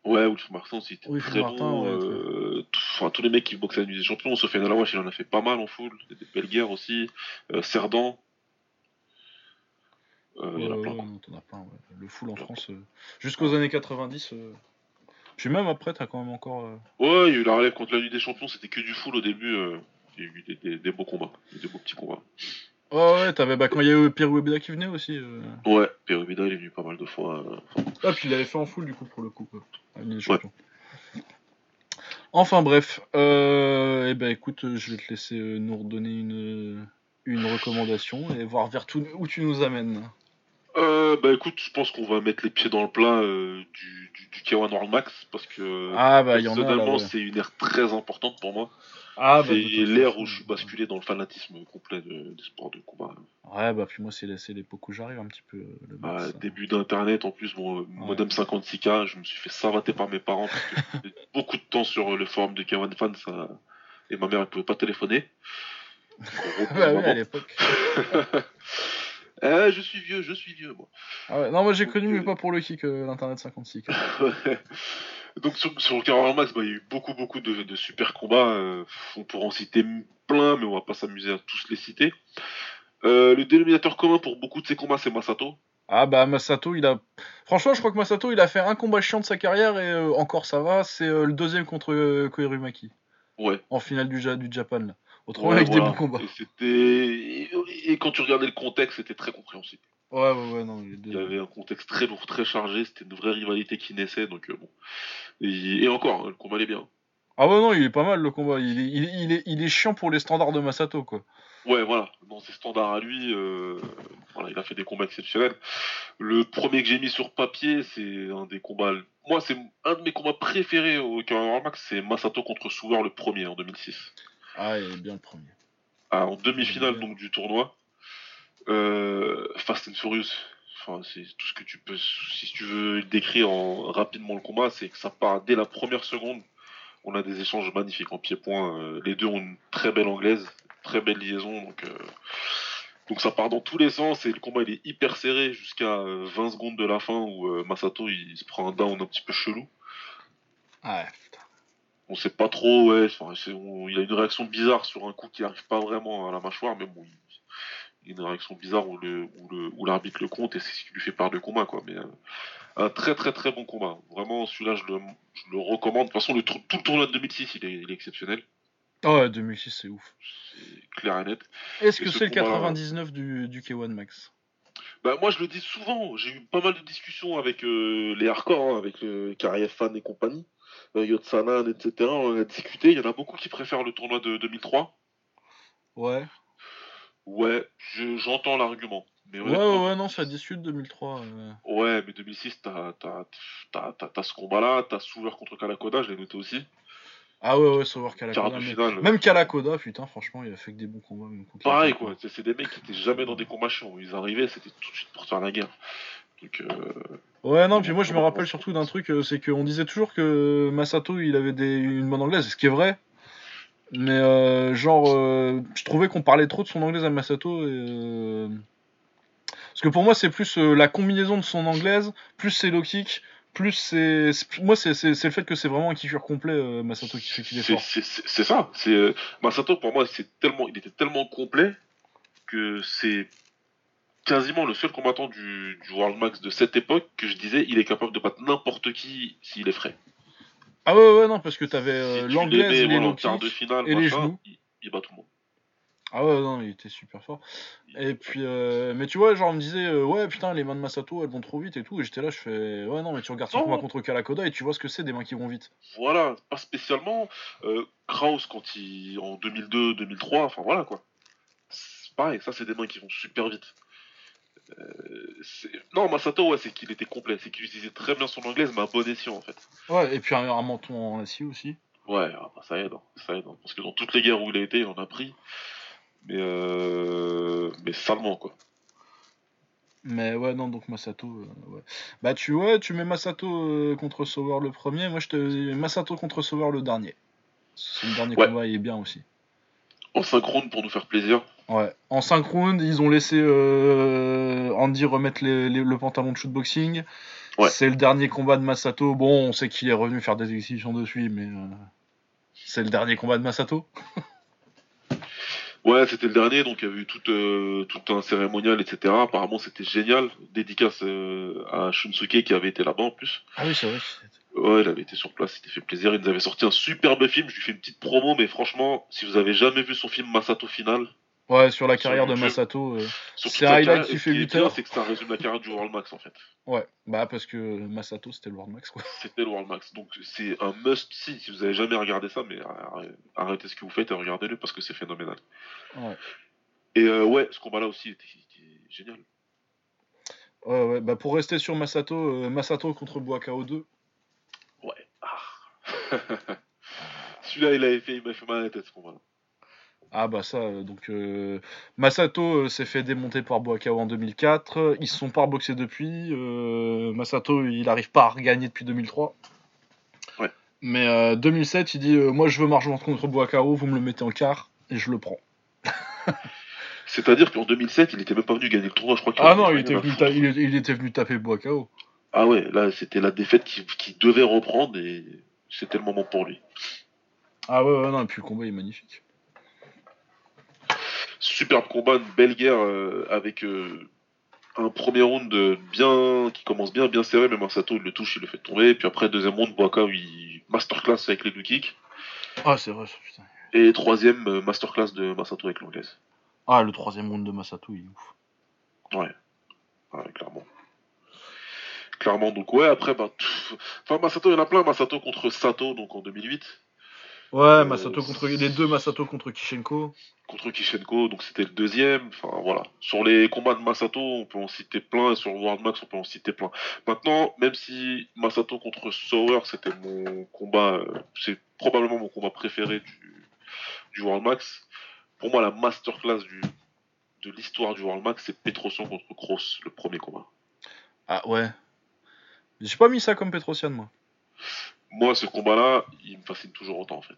Ouais, Wilfried Martin aussi était Wilfried très Martin, bon. ouais, Enfin, tous les mecs qui boxaient à la nuit des champions. Sofiane Alawash, il en a fait pas mal en full. Des des belles guerres aussi. Cerdan. Euh, il y en a plein. ouais. Le full en France, euh, jusqu'aux années 90. euh, Puis même après, t'as quand même encore. euh, Ouais, il y a eu la relève contre la nuit des champions. C'était que du full au début. euh, Il y a eu des, des- des beaux combats. Des beaux petits combats. Ouais, ouais, t'avais bah, quand il y a eu Pierre Webeda qui venait aussi. euh. Ouais, Pierre Vida, il est venu pas mal de fois. euh, Ah, puis il l'avait fait en full du coup pour le coup. Enfin bref, euh, eh ben écoute, euh, je vais te laisser euh, nous redonner une, une recommandation et voir vers tout, où tu nous amènes. Euh, bah écoute, je pense qu'on va mettre les pieds dans le plat euh, du, du, du K1 World Max parce que Ah bah personnellement ouais. c'est une ère très importante pour moi. Ah bah c'est l'ère où je suis basculé dans le fanatisme complet de- des sports de combat. Ouais bah puis moi c'est l'époque où j'arrive un petit peu. euh, Le Ah, max. début d'internet en plus, mon euh, modem 56K, je me suis fait savater par mes parents parce que [laughs] beaucoup de temps sur le forum de K1 Fan ça... et ma mère elle pouvait pas téléphoner. [laughs] Bah maman. à l'époque. [laughs] Eh, je suis vieux, je suis vieux, moi. Ah ouais, non, moi j'ai connu, mais euh, pas pour le kick, euh, l'Internet 56. [laughs] Ouais. Donc sur, sur le Carole Max, bah, il y a eu beaucoup beaucoup de, de super combats. euh, on pourra en citer plein, mais on va pas s'amuser à tous les citer. Euh, le dénominateur commun pour beaucoup de ces combats, c'est Masato. Ah bah Masato, il a... Franchement, je crois que Masato, il a fait un combat chiant de sa carrière, et euh, encore ça va, c'est euh, le deuxième contre euh, Koirumaki, Ouais. en finale du, Ja- du Japan. Là. Autrement, Ouais, avec voilà. des bons combats. Et c'était et, quand tu regardais le contexte, c'était très compréhensible. Ouais, ouais, ouais, non. Il y avait un contexte très lourd, très chargé. C'était une vraie rivalité qui naissait, donc euh, bon. Et, et encore, hein, le combat est bien. Ah ouais, non, il est pas mal le combat. Il est, il, est, il est, il est chiant pour les standards de Masato, quoi. Ouais, voilà, dans ses standards à lui, euh, voilà, il a fait des combats exceptionnels. Le premier que j'ai mis sur papier, c'est un des combats. Moi, c'est un de mes combats préférés au Carrera Max, c'est Masato contre Sugar, le premier en 2006. Ah, il est bien le premier. Ah, en demi-finale Ouais. donc du tournoi. Euh, Fast and Furious. Enfin, c'est tout ce que tu peux. Si tu veux décrire en, rapidement le combat, c'est que ça part dès la première seconde. On a des échanges magnifiques en pied-point. Euh, les deux ont une très belle anglaise, très belle liaison. Donc, euh, donc ça part dans tous les sens et le combat il est hyper serré jusqu'à euh, 20 secondes de la fin où Masato il se prend un down un petit peu chelou. Ah, putain. On sait pas trop, ouais. On- il a une réaction bizarre sur un coup qui arrive pas vraiment à la mâchoire, mais bon, il, a une réaction bizarre où le où le où l'arbitre le compte et c'est ce qui lui fait part de combat, quoi. Mais euh, un très très très bon combat. Vraiment, celui-là, je le, je le recommande. De toute façon, le, tout le tournoi de 2006, il est, il est exceptionnel. Ah ouais, 2006, c'est ouf. C'est clair et net. Est-ce que ce c'est le combat-là- 99 du, du K1 Max? Bah, moi, je le dis souvent. J'ai eu pas mal de discussions avec euh, les hardcore, hein, avec le Kariev Fan et compagnie, euh, Yotsanan, etc. On en a discuté. Il y en a beaucoup qui préfèrent le tournoi de 2003. Ouais. Ouais, je- j'entends l'argument. Mais Ouais, ouais, non, ça discute 2003. euh. Ouais, mais 2006, t'as, ce combat-là, t'as Souvert contre Kalakoda, je l'ai noté aussi. Ah ouais, ouais, Quart Kalakoda. mais-. Même Kalakoda, putain, franchement, il a fait que des bons combats. Même contre Pareil, quoi. C'est, c'est des mecs qui étaient jamais dans des combats chiants. Ils arrivaient, c'était tout de suite pour faire la guerre. Donc, euh, Ouais, non, puis moi je me rappelle surtout d'un truc, euh, c'est qu'on disait toujours que Masato il avait des, une bonne anglaise, ce qui est vrai. Mais euh, genre, euh, je trouvais qu'on parlait trop de son anglaise à Masato. Et, euh, Parce que pour moi c'est plus la combinaison de son anglaise, plus ses low kicks, plus c'est. Moi c'est le fait que c'est vraiment un kiffeur complet, Masato, qui fait qu'il est c'est, fort. c'est, ça. C'est, Masato, pour moi, c'est tellement, il était tellement complet que c'est quasiment le seul combattant du, du World Max de cette époque que je disais, il est capable de battre n'importe qui s'il est frais. Ah ouais, ouais, non, parce que t'avais euh, l'anglaise, l'aimais, les voilà, low en quart de kicks. finale, et les genoux. il, il bat tout le monde. Ah ouais, non, il était super fort. Et puis, euh, mais tu vois, genre, on me disait, euh, ouais, putain, les mains de Masato, elles vont trop vite et tout. Et j'étais là, je fais, ouais, non, mais tu regardes son combat contre Kalakoda et tu vois ce que c'est des mains qui vont vite. Voilà, pas spécialement. Euh, Kraus, quand il. en 2002, 2003, enfin voilà quoi. C'est pareil, ça c'est des mains qui vont super vite. Euh, non, Masato, ouais, c'est qu'il était complet, c'est qu'il utilisait très bien son anglaise, mais à bon escient en fait. Ouais, et puis un, un menton en acier aussi. Ouais, ah, bah, ça aide, hein, ça aide. hein, parce que dans toutes les guerres où il a été, il en a pris. Mais euh, mais salement quoi. Mais ouais, non, donc Masato, euh, ouais. Bah, tu vois, tu mets Masato euh, contre Sauveur le premier, moi je te Masato contre Sauveur le dernier. C'est le dernier Ouais. combat, il est bien aussi. En synchrone pour nous faire plaisir. Ouais. En 5 rounds, ils ont laissé euh, Andy remettre les- les- le pantalon de shootboxing. Ouais. C'est le dernier combat de Masato. Bon, on sait qu'il est revenu faire des exhibitions dessus, mais euh, c'est le dernier combat de Masato. [laughs] Ouais, c'était le dernier, donc il y avait eu tout, euh, tout un cérémonial, etc. Apparemment, c'était génial. Dédicace euh, à Shunsuke qui avait été là-bas en plus. Ah oui, c'est vrai. Ouais, il avait été sur place, il s'était fait plaisir. Il nous avait sorti un superbe film. Je lui fais une petite promo, mais franchement, si vous avez jamais vu son film Masato Final, Ouais, sur la Sur carrière de. Masato. euh, C'est un highlight qui fait est 8 bien, heures. C'est que ça résume la carrière du World Max en fait. Ouais, bah parce que Masato c'était le World Max quoi. C'était le World Max. Donc c'est un must si, si vous avez jamais regardé ça, mais arrêtez- ce que vous faites et regardez-le parce que c'est phénoménal. Ouais. Et euh, ouais, ce combat-là aussi était, était génial. Ouais, ouais, bah pour rester sur Masato, euh, Masato contre Buakao 2. Ouais. Ah. [laughs] Celui-là, il avait fait, il m'a fait mal à la tête ce combat-là. Ah bah ça, euh, donc euh, Masato euh, s'est fait démonter par Buakao en 2004, ils se sont pas reboxés depuis, euh, Masato il arrive pas à regagner depuis 2003. Ouais. Mais euh, 2007 il dit moi je veux marche contre Buakao, vous me le mettez en quart et je le prends. [laughs] C'est-à-dire qu'en 2007, il était même pas venu gagner le tournoi, je crois. qu'il Ah non, il était, venu ta- il, il était venu taper Boakao. Ah ouais, là, c'était la défaite qui, qui devait reprendre et c'était le moment pour lui. Ah ouais, ouais, non, et puis le combat est magnifique. Superbe combat, une belle guerre euh, avec euh, un premier round bien qui commence bien, bien serré, mais Masato il le touche, il le fait tomber. Puis après, deuxième round, Boaka, il masterclass avec les deux kicks. Ah, c'est vrai, ça, putain. Et troisième, euh, masterclass de Masato avec l'anglaise. Ah, le troisième round de Masato, il est ouf. Ouais, clairement. Clairement, donc ouais, après, bah, pff, enfin, Masato, il y en a plein. Masato contre Sato, donc en 2008. Ouais, Masato contre les deux Masato contre Kishenko. contre Kishenko, donc c'était le deuxième. Enfin voilà. Sur les combats de Masato, on peut en citer plein, et sur World Max, on peut en citer plein. Maintenant, même si Masato contre Sauer, c'était mon combat, euh, c'est probablement mon combat préféré du, du World Max. Pour moi, la masterclass du, de l'histoire du World Max, c'est Petrosian contre Kroos, le premier combat. Ah ouais. J'ai pas mis ça comme Petrosian, moi. Moi, ce combat-là, il me fascine toujours autant en fait.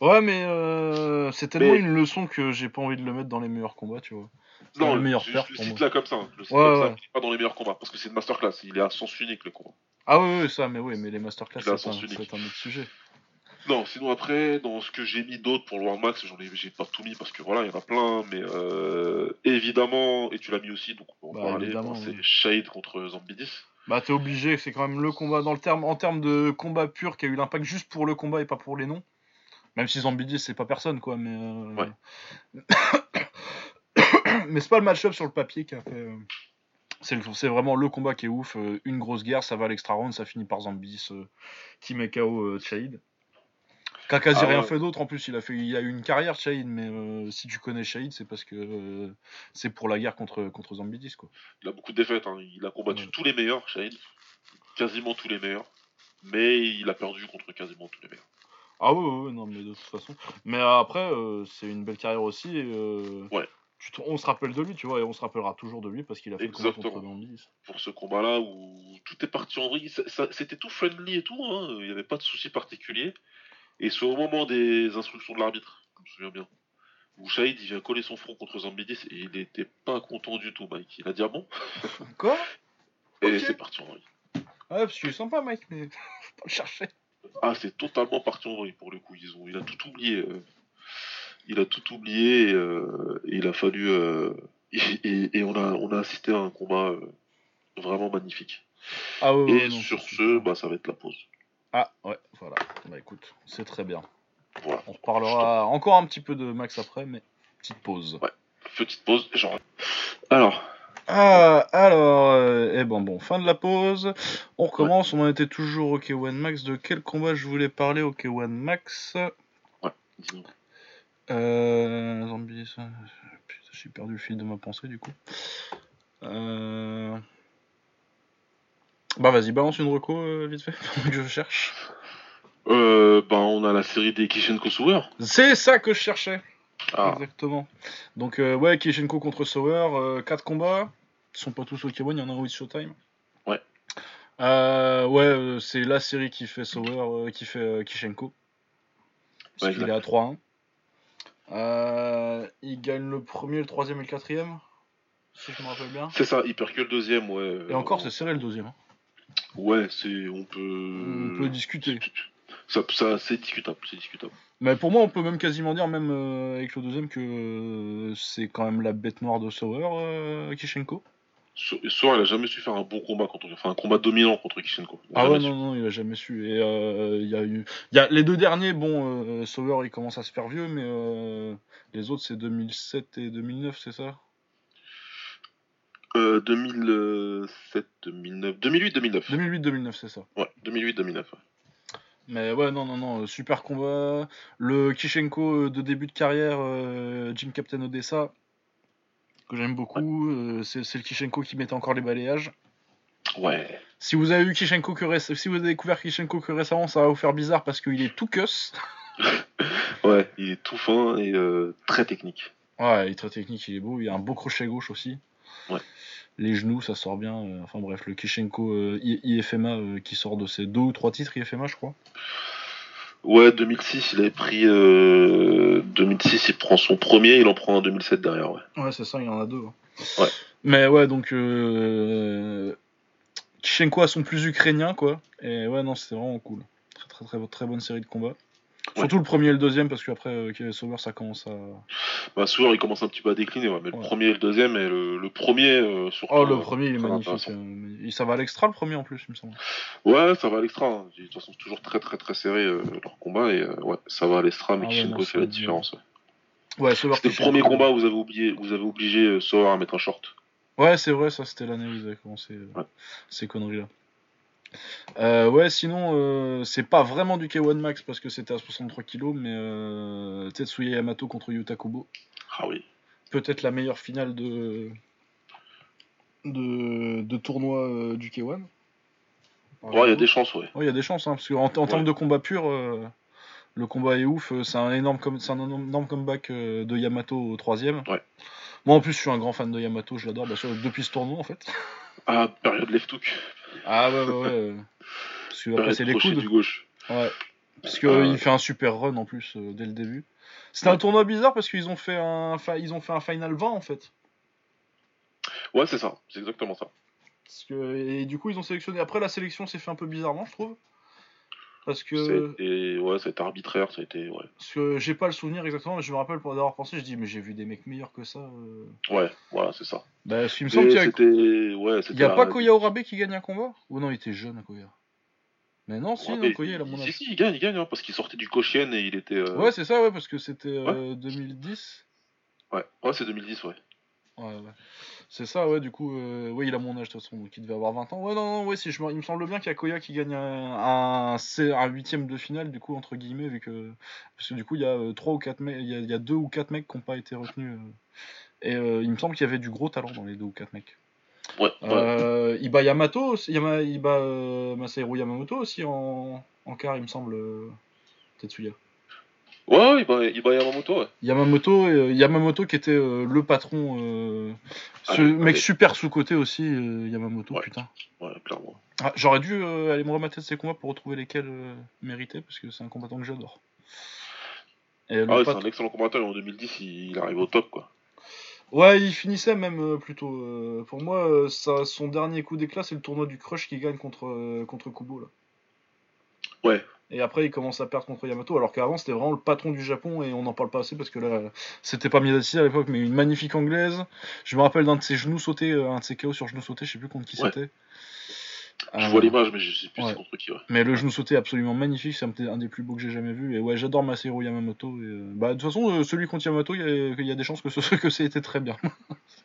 Ouais, mais euh, c'est tellement Mais- une leçon que j'ai pas envie de le mettre dans les meilleurs combats, tu vois. Non, le meilleur je, le cite là comme ça. hein. Je le cite Ouais, comme ça, ouais. mais il est pas dans les meilleurs combats, parce que c'est une masterclass. Il est à sens unique le combat. Ah ouais, ouais, ça, mais oui, mais les masterclass, c'est un, un autre sujet. Non, sinon après, dans ce que j'ai mis d'autres pour le World Max, j'en ai, j'ai pas tout mis parce que voilà, il y en a plein, mais euh, évidemment, et tu l'as mis aussi, donc on en Bah, parler, évidemment, c'est oui. Shade contre Zambidis. Bah, t'es obligé, c'est quand même le combat dans le terme, en termes de combat pur qui a eu l'impact juste pour le combat et pas pour les noms. Même si Zambidis, c'est pas personne, quoi, mais. euh, Ouais. [coughs] mais c'est pas le match-up sur le papier qui a fait. euh, C'est vraiment le combat qui est ouf. euh, Une grosse guerre, ça va à l'extra round, ça finit par Zambidis euh, qui met KO euh, Shahid. Qui a quasi Ah rien ouais. fait d'autre en plus, il a, fait, il a eu une carrière Shahid, mais euh, si tu connais Shahid, c'est parce que euh, c'est pour la guerre contre, contre Zambidis. Quoi. Il a beaucoup de défaites, hein. il a combattu Ouais. tous les meilleurs, Shade, quasiment tous les meilleurs, mais il a perdu contre quasiment tous les meilleurs. Ah oui, oui, non, mais de toute façon. Mais après, euh, c'est une belle carrière aussi. et, Ouais. tu te- on se rappelle de lui, tu vois, et on se rappellera toujours de lui parce qu'il a fait le combat Exactement. contre Zambidis. Pour ce combat-là où tout est parti en vrille, c'était tout friendly et tout, hein. il n'y avait pas de soucis particuliers. Et c'est au moment des instructions de l'arbitre, je me souviens bien, où Shahid il vient coller son front contre Zambidis et il était pas content du tout, Mike. Il a dit ah bon? [laughs] Quoi? Et c'est parti en vrille. Ouais, parce qu'il est sympa, Mike, mais [laughs] faut pas le chercher. Ah, c'est totalement parti en vrille pour le coup. Ils ont, il a tout oublié. euh. Il a tout oublié et, euh, et il a fallu. euh, et, [laughs] et- et on, a, on a assisté à un combat euh, vraiment magnifique. Ah ouais, ouais, et non, sur ce, bah, ça va être la pause. Ah, ouais, voilà. Bah écoute, c'est très bien. Voilà. On reparlera encore un petit peu de Max après, mais petite pause. Ouais. Petite pause. Genre. Alors, Ah, alors, euh, eh ben bon, fin de la pause. On recommence, on en était toujours au K1 Max. De quel combat je voulais parler au K1 Max dis-nous. Euh. Zombie, ça. Putain, j'ai perdu le fil de ma pensée du coup. Euh. Bah vas-y, balance une reco euh, vite fait, [laughs] pendant que je cherche. Euh, bah, on a la série des Kishenko Sauer. C'est ça que je cherchais Ah, Exactement. Donc, euh, ouais, Kishenko contre Sauer, 4 combats. Ils sont pas tous au K1, il y en a un with Showtime. Ouais. Euh, ouais, euh, c'est la série qui fait Sauer, euh, qui fait euh, Kishenko. Parce Ouais, qu'il est à 3-1. Euh, il gagne le premier, le troisième et le quatrième. Si je me rappelle bien. c'est ça, Hyper que le deuxième, ouais. Et encore, c'est serré le deuxième. hein. Ouais, c'est. On peut. On peut discuter. Ça, ça, c'est discutable, c'est discutable. Mais pour moi, on peut même quasiment dire, même euh, avec le deuxième, que euh, c'est quand même la bête noire de Sauer, euh, Kishenko. Sauer, il a jamais su faire un bon combat contre. Enfin, un combat dominant contre Kishenko. Ah ouais, su. non, non, il a jamais su. Et euh, il y a eu. Il y a les deux derniers, bon, Sauer, il commence à se faire vieux, mais les autres, c'est 2007 et 2009, c'est ça? Euh, 2007, 2009, 2008, 2009. 2008-2009, c'est ça. Ouais, 2008, 2009. ouais. Mais ouais, non, non, non, euh, super combat. Le Kishenko euh, de début de carrière, euh, Jim Captain Odessa, que j'aime beaucoup. euh, c'est c'est le Kishenko qui mettait encore les balayages. Ouais. Si vous avez eu Kishenko que si vous avez découvert Kishenko que récemment, ça va vous faire bizarre parce qu'il est tout cuss. [laughs] Ouais, il est tout fin et euh, très technique. Ouais, il est très technique, il est beau. Il a un beau crochet gauche aussi. Ouais. Les genoux, ça sort bien. euh, enfin bref, le Kishenko euh, IFMA euh, qui sort de ses deux ou trois titres IFMA, je crois. Ouais, 2006, il avait pris. euh, 2006, il prend son premier, il en prend un 2007 derrière, ouais. Ouais, c'est ça, il y en a deux. hein. Ouais. Mais ouais, donc. Euh... Kishenko a son plus ukrainien, quoi. Et ouais, non, c'était vraiment cool. Très, très, très, très bonne série de combats. Surtout le premier et le deuxième, parce qu'après, euh, Kevin Sauber, ça commence à. Bah, souvent, il commence un petit peu à décliner, ouais, mais Ouais. le premier et le deuxième, et le, le premier, euh, surtout. Oh, le premier, il est magnifique. intéressant. euh, ça va à l'extra, le premier en plus, il me semble. Ouais, ça va à l'extra. hein. De toute façon, c'est toujours très très très serré euh, leur combat, et ouais, ça va à l'extra, mais Ah Kishenko fait la différence. ouais. Ouais, Sauber. C'était le premier combat où vous avez, oublié, vous avez obligé Sauer à mettre un short. Ouais, c'est vrai, ça c'était l'année où ils avaient commencé ces conneries-là. Euh, ouais, sinon, euh, c'est pas vraiment du K1 Max parce que c'était à 63 kg, mais euh, Tetsuya Yamato contre Yuta Kubo. Ah oui. Peut-être la meilleure finale de, de, de tournoi euh, du K1. Ouais, il y a des chances, ouais. Ouais, il y a des chances, hein, parce qu'en en termes Ouais. de combat pur, le combat est ouf. C'est un énorme, com- c'est un énorme comeback de Yamato au troisième. Ouais. Moi, en plus, je suis un grand fan de Yamato, je l'adore bah, depuis ce tournoi en fait. Ah, période left hook. Ah ouais, ouais, ouais. euh, Parce que après, c'est les coudes. du gauche. Ouais. Parce Ah euh, il fait un super run en plus euh, dès le début. C'était un tournoi bizarre parce qu'ils ont fait un, ils ont fait un final 20 en fait. Ouais, c'est ça. C'est exactement ça. Parce que, et du coup, ils ont sélectionné. Après, la sélection s'est fait un peu bizarrement, je trouve. Parce que, été, ouais, ça a été arbitraire, ça a été, ouais. parce que j'ai pas le souvenir exactement, mais je me rappelle pour d'avoir pensé, je dis, mais j'ai vu des mecs meilleurs que ça. euh. Ouais, voilà, c'est ça. Bah, qu'il me semble Mais qu'il y a, c'était, ouais, il c'était y a pas Koya Orabe qui gagne un combat? Ou non, il était jeune, Koya. Mais non, si, Ouais, non, Koya, il a mon âge. si, il gagne, il gagne, hein, parce qu'il sortait du Koshien et il était. euh, Ouais, c'est ça, ouais, parce que c'était euh, 2010. ouais, ouais, c'est 2010, ouais. Ouais, ouais. C'est ça, ouais, du coup, euh, ouais, il a mon âge de toute façon, donc il devait avoir 20 ans. Ouais, non, non, ouais, si, je me- il me semble bien qu'il y a Koya qui gagne un, un, un huitième de finale, du coup, entre guillemets, vu que. Parce que du coup, il y a euh, trois ou quatre mecs, il y a, il y a deux ou quatre mecs qui n'ont pas été retenus. euh. Et euh, il me semble qu'il y avait du gros talent dans les deux ou quatre mecs. Ouais, ouais. Euh, il bat Yamato, il bat euh, Masahiro Yamamoto aussi en, en quart, il me semble, euh, Tetsuya. Ouais, il bat, Yamamoto, ouais. Yamamoto, euh, Yamamoto qui était euh, le patron, euh, ce mec super sous-côté aussi, euh, Yamamoto, Ouais. putain. Ouais, clairement. Ah, J'aurais dû aller me remater de ces combats pour retrouver lesquels mérités, parce que c'est un combattant que j'adore. Ah ouais, c'est un excellent combattant, et en 2010, il, il arrive au top, quoi. Ouais, il finissait même plutôt. pour moi, ça, son dernier coup d'éclat, c'est le tournoi du Crush qui gagne contre, contre Kubo. Là. Ouais. Et après, il commence à perdre contre Yamato, alors qu'avant, c'était vraiment le patron du Japon, et on n'en parle pas assez parce que là, c'était pas Miyazaki à l'époque, mais une magnifique anglaise. Je me rappelle d'un de ses genoux sautés, euh, un de ses KO sur genoux sautés, je sais plus contre qui Ouais. c'était. Je Euh, vois l'image, mais je sais plus ouais. c'est contre qui, ouais. Mais le genou sauté absolument magnifique, c'est un, un des plus beaux que j'ai jamais vu. Et ouais, j'adore Masahiro Yamamoto. Et, euh, bah, de toute façon, euh, celui contre Yamato, il y, y a des chances que ce [laughs] que ça ait été très bien.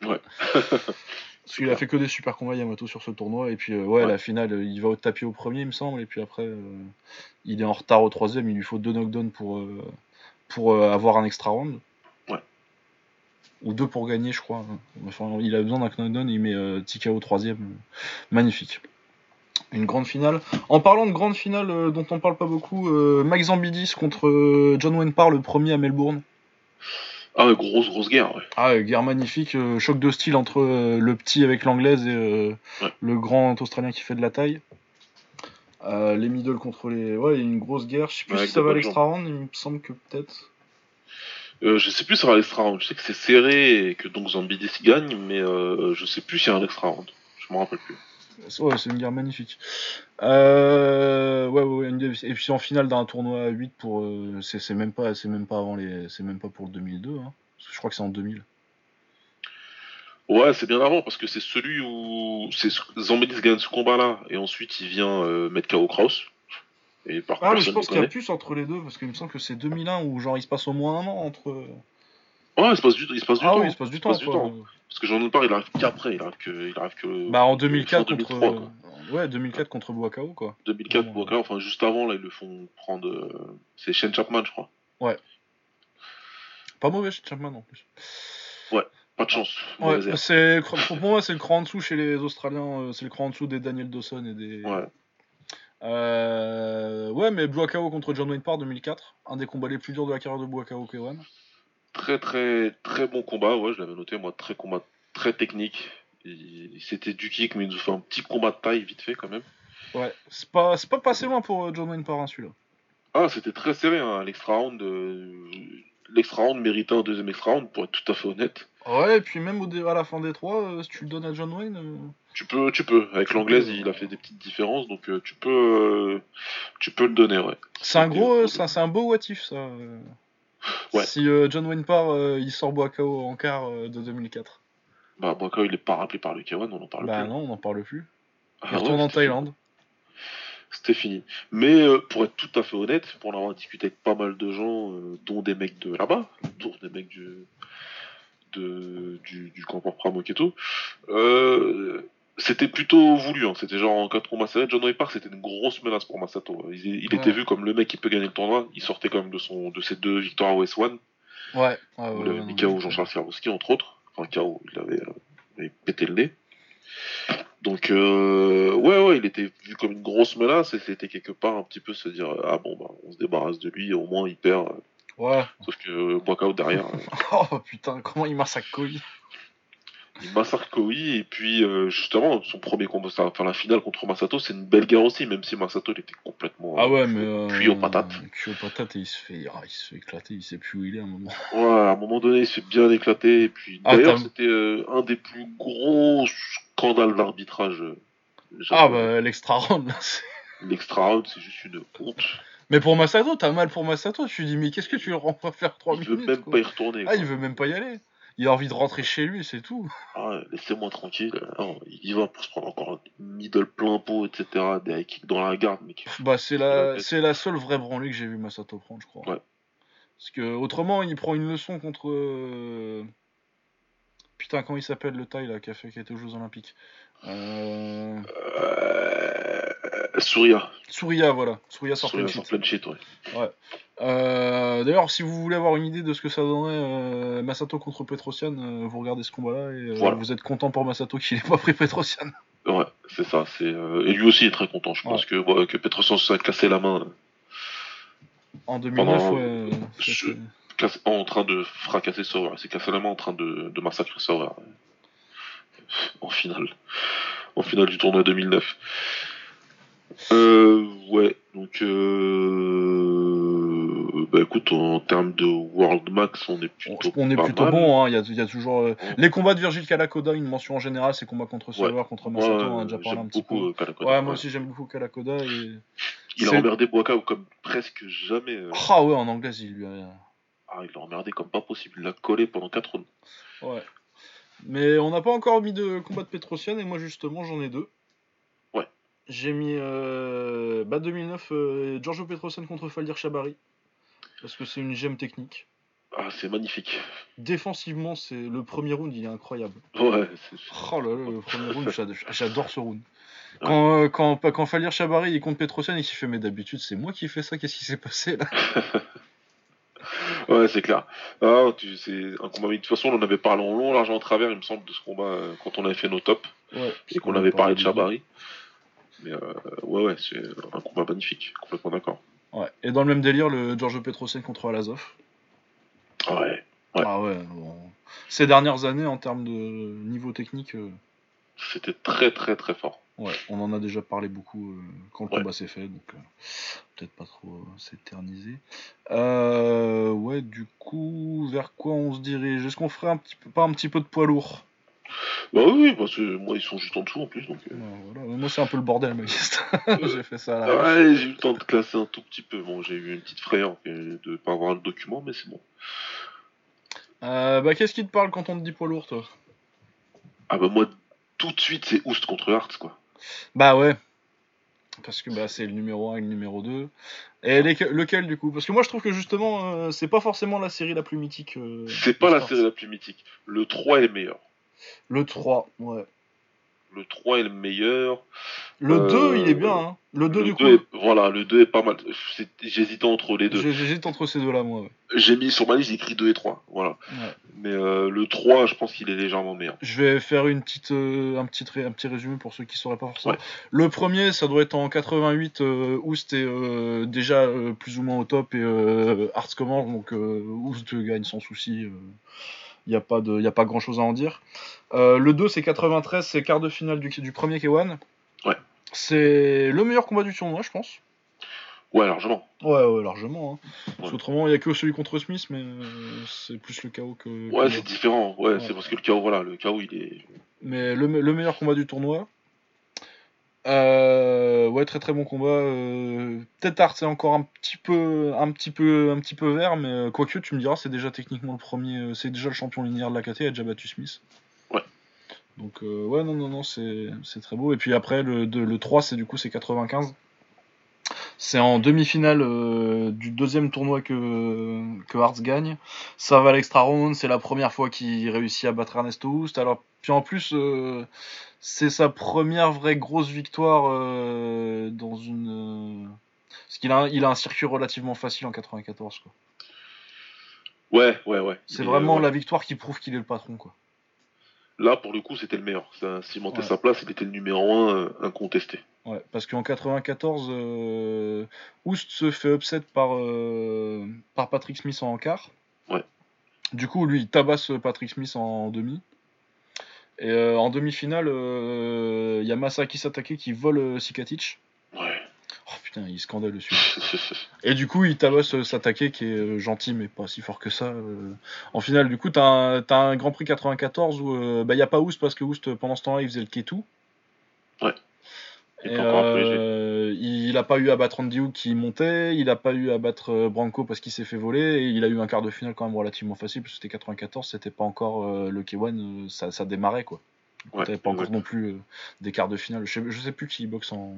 Ouais. [laughs] Parce qu'il a fait que des super combats Yamato sur ce tournoi. Et puis, euh, ouais, Ouais. la finale, euh, il va au tapis au premier, il me semble. Et puis après, euh, il est en retard au troisième. Il lui faut deux knockdowns pour, euh, pour avoir un extra round. Ouais. Ou deux pour gagner, je crois. Enfin, il a besoin d'un knockdown. Il met TKO au troisième. Magnifique. Une grande finale. En parlant de grande finale dont on parle pas beaucoup, Mike Zambidis contre John Wayne Parr, le premier à Melbourne. Ah ouais, grosse, grosse guerre, ouais. Ah, euh, guerre magnifique, euh, choc de style entre euh, le petit avec l'anglaise et euh, Ouais. le grand australien qui fait de la taille. Les middle contre les. Ouais, il y a une grosse guerre. Je sais plus Ouais, si ça va à l'extra round, il me semble que peut-être. Je sais plus ça va à l'extra round. Je sais que c'est serré et que donc Zambidis gagne, mais je sais plus s'il y a un extra round. Je me rappelle plus. Ouais, c'est une guerre magnifique. Euh, ouais, ouais, Et puis en finale d'un tournoi à 8 pour. euh, c'est même pas, c'est même pas avant les, c'est même pas pour le 2002. Hein, parce que je crois que c'est en 2000. Ouais, c'est bien avant parce que c'est celui où c'est Zambidis gagne ce combat-là et ensuite il vient euh, mettre KO Kraus. Et par Ah, mais je pense qu'il y a plus entre les deux parce qu'il me semble que c'est 2001 où genre il se passe au moins un an entre. Ouais, il se passe du, il se passe du ah temps. oui, il se passe du il temps. passe du quoi. temps. Parce que ai pas, il arrive qu'après, il arrive que, il arrive que. Bah en que 2004 fin contre 2003, quoi. ouais 2004 contre Boakao quoi. 2004 Ouais. pour Wakao, enfin juste avant là ils le font prendre. euh, C'est Shane Chapman je crois. Pas mauvais chez Chapman en plus. Pas de chance. Ouais, c'est pour moi c'est le cran en dessous chez les Australiens, euh, c'est le cran en dessous des Daniel Dawson et des. Ouais. Euh, ouais mais Boakao contre John Wayne Parr 2004, un des combats les plus durs de la carrière de Boakao K1. Très très très bon combat, ouais je l'avais noté moi, très combat très technique. C'était du kick mais il nous fait un petit combat de taille vite fait quand même. Ouais, c'est pas c'est pas passé loin pour euh, John Wayne Parr hein, celui-là. Ah, c'était très serré, hein. l'extra round. euh, L'extra round méritait un deuxième extra round, pour être tout à fait honnête. Ouais, et puis même au dé- à la fin des trois, euh, si tu le donnes à John Wayne. euh, Tu peux, tu peux. Avec l'anglaise, il a fait des petites différences, donc tu peux, tu peux le donner, ouais. C'est un gros, c'est un, c'est un beau what if ça. Ouais. Si euh, John Wayne part, euh, il sort Boakao en quart euh, de 2004. Bah, quand il est pas rappelé par le K1, on en parle Bah plus. non, on n'en parle plus. Ah Il ouais, retourne en. Thaïlande. C'était fini. Mais pour être tout à fait honnête, pour en avoir discuté avec pas mal de gens, dont des mecs de là-bas, dont des mecs du, de, du, du camp Pramoketo, euh, c'était plutôt voulu. Hein. C'était genre en 4 combats John Ray Park, c'était une grosse menace pour Masato. Il, il Ouais. était vu comme le mec qui peut gagner le tournoi. Il sortait quand même de, son, de ses deux victoires au S1. Ouais. ouais, où ouais, il avait non, mis non, KO Jean-Charles Skarowski, entre autres. Enfin, KO, il avait, euh, il avait pété le nez. Donc, euh, ouais, ouais, il était vu comme une grosse menace et c'était quelque part un petit peu se dire Ah bon, bah, on se débarrasse de lui, au moins il perd. Ouais. Sauf que euh, Boakao derrière, [laughs] euh, Oh putain, comment il massacre Cody il massacre Koi et puis euh, justement, son premier combat, enfin la finale contre Masato, c'est une belle guerre aussi, même si Masato il était complètement Ah ouais, euh, mais. Euh, cuit aux patates. Cuit aux patates et il se fait, ah, il se fait éclater, il sait plus où il est à un moment. Ouais, à un moment donné, il s'est bien éclaté. Et puis, Ah, d'ailleurs, c'était euh, un des plus gros scandales d'arbitrage. euh, Ah bah l'extra round là. c'est- L'extra round, c'est juste une honte. Mais pour Masato, t'as mal pour Masato. Tu dis mais qu'est-ce que tu le rends faire 3 il veut minutes même quoi. pas y retourner. Ah quoi. il veut même pas y aller. Il a envie de rentrer chez lui, c'est tout. Ah, laissez-moi tranquille. Non, il y va pour se prendre encore un middle plein pot, etc. Des kicks dans la garde. Mais qui- Bah c'est la c'est la seule vraie branlée que j'ai vu Masato prendre, je crois. Ouais. Parce que autrement, il prend une leçon contre euh, putain comment il s'appelle le Thaï là qui a fait qui a été aux Jeux Olympiques? Euh... Euh... Surya. Surya voilà, Surya sort plein sur shit. plein de shit, ouais. Euh, D'ailleurs, si vous voulez avoir une idée de ce que ça donnerait euh, Masato contre Petrosian, euh, vous regardez ce combat-là et Voilà. vous êtes content pour Masato qu'il ait pas pris Petrosian. Ouais, c'est ça. C'est Et lui aussi est très content. Je pense que, bon, que Petrosyan se soit cassé la main. En 2009, Pendant- ouais. je- c'était- cassé- en train de fracasser Sauer. Il s'est cassé la main en train de, de massacrer Sauer. En finale. En finale du tournoi 2009. Euh, ouais, donc euh, bah écoute, en termes de World Max, on est plutôt, on est pas plutôt mal. bon, hein. il y, y a toujours. euh, Ouais. Les combats de Virgil Kalakoda, une mention en général, c'est combats contre Sauer, contre Masato, on en a déjà parlé un petit peu. euh, Kalakoda, Ouais, moi aussi j'aime beaucoup Kalakoda. Et... Il a emmerdé Boakao comme presque jamais. euh, Ah ouais, en anglaise, il lui a. Ah, il l'a emmerdé comme pas possible. Il l'a collé pendant 4 rounds. Ouais. Mais on n'a pas encore mis de combat de Petrosian, et moi justement j'en ai deux. Ouais. J'ai mis euh, bah, 2009 euh, Giorgio Petrosian contre Faldir Chabari. Parce que c'est une gemme technique. Ah, c'est magnifique. Défensivement, c'est le premier round, il est incroyable. Ouais, c'est- Oh là là, le premier round, j'ad- j'adore ce round. [laughs] Quand, euh, quand, Chabari il contre Petrosian et qu'il fait mais d'habitude c'est moi qui fais ça, qu'est-ce qui s'est passé là? [laughs] Ouais, c'est clair. Ah, tu, c'est un combat. De toute façon, on en avait parlé en long, large en travers, il me semble, de ce combat euh, quand on avait fait nos tops Ouais. et qu'on avait parlé de Chabari. Mais euh, ouais, ouais, c'est un combat magnifique. Complètement d'accord. Ouais. Et dans le même délire, le Giorgio Petrosian contre Alazov. Ouais. Ouais. Ah ouais. bon. Ces dernières années en termes de niveau technique, euh, C'était très, très, très fort. ouais, on en a déjà parlé beaucoup euh, quand le Ouais. combat s'est fait, donc euh, peut-être pas trop s'éterniser. Ouais, du coup, vers quoi on se dirige? Est-ce qu'on ferait un petit peu, pas un petit peu de poids lourd? Bah oui, parce que moi, ils sont juste en dessous en plus. Donc, euh, voilà. Moi, c'est un peu le bordel, ma liste. [laughs] J'ai fait ça là. Ouais, j'ai eu le temps de classer un tout petit peu. Bon, j'ai eu une petite frayeur de pas avoir le document, mais c'est bon. Euh, bah, qu'est-ce qui te parle quand on te dit poids lourd, toi? Ah bah moi, tout de suite, c'est Oust contre Hart, quoi. Bah ouais. Parce que bah, c'est le numéro 1 et le numéro 2. Et lequel du coup? Parce que moi je trouve que justement euh, c'est pas forcément la série la plus mythique. euh, C'est pas la série la plus mythique. Le 3 est le meilleur. Le 3, ouais. Le 3 est le meilleur. Le Euh, 2 il est bien, hein. Le 2 le du 2 coup. est- Voilà, le 2 est pas mal. J'hésitais entre les deux. J'hésite entre ces deux là, moi. Ouais. J'ai mis sur ma liste, j'ai écrit 2 et 3. Voilà. Ouais. Mais euh, le 3, je pense qu'il est légèrement meilleur. Je vais faire une petite, euh, un, petit ré- un petit résumé pour ceux qui sauraient pas forcément. Ouais. Le premier, ça doit être en 88, euh, Oust est euh, déjà euh, plus ou moins au top et euh, Hartz commence, donc euh, Oust gagne sans souci. Il n'y a pas, de- y a pas grand chose à en dire. Euh, le 2, c'est 93, c'est quart de finale du, du premier K1. Ouais. C'est le meilleur combat du tournoi, je pense. Ouais, largement. Ouais, ouais, largement. Hein. Parce qu'autrement, il n'y a que celui contre Smith, mais euh, c'est plus le chaos que. Ouais, c'est différent. Ouais, c'est parce que le chaos, voilà, le chaos, il est. Mais le, le meilleur combat du tournoi. Euh, ouais, très très bon combat. Euh, Art c'est encore un petit peu, un petit peu, un petit peu vert, mais euh, quoique tu me diras, c'est déjà techniquement le premier, euh, c'est déjà le champion linéaire de la KT, il a déjà battu Smith. Ouais. Donc ouais, non, non, non, c'est très beau. Et puis après le, le 3, c'est du coup c'est 95. C'est en demi-finale euh, du deuxième tournoi que, que Hearts gagne. Ça va à l'extra round, c'est la première fois qu'il réussit à battre Ernesto Houst. Alors, puis en plus, euh, c'est sa première vraie grosse victoire euh, dans une. parce qu'il a, il a un circuit relativement facile en 94. Quoi. Ouais, ouais, ouais. C'est vraiment la victoire qui prouve qu'il est le patron. quoi. Là, pour le coup, c'était le meilleur. Ça cimentait sa place, il était le numéro 1 incontesté. Ouais, parce qu'en 94, euh, Oust se fait upset par, euh, par Patrick Smith en quart. Ouais. Du coup, lui, il tabasse Patrick Smith en demi. Et euh, en demi-finale, il y a Masaki Satake qui vole Sikatic. Ouais. Oh putain, il scandale dessus. [laughs] et du coup, il tabasse Satake qui est gentil, mais pas si fort que ça. En finale, du coup, t'as un, as un Grand Prix 94 où bah, il n'y a pas Oust parce que Oust, pendant ce temps-là, il faisait le Ketu. Ouais. Euh, il n'a pas eu à battre Andy Hook qui montait, il n'a pas eu à battre euh, Branco parce qu'il s'est fait voler, et il a eu un quart de finale quand même relativement facile, parce que c'était 94, c'était pas encore euh, le K1, ça, ça, démarrait quoi. Ouais, pas encore non plus des quarts de finale. Je sais, sais plus qui boxe en.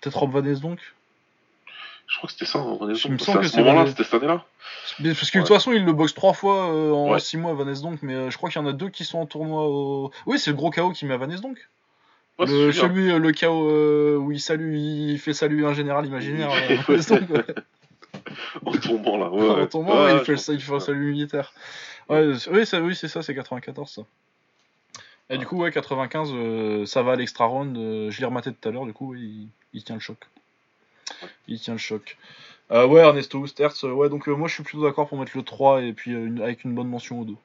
Peut-être Rob Van donc Je crois que c'était ça, Van À ce moment-là, c'était cette année-là Parce que de toute façon, il le boxe trois fois en six mois, Van donc, mais je crois qu'il y en a deux qui sont en tournoi au. Oui, c'est le gros chaos qui met à Van donc le, celui, euh, le chaos euh, où il salue, il fait salut un général imaginaire. Euh, [laughs] [laughs] en tombant là, ouais. en tombant, il, fait le, il fait un salut militaire. Oui, c'est ça, c'est 94 ça. Et du coup, ouais, 95, ça va à l'extra round. je l'ai rematé tout à l'heure, du coup, il, il, tient le choc. Il tient le choc. ouais, Ernesto Oustertz, ouais, donc moi je suis plutôt d'accord pour mettre le 3 et puis avec une bonne mention au dos.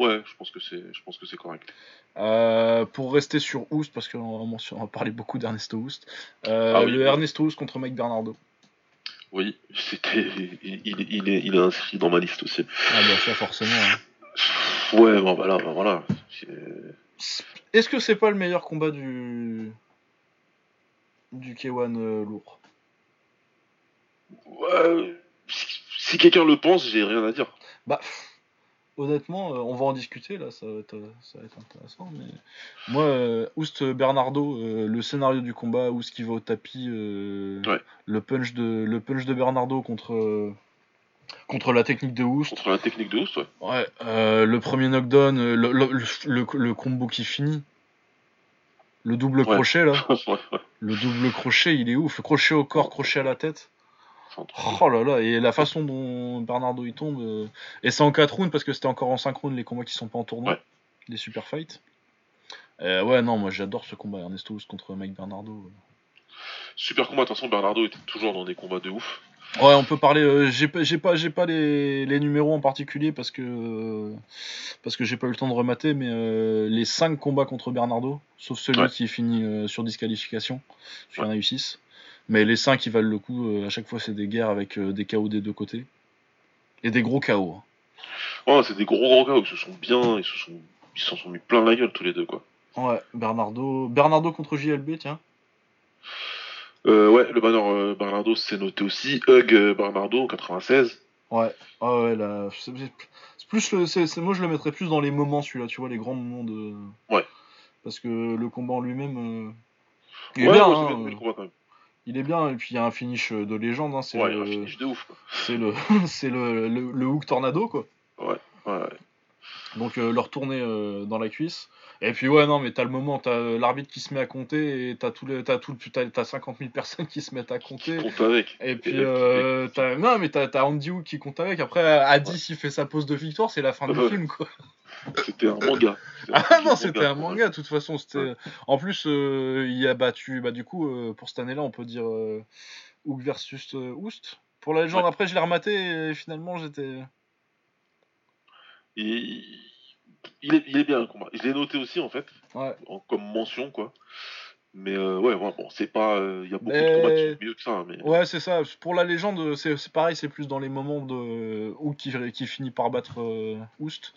Ouais, je pense que c'est, je pense que c'est correct. Euh, pour rester sur Oust, parce qu'on va parler beaucoup d'Ernesto Oust, euh, ah le Ernesto Oust contre Mike Bernardo. Oui, [laughs] c'était, il, il, est, il est inscrit dans ma liste aussi. Ah bah ça forcément. Hein. Ouais, bon bah là, bah voilà. Est-ce que c'est pas le meilleur combat du du K1 euh, lourd? Ouais, si quelqu'un le pense, j'ai rien à dire. Bah honnêtement, euh, on va en discuter là, ça va être, intéressant. Mais moi, euh, Oust Bernardo, euh, le scénario du combat, Oust qui va au tapis, le punch de le punch de Bernardo contre contre la technique de Oust. Contre la technique de Oust, ouais. Ouais. le premier knockdown, le, combo qui finit. Le double crochet là. [laughs] le double crochet, il est ouf. Crochet au corps, crochet à la tête. Oh là là, et la façon dont Bernardo il tombe. Euh, et c'est en 4 rounds parce que c'était encore en 5 rounds les combats qui sont pas en tournoi. Les super fights. Euh, ouais, non, moi j'adore ce combat Ernesto contre Mike Bernardo. Super combat, attention, Bernardo était toujours dans des combats de ouf. Ouais, on peut parler. Euh, j'ai pas, les, les, numéros en particulier parce que parce que j'ai pas eu le temps de remater, mais les 5 combats contre Bernardo, sauf celui qui est fini sur disqualification, parce qu'il y en a eu 6. Mais les 5 qui valent le coup, euh, à chaque fois c'est des guerres avec euh, des KO des deux côtés. Et des gros KO. Hein. Ouais, c'est des gros gros KO, ils se sont bien, ils se sont, ils s'en sont mis plein la gueule tous les deux quoi. Ouais, Bernardo, Bernardo contre JLB, tiens. Euh, ouais, le banner Bernardo c'est noté aussi. Hug Bernardo 96. Ouais, ah ouais, là, c'est plus le, c'est, moi je le mettrais plus dans les moments celui-là, tu vois, les grands moments de. Ouais. Parce que le combat en lui-même. il est bien, hein, le combat quand même il est bien et puis il y a un finish de légende hein, c'est ouais, le... un finish de ouf c'est le [laughs] c'est le, le, hook tornado quoi. Ouais ouais, donc euh, le retourner euh, dans la cuisse. Et puis ouais non mais t'as le moment t'as l'arbitre qui se met à compter et t'as tout le t'as tout t'as, t'as 50 000 [laughs] personnes qui se mettent à compter. qui comptent avec. Et puis euh, t'as non mais t'as, Andy Hook qui compte avec. Après à 10 il fait sa pause de victoire c'est la fin du film quoi. C'était un manga. ah non, c'était un manga, de toute façon. C'était... En plus, euh, il a battu, bah, du coup, euh, pour cette année-là, on peut dire euh, Hook versus Oust. Pour la légende, après, je l'ai rematé et finalement, j'étais. Il... Il, est, il est bien le combat. Je l'ai noté aussi, en fait, ouais. comme mention, quoi. Mais euh, ouais, ouais, bon, c'est pas. Il y a beaucoup de combats qui sont mieux que ça. Mais... Ouais, c'est ça. Pour la légende, c'est pareil, c'est plus dans les moments de Hook qui, qui finit par battre Oust.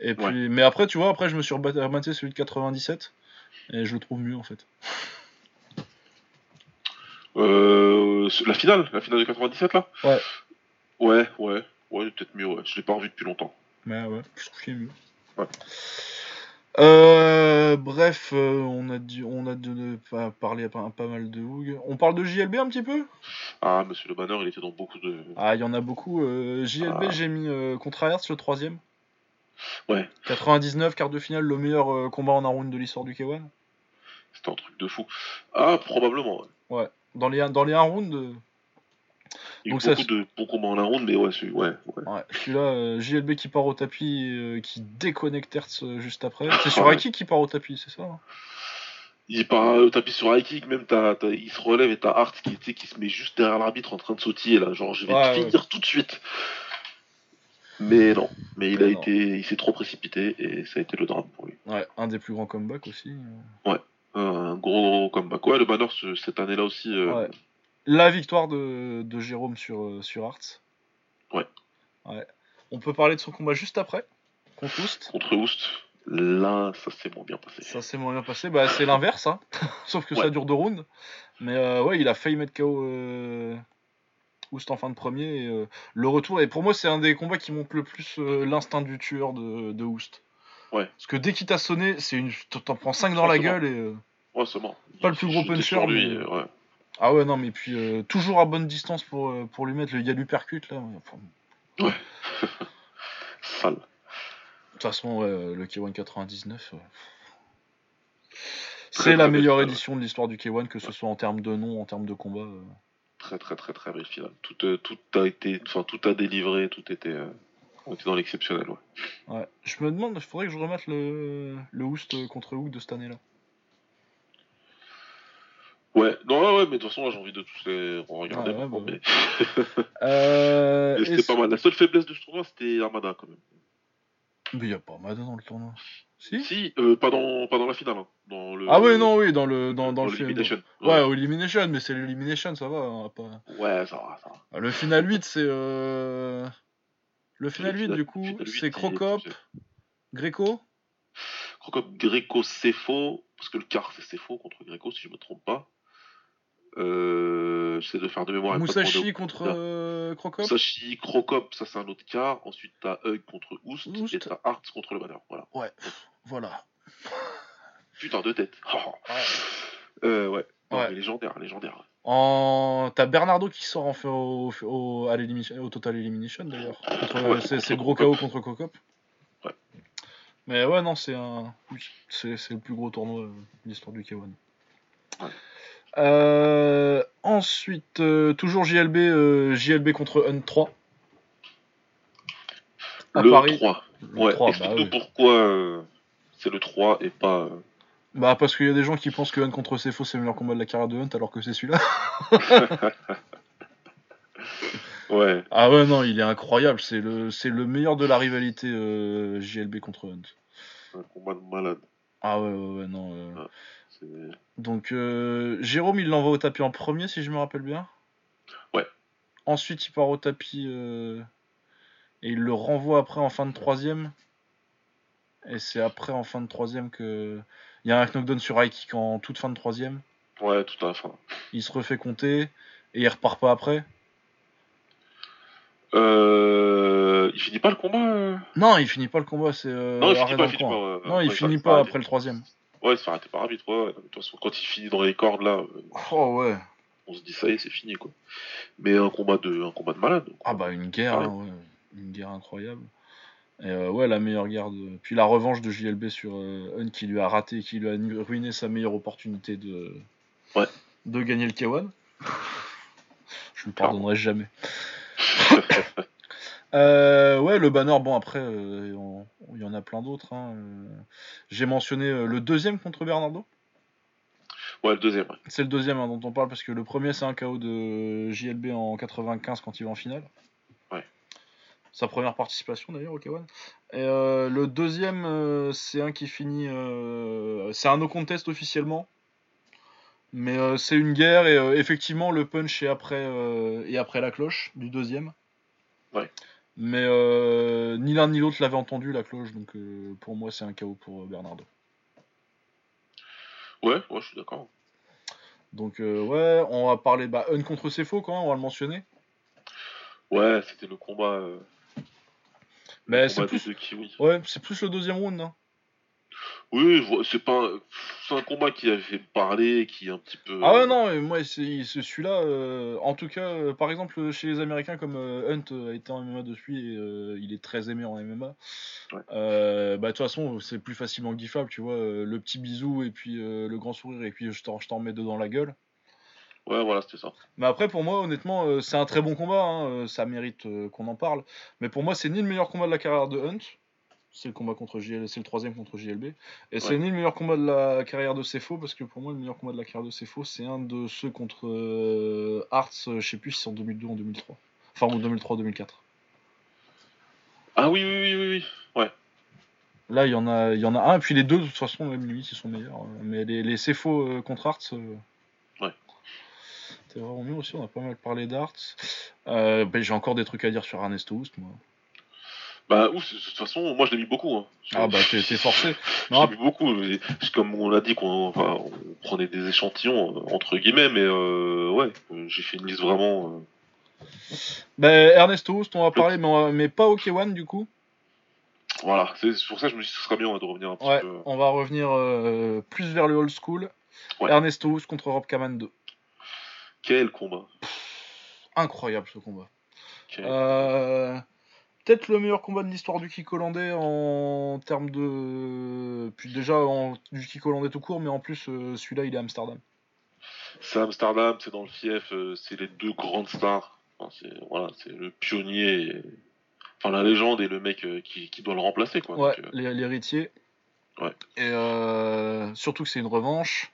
Et puis, Mais après, tu vois, après, je me suis rebattu celui de 97. Et je le trouve mieux en fait. Euh, la finale, la finale de 97 là? Ouais. Ouais, ouais, ouais, peut-être mieux, ouais. Je l'ai pas revu depuis longtemps. Mais ouais, je trouve qu'il est mieux. Ouais. Euh, bref, euh, on a dû, on a de, parler à pas, pas, mal de Hoog. On parle de JLB un petit peu? Ah, Monsieur Le Banner, il était dans beaucoup de. Ah, il y en a beaucoup. JLB, ah. j'ai mis contre le troisième. Ouais. 99, quart de finale, le meilleur combat en un round de l'histoire du K1. C'était un truc de fou. Ah, probablement. Ouais. Dans les, dans les 1 round. Euh, il y a beaucoup de bons combats en 1 round, mais ouais, celui, ouais, ouais. celui-là, euh, JLB qui part au tapis, euh, qui déconnecte Hertz juste après. C'est sur High qui part au tapis, c'est ça hein Il part au tapis sur High Kick, même il se relève et t'as Hart qui, qui se met juste derrière l'arbitre en train de sautiller là, genre je vais finir tout de suite. Mais non, mais il a été, il s'est trop précipité et ça a été le drame pour lui. Ouais, un des plus grands comebacks aussi. Ouais un gros, comeback. Ouais, le banner cette année-là aussi. Euh, La victoire de, de Jérôme sur, euh, sur Arts. Ouais. ouais. On peut parler de son combat juste après, contre Oust. Contre Oust. Là, ça s'est moins bien passé. Ça s'est moins bien passé. Bah, c'est l'inverse, hein. [laughs] sauf que ça dure deux rounds. Mais euh, ouais, il a failli mettre KO Oust en fin de premier. le retour, et pour moi, c'est un des combats qui montre le plus l'instinct du tueur de, de Oust. Ouais. Parce que dès qu'il t'a sonné, c'est une... t'en prends 5 dans la gueule et. Euh, ouais, c'est bon. Pas le plus gros puncher. Lui, mais... ouais. Ah ouais, non, mais puis euh, toujours à bonne distance pour, euh, pour lui mettre. Il y a l'uppercut là. Ouais. [laughs] Sale. De toute façon, le K1 99. C'est la meilleure édition de l'histoire du K1, que ce soit en termes de nom, en termes de combat. Très très très très belle finale. Tout, tout a été, enfin tout a délivré, tout était. On était dans l'exceptionnel, ouais. Ouais. Je me demande, il faudrait que je remette le, le Houst contre Hook de cette année-là. Ouais, non, ouais, mais de toute façon, j'ai envie de tous les regarder. Ouais, bah mais... [laughs] euh, c'était pas mal. La seule faiblesse de ce tournoi, c'était Armada quand même. Mais il n'y a pas Armada dans le tournoi. Si, si euh, pas, dans, pas dans la finale. Hein. Dans le, ah ouais, non, oui, dans le, dans, dans, le Elimination. Ouais, ouais Elimination, mais c'est l'Elimination, ça va. Hein, pas... Ouais, ça va, ça va. Le final 8, c'est. Euh... Le final 8, du coup, c'est Crocop, Greco Crocop, Greco, c'est faux, parce que le quart, c'est faux contre Greco, si je me trompe pas. Euh, J'essaie de faire de mémoire. Musashi contre euh, Crocop Musashi, Crocop, ça c'est un autre quart. Ensuite, t'as Hug contre Oust, et t'as Hart contre le banner. Voilà. Ouais, voilà. [laughs] Putain de tête. [laughs] Euh, ouais. ouais. légendaire, légendaire. En... T'as Bernardo qui sort en fait au, au, à au Total Elimination d'ailleurs. c'est gros KO contre Cocop. Ouais. Mais ouais, non, c'est un. c'est le plus gros tournoi de l'histoire du K1. Ouais. Euh, ensuite, euh, toujours JLB, euh, JLB contre Hunt 3. À le Paris. 3. ouais, 3, bah, oui. pourquoi c'est le 3 et pas. Bah parce qu'il y a des gens qui pensent que Hunt contre Cefo c'est le meilleur combat de la carrière de Hunt alors que c'est celui-là. [laughs] ouais. Ah ouais non il est incroyable, c'est le c'est le meilleur de la rivalité JLB contre Hunt. Un combat de malade. Ah ouais ouais, ouais non. Donc euh, Jérôme il l'envoie au tapis en premier si je me rappelle bien. Ouais. Ensuite il part au tapis euh, et il le renvoie après en fin de troisième. Et c'est après en fin de troisième que il y a un knockdown sur high kick en toute fin de troisième. Ouais, tout à la fin. Il se refait compter et il repart pas après. Euh... Il finit pas le combat euh? Non, il finit pas le combat, c'est. Euh, non, il finit pas, finit pas non, il finit pas après le troisième. Ouais, il se fait arrêter par arbitre. Ouais, De toute façon, quand il finit dans les cordes là. Oh ouais. On se dit ça y est, c'est fini quoi. Mais un combat de, un combat de malade. Ah bah une guerre, hein, ouais. une guerre incroyable. Et euh, ouais, la meilleure garde. Puis la revanche de JLB sur euh, Hun qui lui a raté, qui lui a ruiné sa meilleure opportunité de, ouais. de gagner le K1. [laughs] Je lui pardonnerai jamais. [laughs] euh, ouais, le banner, bon après, euh, il y en a plein d'autres. Hein. J'ai mentionné le deuxième contre Bernardo. Ouais, le deuxième. C'est le deuxième hein, dont on parle parce que le premier c'est un KO de JLB en 95 quand il va en finale sa première participation d'ailleurs au K1. Et euh, le deuxième, euh, c'est un qui finit. Euh, c'est un no contest officiellement. Mais euh, c'est une guerre et euh, effectivement le punch est après, euh, est après la cloche du deuxième. Ouais. Mais euh, ni l'un ni l'autre l'avait entendu la cloche, donc euh, pour moi c'est un chaos pour euh, Bernardo. Ouais, ouais, je suis d'accord. Donc euh, ouais, on va parler bah, Un contre Cefo quand même, on va le mentionner. Ouais, c'était le combat. Mais c'est plus, ouais, c'est plus le deuxième round. Hein. Oui, c'est pas. un- C'est un combat qui avait fait parler, qui est un petit peu. Ah ouais non, mais moi c'est celui-là. euh, en tout cas, euh, par exemple chez les Américains comme euh, Hunt a été en MMA depuis et il est très aimé en MMA. Ouais. bah de toute façon c'est plus facilement giflable, tu vois. le petit bisou et puis le grand sourire et puis je t'en je t'en mets deux dans la gueule. Ouais, voilà, c'était ça. Mais après pour moi honnêtement euh, c'est un très bon combat, hein, euh, ça mérite euh, qu'on en parle. Mais pour moi c'est ni le meilleur combat de la carrière de Hunt. C'est le combat contre JL, c'est le troisième contre JLB. Et c'est ni le meilleur combat de la carrière de Cefo, parce que pour moi, le meilleur combat de la carrière de Cefo, c'est un de ceux contre euh, Hearts, euh, je sais plus si c'est en 2002 ou en 2003. Enfin, en 2003-2004. Ah oui, oui, oui, oui, oui. Ouais. Là, il y, en a, il y en a un, et puis les deux, de toute façon, même limite, ils sont meilleurs. Mais les, les Cefo euh, contre euh, Ouais. C'est vraiment mieux aussi, on a pas mal parlé d'Hearts. Euh, ben, J'ai encore des trucs à dire sur Ernesto Houst, moi. Bah, ouf, de toute façon, moi je l'ai mis beaucoup. Hein. Ah bah, t'es forcé. Non, l'ai mis beaucoup. mais comme on l'a dit, qu'on enfin, on prenait des échantillons, euh, entre guillemets, mais euh, ouais, euh, j'ai fait une liste vraiment. euh, ben, Ernesto on va parler, mais, mais pas au K1 du coup. Voilà, c'est pour ça que je me suis dit que ce serait bien de revenir un petit Ouais, peu. on va revenir euh, plus vers le old school. Ouais. Ernesto contre Rob Kaman 2. Quel combat Incroyable ce combat. Quel- Euh, Peut-être le meilleur combat de l'histoire du kick hollandais en termes de. Puis déjà en... du kick hollandais tout court, mais en plus euh, celui-là il est à Amsterdam. C'est Amsterdam, c'est dans le fief, euh, c'est les deux grandes stars. Enfin, c'est voilà, le pionnier, et- enfin la légende et le mec euh, qui, qui doit le remplacer quoi. Ouais, l'héritier. Ouais. Et euh, surtout que c'est une revanche.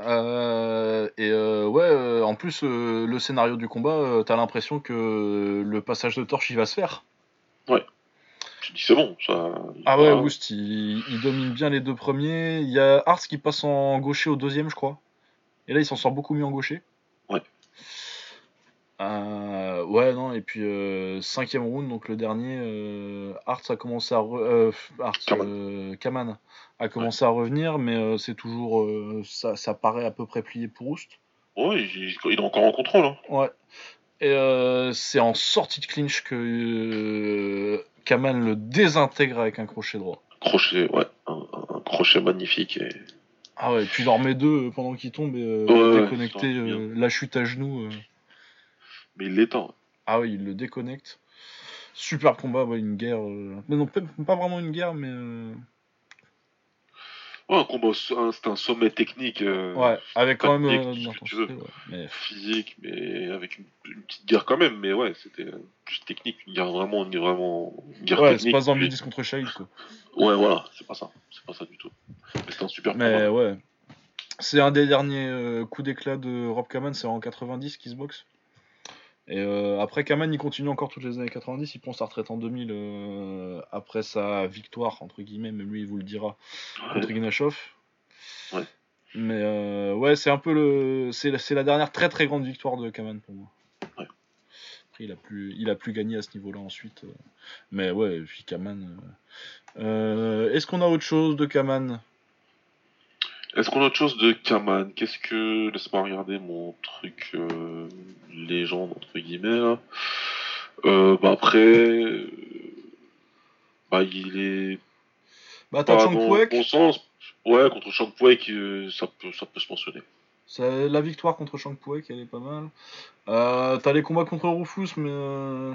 Euh, et euh, ouais, euh, en plus, le scénario du combat, t'as l'impression que le passage de torche il va se faire. tu dis c'est bon, ça. Ah ouais. Woust, il, il domine bien les deux premiers. Il y a Hartz qui passe en gaucher au deuxième, je crois. Et là, il s'en sort beaucoup mieux en gaucher. Ouais. Euh, ouais, non, et puis euh, cinquième round, donc le dernier, euh, Hartz a commencé à. re- euh, Hartz, Kaman. a commencé à revenir, mais c'est toujours. ça, ça paraît à peu près plié pour Oust. Ouais, il, il est encore en contrôle. Hein. Ouais. Et c'est en sortie de clinch que Kaman le désintègre avec un crochet droit. Crochet, ouais, un, crochet magnifique. Et... Ah ouais, et puis il en remet deux pendant qu'il tombe et Ouais, déconnecté, la chute à genoux. Mais il l'éteint. Ah oui, il le déconnecte. Super combat, ouais, une guerre. euh, Mais non, pas, vraiment une guerre, mais. euh, Ouais, un combat, c'était un sommet technique. euh, Ouais, avec quand même technique, tout de ce que tu l'intensité. ouais. Mais physique, mais avec une, une petite guerre quand même. Mais ouais, c'était plus technique, une guerre vraiment, une, vraiment, une guerre ouais, c'est pas Midis contre Shahid, quoi. Ouais, voilà, c'est pas ça, c'est pas ça du tout. Mais c'était un super Mais combat. ouais. C'est un des derniers coups d'éclat de Rob Kaman, c'est en 90 qu'il se boxe. Et euh, après, Kaman, il continue encore toutes les années 90, il prend sa retraite en 2000 euh, après sa victoire, entre guillemets, même lui, il vous le dira, contre Ignashov. Ouais. Mais euh, ouais, c'est un peu le. C'est la, dernière très très grande victoire de Kaman pour moi. Ouais. Après, il a plus, il a plus gagné à ce niveau-là ensuite. euh. Mais ouais, et puis Kaman. Est-ce qu'on a autre chose de Kaman Est-ce qu'on a autre chose de Kaman? Qu'est-ce que. Laisse-moi regarder mon truc euh, légende, entre guillemets, là. Euh, bah après. Bah il est. Bah, t'as bon sens. Ouais, contre Chang Puek, euh, ça, peut, ça peut se mentionner. Ça- La victoire contre Shang Puek, elle est pas mal. Euh, T'as les combats contre Rufus, mais. euh,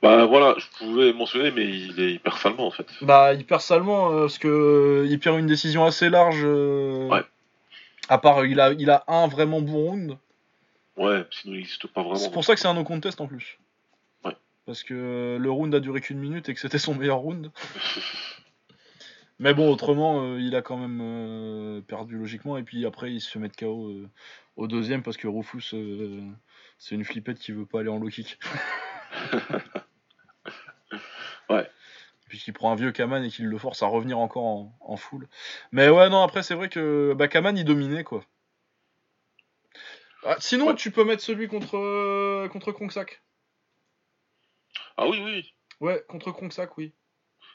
Bah voilà, je pouvais mentionner, mais il est hyper salement en fait. Bah, il perd salement, euh, parce que euh, il perd une décision assez large. euh, Ouais. À part, il a, il a un vraiment bon round. Ouais, sinon il n'existe pas vraiment. C'est pour ça que c'est un no contest en plus. Ouais. Parce que euh, le round a duré qu'une minute et que c'était son meilleur round. [laughs] Mais bon, autrement, euh, il a quand même euh, perdu logiquement. Et puis après, il se fait mettre KO euh, au deuxième parce que Rufus, c'est une flippette qui veut pas aller en low kick. [laughs] Ouais. Puis qu'il prend un vieux Kaman et qu'il le force à revenir encore en, en full. Mais ouais, non, après, c'est vrai que bah, Kaman, il dominait quoi. Ah, sinon, Ouais. tu peux mettre celui contre, contre Kongsak. Ah oui, oui, Ouais, contre Kongsak, oui.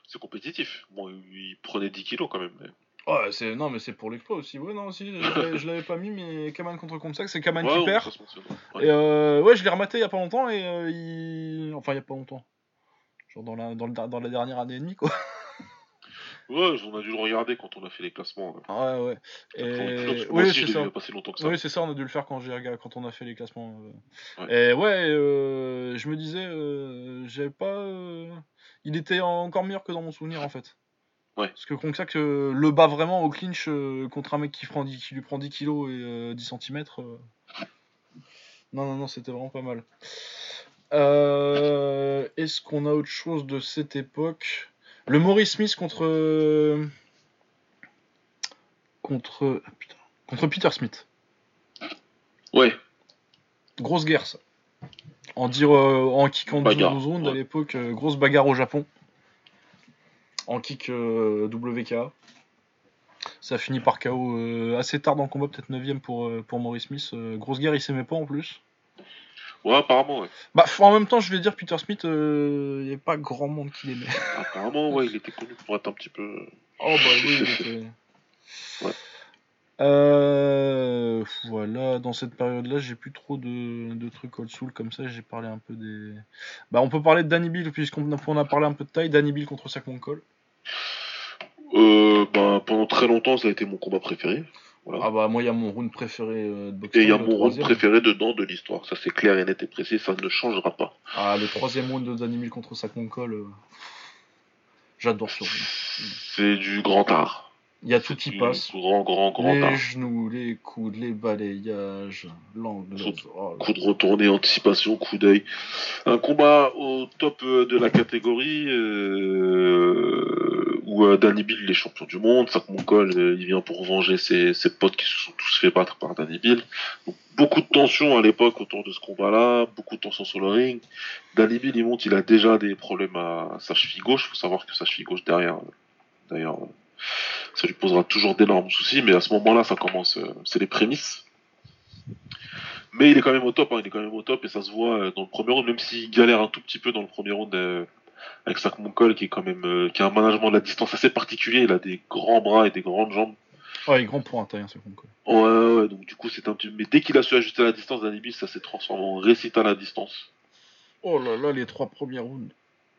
C'est compétitif. Bon, il prenait 10 kilos quand même. mais- Ouais, c'est... Non, mais c'est pour l'exploit aussi. Ouais, non, si, je l'avais- pas mis, mais Kaman contre Kongsak, c'est Kaman Ouais, qui ouais, perd. Ouais. Et euh, ouais, je l'ai rematé il y a pas longtemps et euh, il... Enfin, il y a pas longtemps. Genre dans la, dans, le, dans la dernière année et demie, quoi. Ouais, on a dû le regarder quand on a fait les classements. Ouais, ouais. Parce Et... moi Oui, c'est ça. Oui, c'est on a dû le faire quand, j'ai quand on a fait les classements. euh. Et ouais, je me disais, j'avais pas. Euh, Il était encore meilleur que dans mon souvenir en fait. Ouais. Parce que Kongsak euh, le bat vraiment au clinch euh, contre un mec qui, prend 10 qui lui prend 10 kilos et euh, 10 cm. Non, non, non, c'était vraiment pas mal. Euh, Est-ce qu'on a autre chose de cette époque? Le Maurice Smith contre. euh, Contre. ah, putain. Contre Peter Smith. Ouais, Grosse guerre, ça. En dire euh, en kick en 12 Bagarre, rounds à l'époque, euh, grosse bagarre au Japon. En kick euh, WK. Ça finit par KO euh, assez tard dans le combat, peut-être 9ème pour, pour Maurice Smith. Grosse guerre, il s'aimait pas en plus. ouais, apparemment, ouais. Bah, en même temps, je vais dire Peter Smith, il n'y avait pas grand monde qui l'aimait. Apparemment, ouais, il était connu pour être un petit peu. Oh bah oui, il était... [laughs] Ouais. Euh, voilà, dans cette période-là, j'ai plus trop de, de trucs old school comme ça. J'ai parlé un peu des. Bah, on peut parler de Danny Bill puisqu'on a, on a parlé un peu de taille. Danny Bill contre Sac Cole. Euh, bah, pendant très longtemps, ça a été mon combat préféré. Voilà. Ah bah moi, il y a mon round préféré euh, de boxe. et il y a mon round préféré dedans de l'histoire. Ça, c'est clair et net et précis, ça ne changera pas. Ah, le troisième round de Danny Bill contre Cole. euh, J'adore ce round. C'est du grand art. Il y a tout qui Du passe. Grand, grand, grand Les art. genoux, les coudes, les balayages, l'anglaise. Oh Coup de retourné, anticipation, coup d'œil. Un combat au top euh, de la catégorie euh, où euh, Danny Bill il est champion du monde. Sac Mongol, euh, il vient pour venger ses, ses potes qui se sont tous fait battre par Danny Bill. Donc, beaucoup de tension à l'époque autour de ce combat-là, beaucoup de tension sur le ring. Danny Bill, il monte, il a déjà des problèmes à sa cheville gauche. faut savoir que sa cheville gauche derrière, d'ailleurs, ça lui posera toujours d'énormes soucis. Mais à ce moment-là, ça commence, euh, c'est les prémices. Mais il est quand même au top, hein, il est quand même au top et ça se voit euh, dans le premier round, même s'il galère un tout petit peu dans le premier round euh, avec Sac Moncol qui est quand même euh, qui a un management de la distance assez particulier, il a des grands bras et des grandes jambes. Ouais, il grand pour un taille, Sac Cole. Ouais, ouais, ouais, donc du coup c'est un petit mais dès qu'il a su ajuster la distance d'Anibis, ça s'est transformé en récital à distance. Oh là là, les trois premiers rounds.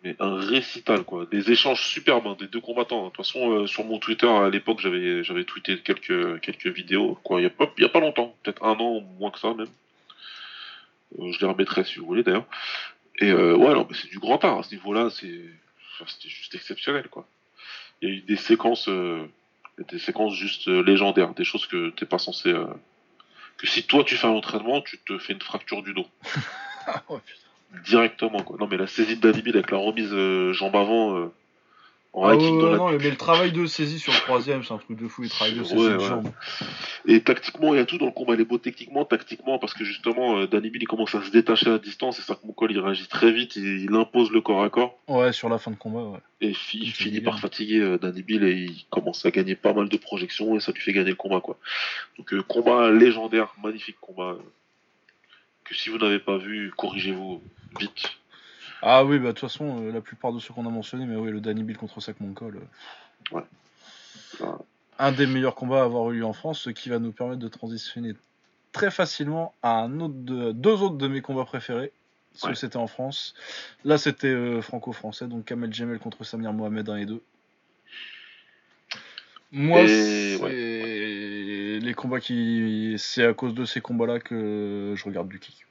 Mais un récital quoi, des échanges superbes hein, des deux combattants. De toute façon euh, sur mon Twitter à l'époque j'avais j'avais tweeté quelques quelques vidéos quoi, il y a pas il y a pas longtemps, peut-être un an moins que ça même. Euh, je les remettrai si vous voulez d'ailleurs. Et euh, ouais, non, mais c'est du grand art à ce niveau-là, c'est, enfin, c'était juste exceptionnel quoi. Il y a eu des séquences, euh, des séquences juste euh, légendaires, des choses que t'es pas censé, euh, que si toi tu fais un entraînement, tu te fais une fracture du dos [laughs] oh putain. Directement quoi. Non mais la saisie de Danny Bill avec la remise euh, jambe avant euh, en Ah ouais, dans la non, mais le travail de saisie sur le troisième, c'est un truc de fou. Le travail de saisie Ouais, de ouais. jambe. Et tactiquement, il y a tout dans le combat. Il est beau techniquement, tactiquement, parce que justement, euh, Danny Bill il commence à se détacher à distance et ça mon col il réagit très vite, il, il impose le corps à corps Ouais, sur la fin de combat, ouais. et fi- il finit par fatiguer euh, Danny Bill et il commence à gagner pas mal de projections et ça lui fait gagner le combat quoi. Donc combat légendaire, magnifique combat que si vous n'avez pas vu, corrigez-vous vite. Ah oui, bah de toute façon, euh, la plupart de ceux qu'on a mentionnés, mais oui, le Danny Bill contre Sac Moncol. euh, Ouais. Un des meilleurs combats à avoir eu lieu en France, ce qui va nous permettre de transitionner très facilement à un autre de, deux autres de mes combats préférés. Ceux Ouais. c'était en France. Là, c'était euh, franco-français, donc Kamel Jamel contre Samir Mohamed 1 et 2. Moi, Et, c'est les combats qui. C'est à cause de ces combats-là que je regarde du kick.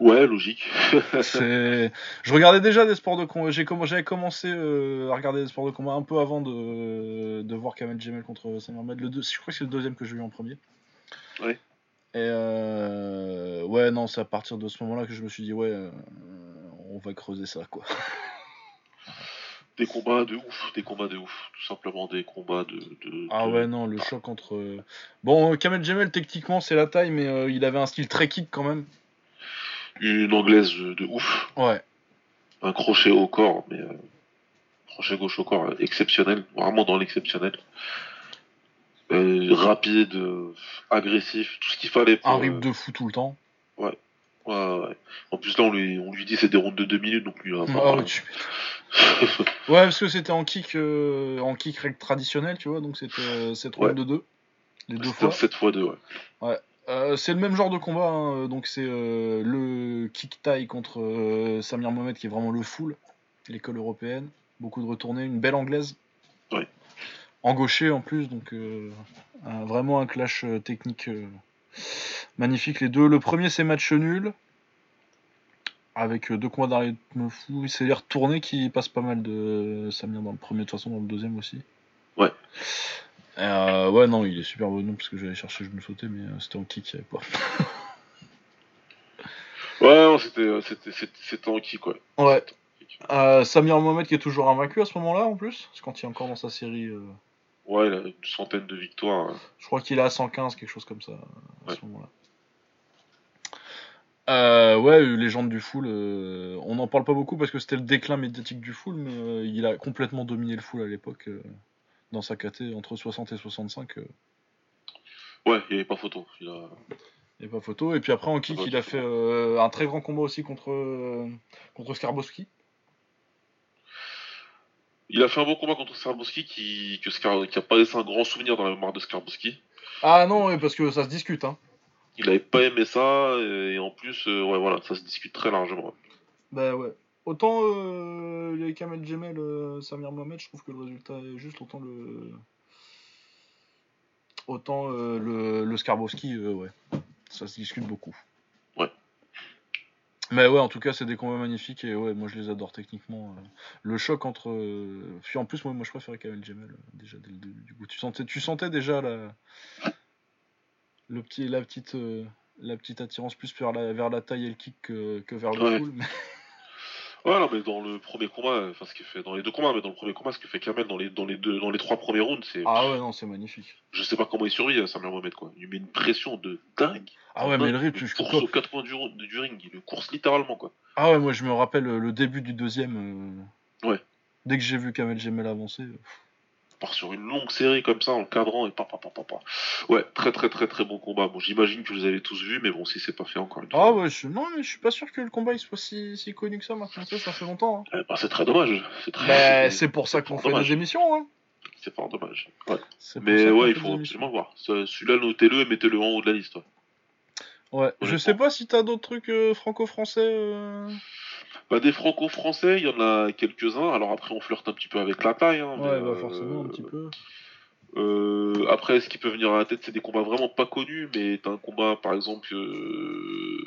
Ouais, logique. [laughs] C'est- Je regardais déjà des sports de combat. J'ai comm- J'avais commencé euh, à regarder des sports de combat un peu avant de, de voir Kamel Jamel contre Samir Ahmed. Le deux... Je crois que c'est le deuxième que j'ai vu en premier. Ouais. Et euh... ouais, non, c'est à partir de ce moment-là que je me suis dit, ouais, euh, on va creuser ça, quoi. [laughs] Des combats de ouf, des combats de ouf, tout simplement des combats de. de- Ah de- ouais, non, le choc entre. euh, Bon, euh, Kamel Jamel, techniquement, c'est la taille, mais euh, il avait un style très kick quand même. Une anglaise de, ouf, Ouais. un crochet au corps, mais euh, crochet gauche au corps exceptionnel, vraiment dans l'exceptionnel. Euh, rapide, agressif, tout ce qu'il fallait. Pour, un rythme de fou tout le temps. Ouais. Ouais, ouais. En plus, là, on lui, on lui dit c'est des rondes de 2 minutes, donc lui, ah, ouais, [laughs] ouais, parce que c'était en kick, en kick règle traditionnelle, tu vois, donc c'était cette ronde de 2. Les deux fois. 7 fois 2, ouais. Ouais. Euh, c'est le même genre de combat, hein, donc c'est euh, le kick tie contre euh, Samir Mohamed qui est vraiment le full, l'école européenne, beaucoup de retournées, une belle anglaise, ouais. en gaucher en plus, donc vraiment un clash technique magnifique les deux. Le premier c'est match nul, avec deux combats d'arrêt fou, c'est les retournées qui passent pas mal de Samir dans le premier, de toute façon dans le deuxième aussi. Ouais. Euh, ouais, non, il est super bon, non, parce que j'allais chercher, je me sautais, mais euh, c'était en kick, il n'y avait pas. [laughs] ouais, non, c'était, euh, c'était, c'était, en kick, ouais. Ouais. Euh, Samir Mohamed qui est toujours invaincu à ce moment-là, en plus, parce quand il est encore dans sa série. Ouais, il a une centaine de victoires. Hein. Je crois qu'il est à 115, quelque chose comme ça, à ce moment-là. Euh, ouais, légende du full. on n'en parle pas beaucoup parce que c'était le déclin médiatique du full, mais il a complètement dominé le full à l'époque dans sa KT entre 60 et 65. Euh. Ouais, il n'y avait pas photo. Il a... n'y avait pas photo. Et puis après, en kick, il a fait euh, un très grand combat aussi contre, euh, contre Skarbowski. Il a fait un bon combat contre Skarbowski qui, que qui a pas laissé un grand souvenir dans la mémoire de Skarbowski. Ah non, parce que ça se discute. Hein. Il avait pas aimé ça, et en plus, ouais, voilà, ça se discute très largement. Bah ouais. Autant euh, les Kamel Gemel, euh, Samir Mohamed, je trouve que le résultat est juste. Autant le. Autant euh, le, le Skarbowski, ouais. Ça se discute beaucoup. Ouais. Mais ouais, en tout cas, c'est des combats magnifiques et ouais, moi je les adore techniquement. Le choc entre. Puis en plus, moi, moi je préférais Kamel Gemel déjà dès le début. Du coup, tu sentais, tu sentais déjà la. Le petit, la, petite, la petite attirance plus vers la, vers la taille et le kick que, vers le full. Mais... [laughs] Ouais, non, mais dans le premier combat, enfin ce qu'il fait dans les deux combats, mais dans le premier combat, ce que fait Kamel dans les dans les deux dans les trois premiers rounds, c'est. Ah ouais, non, c'est magnifique. Je sais pas comment il survit à Samir Mohamed quoi. Il met une pression de dingue. Ah ouais, mais le rythme, il course aux quatre points du, du, ring, il le course littéralement quoi. Ah ouais, moi je me rappelle le début du deuxième. Euh, ouais. Dès que j'ai vu Kamel Gemel avancer. Euh, part sur une longue série comme ça en cadrant et pas pas pas Ouais, très très très très bon combat. Bon, j'imagine que vous avez tous vu, mais bon, si c'est pas fait encore une fois. Ah ouais, je... non, mais je suis pas sûr que le combat il soit si, si connu que ça maintenant. Ça, ça fait longtemps. Hein. Eh ben, c'est très dommage. C'est très... C'est pour ça qu'on fait des émissions. Hein. C'est pas dommage. Ouais. Mais ouais, il faut absolument voir. Celui-là, notez-le et mettez-le en haut de la liste. Ouais. Je sais pas si t'as d'autres trucs euh, franco-français. Euh... Bah, des franco-français, il y en a quelques-uns. Alors après, on flirte un petit peu avec la taille. Hein, ouais, bah, forcément, un petit peu. Euh, après, ce qui peut venir à la tête, c'est des combats vraiment pas connus, mais t'as un combat, par exemple, euh,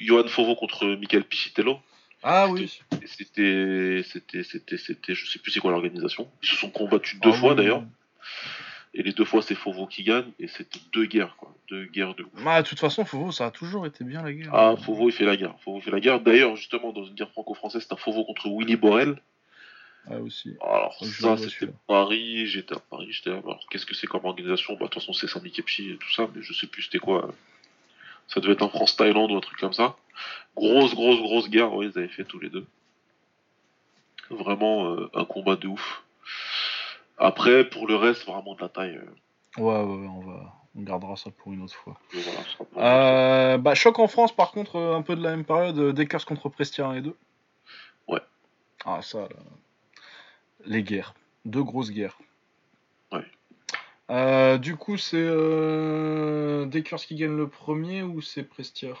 Johan Fovo contre Michael Pichitello. Ah oui. C'était, c'était, c'était, c'était, je sais plus c'est quoi l'organisation. Ils se sont combattus deux ah fois d'ailleurs. Et les deux fois, c'est Fauveau qui gagne, et c'était deux guerres, quoi. Deux guerres de Bah, de toute façon, Fauveau, ça a toujours été bien la guerre. Ah, Fauveau, il fait la guerre. Fauveau fait la guerre. D'ailleurs, justement, dans une guerre franco-française, c'est un Fauveau contre Willy Borel. Ah, aussi. Alors, ça, c'était Paris, j'étais à Paris, j'étais Alors, qu'est-ce que c'est comme organisation? Bah, de toute façon, c'est syndicat et tout ça, mais je sais plus c'était quoi. Ça devait être un France-Thaïlande ou un truc comme ça. Grosse, grosse, grosse guerre, oui, ils avaient fait tous les deux. Vraiment euh, un combat de ouf. Après, pour le reste, vraiment de la taille. Euh. Ouais, ouais, on va. On gardera ça pour une autre fois. euh, bah, choc en France, par contre, euh, un peu de la même période, Dekers contre Prestia 1 et 2. Ouais. Ah, ça, là. Les guerres. Deux grosses guerres. Ouais. Euh, du coup, c'est euh, Dekers qui gagne le premier ou c'est Prestia?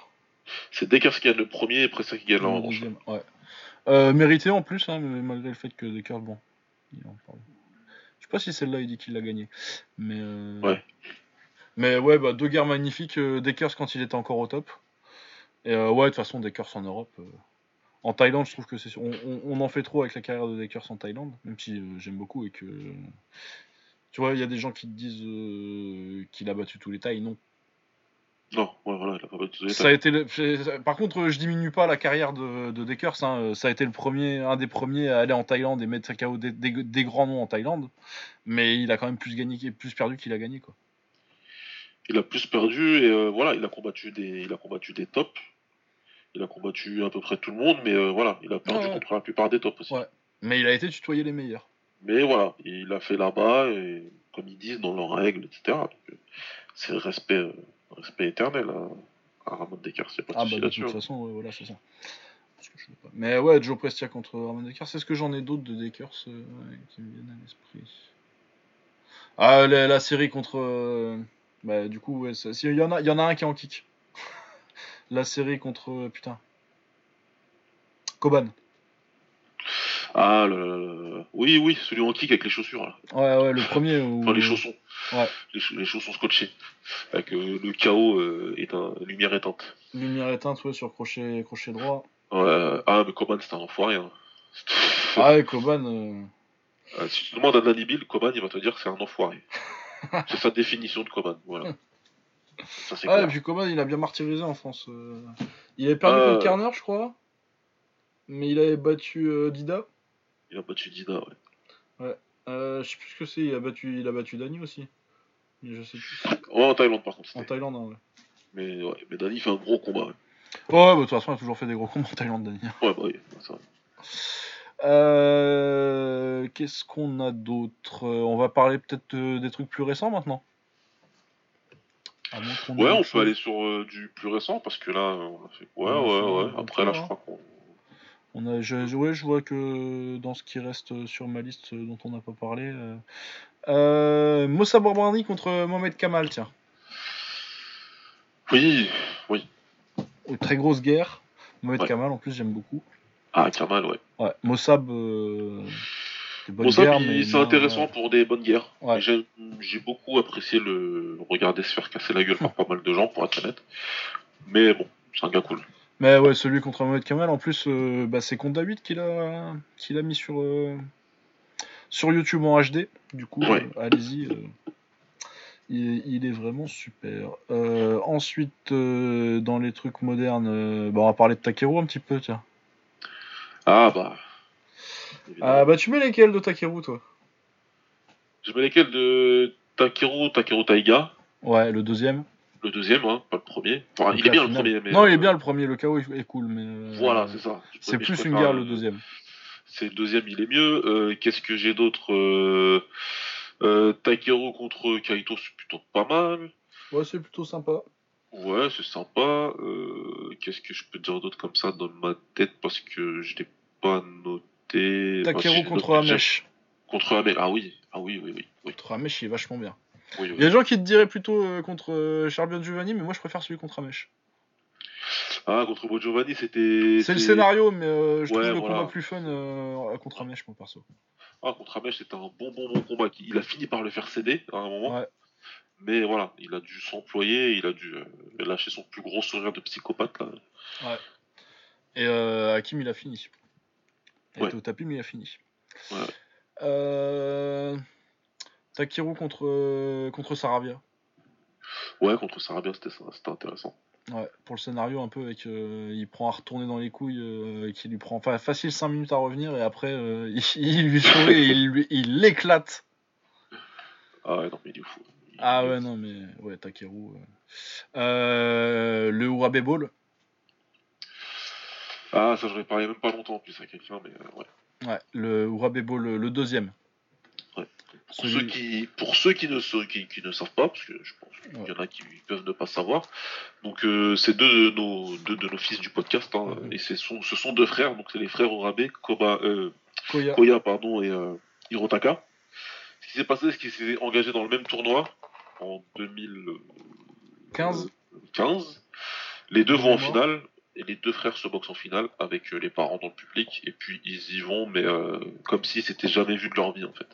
C'est Dekers qui gagne le premier et Prestia qui gagne le deuxième. Ouais. mérité en plus, hein, malgré le fait que Dekers, bon, il en parle pas si celle-là il dit qu'il l'a gagné. Mais, euh, ouais. Mais ouais, bah, deux guerres magnifiques. Euh, Dekers quand il était encore au top. Et euh, ouais, de toute façon, Dekers en Europe. En Thaïlande, je trouve que c'est. On, on, en fait trop avec la carrière de Dekers en Thaïlande, même si j'aime beaucoup et que. Tu vois, il y a des gens qui te disent qu'il a battu tous les tailles. Non, non, voilà, il a pas battu ça a été Par contre, je diminue pas la carrière de, de Dekers. Hein. Ça a été le premier, un des premiers à aller en Thaïlande et mettre KO des, des, grands noms en Thaïlande. Mais il a quand même plus gagné, plus perdu qu'il a gagné, quoi. Il a plus perdu et euh, voilà, il a combattu des, il a combattu des tops. Il a combattu à peu près tout le monde, mais euh, voilà, il a perdu contre la plupart des tops aussi. Mais il a été tutoyé les meilleurs. Mais voilà, il a fait là-bas et comme ils disent, dans leurs règles, etc. C'est le respect, euh, respect éternel à, à Ramon n'y a pas Ah bah de toute hein. façon, ouais, voilà, c'est ça. Parce que je sais pas. Mais ouais, Joe Prestia contre Ramon Dekers, c'est ce que j'en ai d'autres de Dekers euh, ouais, qui me viennent à l'esprit. Ah, la, la série contre. euh, bah, du coup, ouais, ça- si, il y, en a- y en a un qui est en kick. [laughs] la série contre. euh, putain. Koban. Ah, le, oui, oui, celui en kick avec les chaussures, là. Ouais, ouais, le premier. Où... Enfin, les chaussons. Ouais. Les, ch- les chaussons scotchés. Avec euh, le chaos euh, éteint, lumière éteinte. Lumière éteinte, ouais, sur crochet, crochet droit. Ouais, ah, mais Coban, c'était un enfoiré. Hein. [laughs] Ah ouais, Koban. euh, Euh, si tu demandes à Danny Bill, Coban, il va te dire que c'est un enfoiré. [laughs] c'est sa définition de Coban, voilà. Ça, c'est Ah, et clair. puis Koban, il a bien martyrisé en France. euh. Il avait perdu Euh. contre Kerner, je crois. Mais il avait battu euh, Dida. Il a battu Dida, ouais. Euh, je sais plus ce que c'est, il a battu, il a battu Dani aussi. Mais je sais plus. Ouais, en Thaïlande, par contre, En. Thaïlande, hein, ouais. Mais, ouais, mais Danny fait un gros combat. Ouais, Ouais, bah, de toute façon, il a toujours fait des gros combats en Thaïlande, Dani. ouais bah oui, c'est vrai. Euh, Qu'est-ce qu'on a d'autre? Euh, On va parler peut-être des trucs plus récents maintenant. Ouais, on peut aller sur euh, du plus récent parce que là, on a fait. Ouais, ouais, ouais. Après, là, je hein. crois qu'on. On a, je, je- ouais, je vois que dans ce qui reste euh, sur ma liste euh, dont on n'a pas parlé, euh, euh, Moussa contre Mohamed Kamal, tiens. Oui, oui. Une très grosse guerre. Mohamed Ouais. Kamal, en plus, j'aime beaucoup. Ah, Kamal, ouais. Ouais, Mossab, euh, mais c'est intéressant pour des bonnes guerres. Ouais. J'ai beaucoup apprécié le regarder se faire casser la gueule par pas mal de gens, pour être honnête. Mais bon, c'est un gars cool. Mais ouais, celui contre Mohamed Kamal, en plus, euh, bah, c'est contre David qu'il a, qu'il a mis sur, euh, sur YouTube en HD. Du coup, Ouais. euh, allez-y. il, il est vraiment super. Ensuite, dans les trucs modernes, bah, on va parler de Takeru un petit peu, tiens. Ah, bah. Ah, bah, tu mets lesquels de Takeru, toi? Je mets lesquels de Takeru, Takeru Taiga. Ouais, le deuxième. Le deuxième, hein, pas le premier. Enfin, Donc il est bien le premier, mais. Non, il est euh, bien le premier, le KO est cool, mais. euh, Voilà, c'est ça. C'est plus une guerre le deuxième. C'est le deuxième, il est mieux. Euh, Qu'est-ce que j'ai d'autre Takeru contre Kaito, c'est plutôt pas mal. Ouais, c'est plutôt sympa. Ouais, c'est sympa. Euh, Qu'est-ce que je peux dire d'autre comme ça dans ma tête parce que je l'ai pas noté. Enfin, si, Takeru contre Hamesh. Contre Hamesh. Ah oui, ah oui, oui, oui. oui, Contre Hamesh, il est vachement bien. Oui, Il y a des gens qui te diraient plutôt euh, contre euh, Charbion Giovanni, mais moi je préfère celui contre Hamesh. Ah, contre Bo Giovanni, c'était. C'est le scénario, mais euh, je Ouais, trouve le combat plus fun euh, contre Hamesh, mon perso. Ah, contre Hamesh, c'était un bon, bon, bon combat. Il a fini par le faire céder à un moment. Ouais. Mais voilà, il a dû s'employer, il a dû lâcher son plus gros sourire de psychopathe. Là. Et euh, Hakim, il a fini. Il Ouais. était au tapis, mais il a fini. Ouais. Euh... Takeru contre, euh, contre Saravia. Ouais, contre Sarabia, c'était intéressant. Ouais, pour le scénario un peu avec euh, il prend à retourner dans les couilles euh, et qui lui prend enfin facile 5 minutes à revenir et après euh, [laughs] il, il lui sourit et il l'éclate. Ah ouais, non, mais il est fou. Il- Ah ouais non mais ouais Takeru. le Urabe Ball. Ah, ça, j'en ai parlé même pas longtemps en plus à quelqu'un, mais ouais. Ouais, le Urabe Ball le, le Pour, Celui- ceux qui, pour ceux qui ne, qui, qui ne savent pas, parce que je pense qu'il Ouais. y en a qui peuvent ne pas savoir, donc euh, c'est deux de nos, deux de nos fils du podcast, hein, Mhm. et ce sont, ce sont deux frères, donc c'est les frères Orabe, Koba, euh, Koya. Koya pardon, et euh, Hirotaka. Ce qui s'est passé, c'est qu'ils s'étaient engagés dans le même tournoi en 2015. 15. Les deux De vont en finale, et les deux frères se boxent en finale avec les parents dans le public, et puis ils y vont, mais euh, comme si c'était jamais vu de leur vie en fait.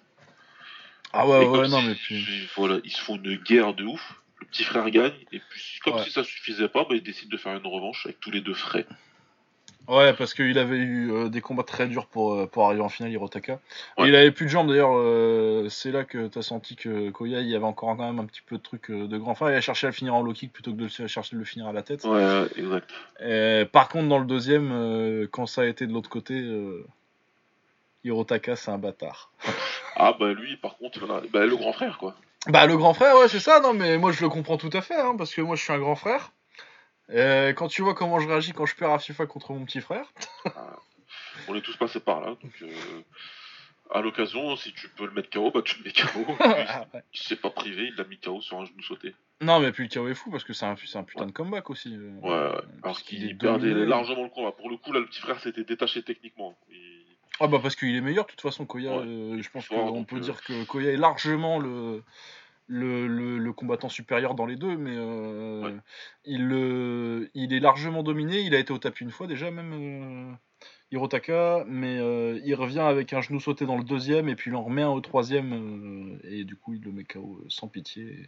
Ah ouais Et ouais non si- mais puis Voilà, ils se font une guerre de ouf. Le petit frère gagne, et puis comme Ouais. si ça suffisait pas, bah, ils décident de faire une revanche avec tous les deux frais. Ouais, parce qu'il avait eu euh, des combats très durs pour, euh, pour arriver en finale, Hirotaka. Ouais. il avait plus de jambes d'ailleurs, euh, c'est là que t'as senti que Koya, il y avait encore quand même un petit peu de truc euh, de grand frère. Il a cherché à le finir en low kick plutôt que de le- chercher de le finir à la tête. Ouais, exact. Et par contre, dans le deuxième, quand ça a été de l'autre côté, Hirotaka, c'est un bâtard. Ah bah lui, par contre, bah, le grand frère quoi. Bah, le grand frère, ouais, c'est ça, non, mais moi je le comprends tout à fait, hein, parce que moi je suis un grand frère. Et quand tu vois comment je réagis quand je perds à FIFA contre mon petit frère, On est tous passés par là, donc. euh, À l'occasion, si tu peux le mettre KO, bah tu le mets KO. [laughs] Ah, ouais. Il s'est pas privé, il l'a mis KO sur un genou sauté. Non, mais puis le KO est fou parce que c'est un, un putain de comeback aussi. euh, Ouais, euh, Alors qu'il perdait largement le combat. Pour le coup, là, le petit frère s'était détaché techniquement. Il- Ah bah parce qu'il est meilleur de toute façon Koya. Ouais. euh, je pense qu'on peut dire que Koya est largement le, le, le, le combattant supérieur dans les deux, mais euh, Ouais. il, euh, il est largement dominé. Il a été au tapis une fois déjà même Hirotaka, mais euh, il revient avec un genou sauté dans le deuxième et puis il en remet un au troisième euh, et du coup il le met KO sans pitié.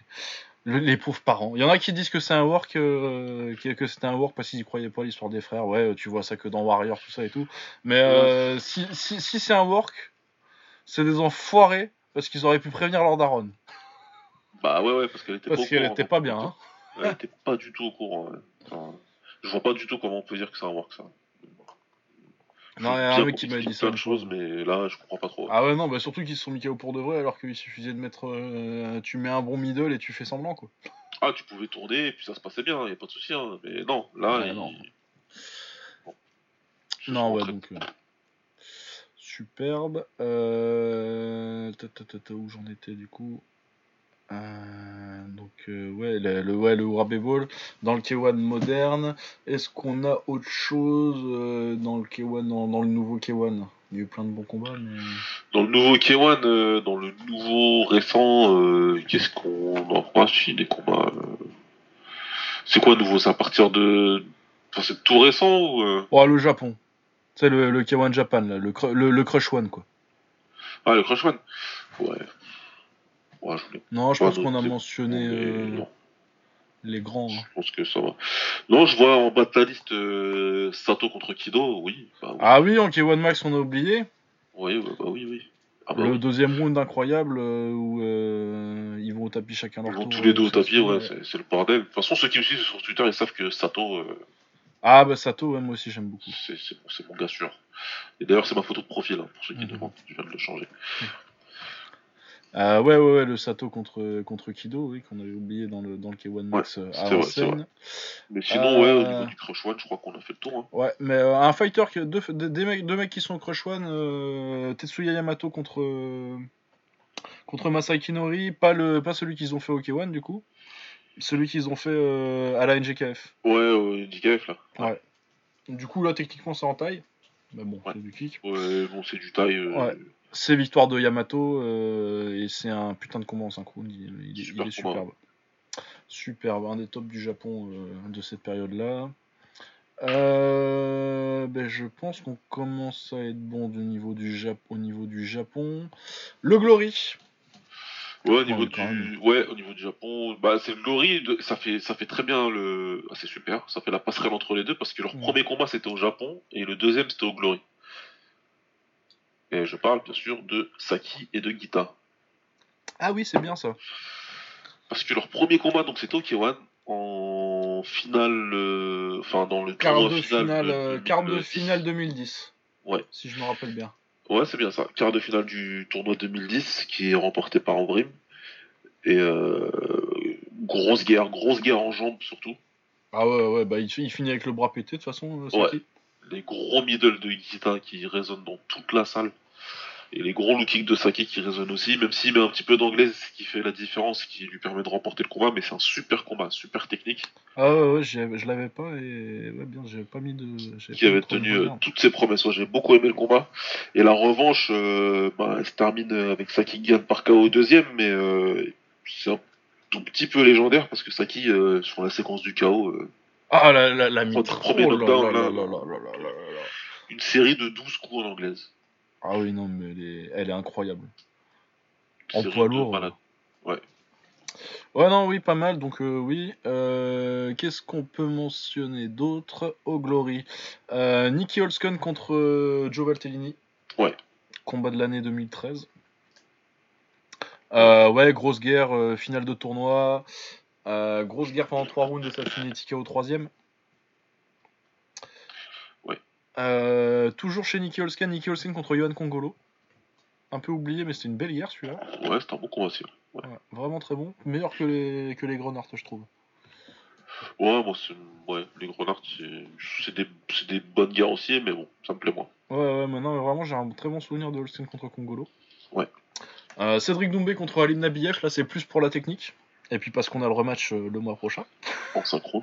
Le- les pauvres parents. Il y en a qui disent que c'est un work, euh, que, c'était un work parce qu'ils y croyaient pas à l'histoire des frères. Ouais, tu vois ça que dans Warrior, tout ça et tout. Mais euh, si, si, si c'est un work, c'est des enfoirés parce qu'ils auraient pu prévenir leur daronne. Bah ouais, ouais, parce qu'elle était Parce pas qu'elle courant, était pas bien. Hein. Elle était pas du tout au courant. ouais. Enfin, je vois pas du tout comment on peut dire que c'est un work, ça. Non, il y a un mec qui m'a dit ça. de choses, mais là, je comprends pas trop. Ah ouais, non, bah surtout qu'ils se sont mis KO pour de vrai alors qu'il suffisait de mettre. euh, tu mets un bon middle et tu fais semblant quoi. Ah, tu pouvais tourner et puis ça se passait bien, y a pas de souci. Hein. Mais non, là, Ouais, il... non. Bon. Non, ouais, donc. euh, superbe. Euh... ta, ta, ta, ta, où j'en étais du coup Euh, euh, ouais, le, le, ouais, le Ball dans le K1 moderne. Est-ce qu'on a autre chose euh, dans le K1, dans, dans le nouveau K1 Il y a eu plein de bons combats, mais. Dans le nouveau K1, euh, dans le nouveau récent, euh, qu'est-ce qu'on en pense si des combats C'est quoi nouveau? C'est à partir de. Enfin, c'est tout récent ou. Oh, le Japon. C'est le, le K1 Japan, là, le, cr- le, le Crush One, quoi. Ah, le Crush One Ouais. Ouais, je voulais Non, je pense qu'on a mentionné euh, les grands. hein. je pense que ça va. Non, je vois en bas de la liste euh, Sato contre Kido, oui. Bah, oui. Ah oui, en K1 Max, on a oublié. Oui, bah, bah oui, oui. Ah, bah, le oui. deuxième round incroyable euh, où euh, ils vont au tapis chacun Ils leur vont tour. tous les deux au tapis, ouais, c'est le bordel. De toute façon, ceux qui me suivent sur Twitter, ils savent que Sato, euh, Ah bah Sato, ouais, moi aussi j'aime beaucoup. c'est mon- gars sûr. Et d'ailleurs, c'est ma photo de profil, hein, pour ceux qui Mhm. demandent. Je viens de le changer. Euh, ouais, ouais, ouais, le Sato contre, contre Kido, oui, qu'on avait oublié dans le, dans le K1 Max euh, à vrai. Mais sinon, ouais, au Euh, niveau du Crush One, je crois qu'on a fait le tour. Hein. Ouais, mais euh, un fighter, que, deux, des, des mecs, deux mecs qui sont au Crush One, Tetsuya Yamato contre, contre Masai Kinori, pas, le, pas celui qu'ils ont fait au K1 du coup, celui qu'ils ont fait à la NGKF. Ouais, euh, DKF là. Ouais. Du coup, là, techniquement, c'est en taille. Mais bon, Ouais. c'est du kick. Ouais, bon, c'est du taille. euh, Ouais. C'est victoire de Yamato euh, et c'est un putain de combat en synchro. Il, il est, Super il est combat. superbe. Superbe, un des tops du Japon euh, de cette période-là. Euh, ben, je pense qu'on commence à être bon du niveau du Jap- au niveau du Japon. Le Glory. Ouais, au niveau du, ouais, au niveau du Japon, bah c'est le Glory, de- ça fait, ça fait très bien le, ah, c'est super, ça fait la passerelle entre les deux parce que leur Ouais. premier combat c'était au Japon et le deuxième c'était au Glory. Et je parle bien sûr de Saki et de Gita. Ah oui, c'est bien ça. Parce que leur premier combat donc au K1 en finale, euh, enfin dans le Quart tournoi de final finale, de euh, quart de 2010. finale 2010. Ouais. Si je me rappelle bien. Ouais, c'est bien ça. Quart de finale du tournoi 2010 qui est remporté par Ambrim. Et euh, grosse guerre, grosse guerre en jambes surtout. Ah ouais, ouais, bah il, il finit avec le bras pété de toute façon. Saki. Les gros middle de Gita qui résonnent dans toute la salle et les gros lookings de Saki qui résonnent aussi, même s'il met un petit peu d'anglais, c'est ce qui fait la différence, qui lui permet de remporter le combat, mais c'est un super combat, super technique. Ah ouais, ouais je l'avais pas, et ouais, bien, j'avais pas mis de. Qui avait tenu euh, toutes ses promesses, ouais, j'ai beaucoup aimé le combat. Et la revanche, euh, bah, elle se termine euh, avec Saki qui gagne par KO au deuxième, mais euh, c'est un tout petit peu légendaire, parce que Saki, sur la séquence du KO. ah, la, la, la mitre. Premier knockdown, une série de 12 coups en anglaise. Ah oui non mais elle est, elle est incroyable. En poids lourd. malades. Ouais non oui pas mal donc euh, oui. Euh, Qu'est-ce qu'on peut mentionner d'autre? Au Glory euh, Nicky contre euh, Joe Valtellini. Ouais. Combat de l'année 2013. Euh, ouais grosse guerre euh, finale de tournoi. Euh, grosse guerre pendant 3 rounds et ça finit TK au troisième. Euh, toujours chez Nicky Holskan, Nicky contre Johan Congolo. Un peu oublié, mais c'était une belle guerre celui-là. Ouais, c'est un bon combat aussi. Ouais, vraiment très bon. Meilleur que les, que les Grenards, je trouve. Ouais, moi, c'est- ouais, les Grenards, c'est c'est des, c'est des bonnes guerres aussi, mais bon, ça me plaît moins. Ouais, ouais, mais non, mais vraiment, j'ai un très bon souvenir de Holstein contre Congolo. Ouais. Euh, Cédric Doumbé contre Alim Nabiev, là, c'est plus pour la technique. Et puis parce qu'on a le rematch euh, le mois prochain. En synchrone.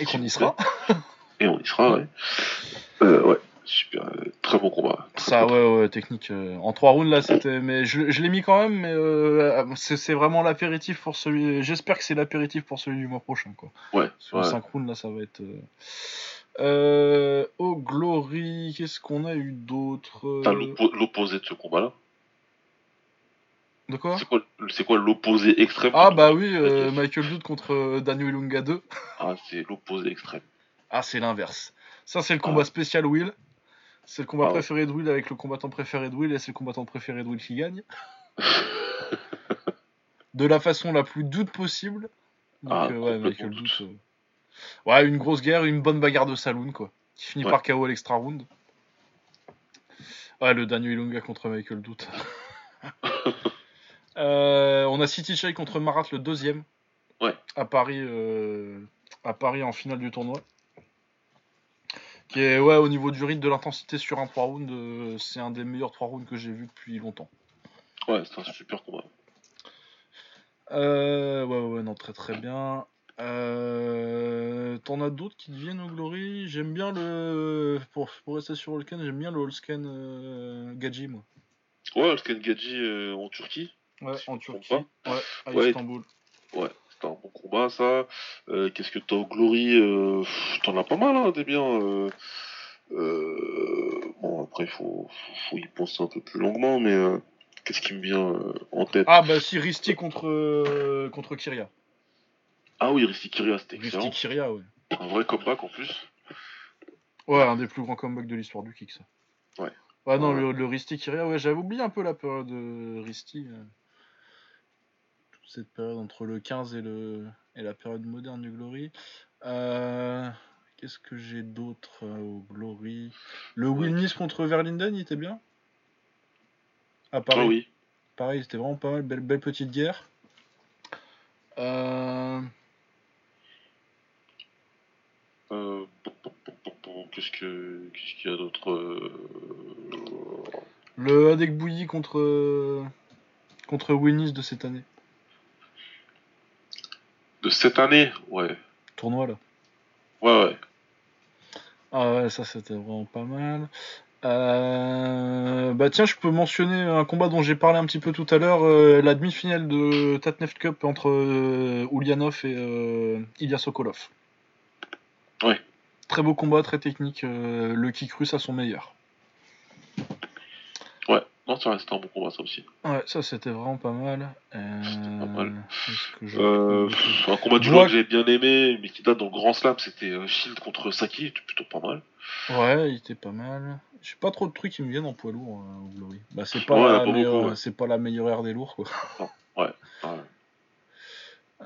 Et qu'on y sera. [laughs] Et on y sera, ouais. Euh, ouais, super. euh, Très bon combat. Très, Ça, ouais, ouais, technique. euh, en trois rounds, là, c'était. Mais je, je l'ai mis quand même, mais euh, c'est vraiment l'apéritif pour celui. J'espère que c'est l'apéritif pour celui du mois prochain, quoi. Ouais, Sur ouais. le 5 rounds, là, ça va être. euh, au Glory, qu'est-ce qu'on a eu d'autre T'as l'oppo- l'opposé de ce combat-là. De quoi? C'est quoi, l'opposé extrême? Ah, bah oui, euh. Michael Doud contre Daniel Ilunga 2. Ah, c'est l'opposé extrême. Ah, c'est l'inverse. Ça, c'est le combat Ah. spécial Will. C'est le combat Ah ouais. préféré de Will avec le combattant préféré de Will et c'est le combattant préféré de Will qui gagne. [laughs] de la façon la plus doute possible. Donc, Ah, euh, ouais, doute. Euh, Ouais, une grosse guerre, une bonne bagarre de saloon, quoi. Qui finit Ouais. par KO à l'extra round. Ouais, le Daniel Ilunga contre Michael Doute. [laughs] Euh, on a City Chai contre Marat le deuxième. Ouais. À Paris, à Paris en finale du tournoi. Qui est, ouais, au niveau du rythme de l'intensité sur un 3 rounds, euh, c'est un des meilleurs 3 rounds que j'ai vu depuis longtemps. Ouais, c'est un super combat. Euh, ouais, ouais, non, très très bien. Euh, T'en as d'autres qui te viennent au Glory? J'aime bien le. Pour, pour rester sur Holscan, j'aime bien le Holscan euh, Gadji, moi. Ouais, Scan Gadji euh, en Turquie. Ouais, Si en Turquie. Ouais, à Ouais. Istanbul. Ouais, c'était un bon combat, ça. Euh, Qu'est-ce que t'as au Glory euh, T'en as pas mal, hein, des biens. Euh, bon, après, il faut, faut, y penser un peu plus longuement, mais qu'est-ce qui me vient en tête? Ah, bah si, Risti contre, contre Kyria. Ah oui, Risti Kyria, c'était Risti excellent. Kyria, ouais. Un vrai comeback en plus. Ouais, un des plus grands comebacks de l'histoire du kick, ça. Ouais. Ouais, non, Ouais. le, le Risti Kyria, ouais, j'avais oublié un peu la période de Risti. Cette période entre le 15 et, le, et la période moderne du Glory. Euh, Qu'est-ce que j'ai d'autre euh, au Glory? Le Nice contre Verlinden, il était bien? À Paris. Ah oui. Pareil, c'était vraiment pas mal, belle, belle petite guerre. Euh, Euh, Qu'est-ce que qu'est-ce qu'il y a d'autre le Adek Bouilly contre, contre Will Nice de cette année. De cette année Ouais. Tournoi là. Ouais, ouais. Ah ouais, ça c'était vraiment pas mal. Euh, Bah tiens, je peux mentionner un combat dont j'ai parlé un petit peu tout à l'heure, euh, la demi-finale de Tatneft Cup entre euh, Ulyanov et euh, Ilya Sokolov. Ouais. Très beau combat, très technique, le kick russe à son meilleur. Ouais. Non, ça reste un bon combat, ça aussi. Ouais, ça c'était vraiment pas mal. Euh, C'était pas mal. que Euh, pff, un combat du lot que j'ai bien aimé, mais qui date dans le Grand Slam, c'était euh, Shield contre Saki, c'était plutôt pas mal. Ouais, il était pas mal. J'ai pas trop de trucs qui me viennent en poids lourd euh, au Glory. Bah c'est pas, Ouais, la pas meilleure- ouais. c'est pas la meilleure ère des lourds quoi. Ouais.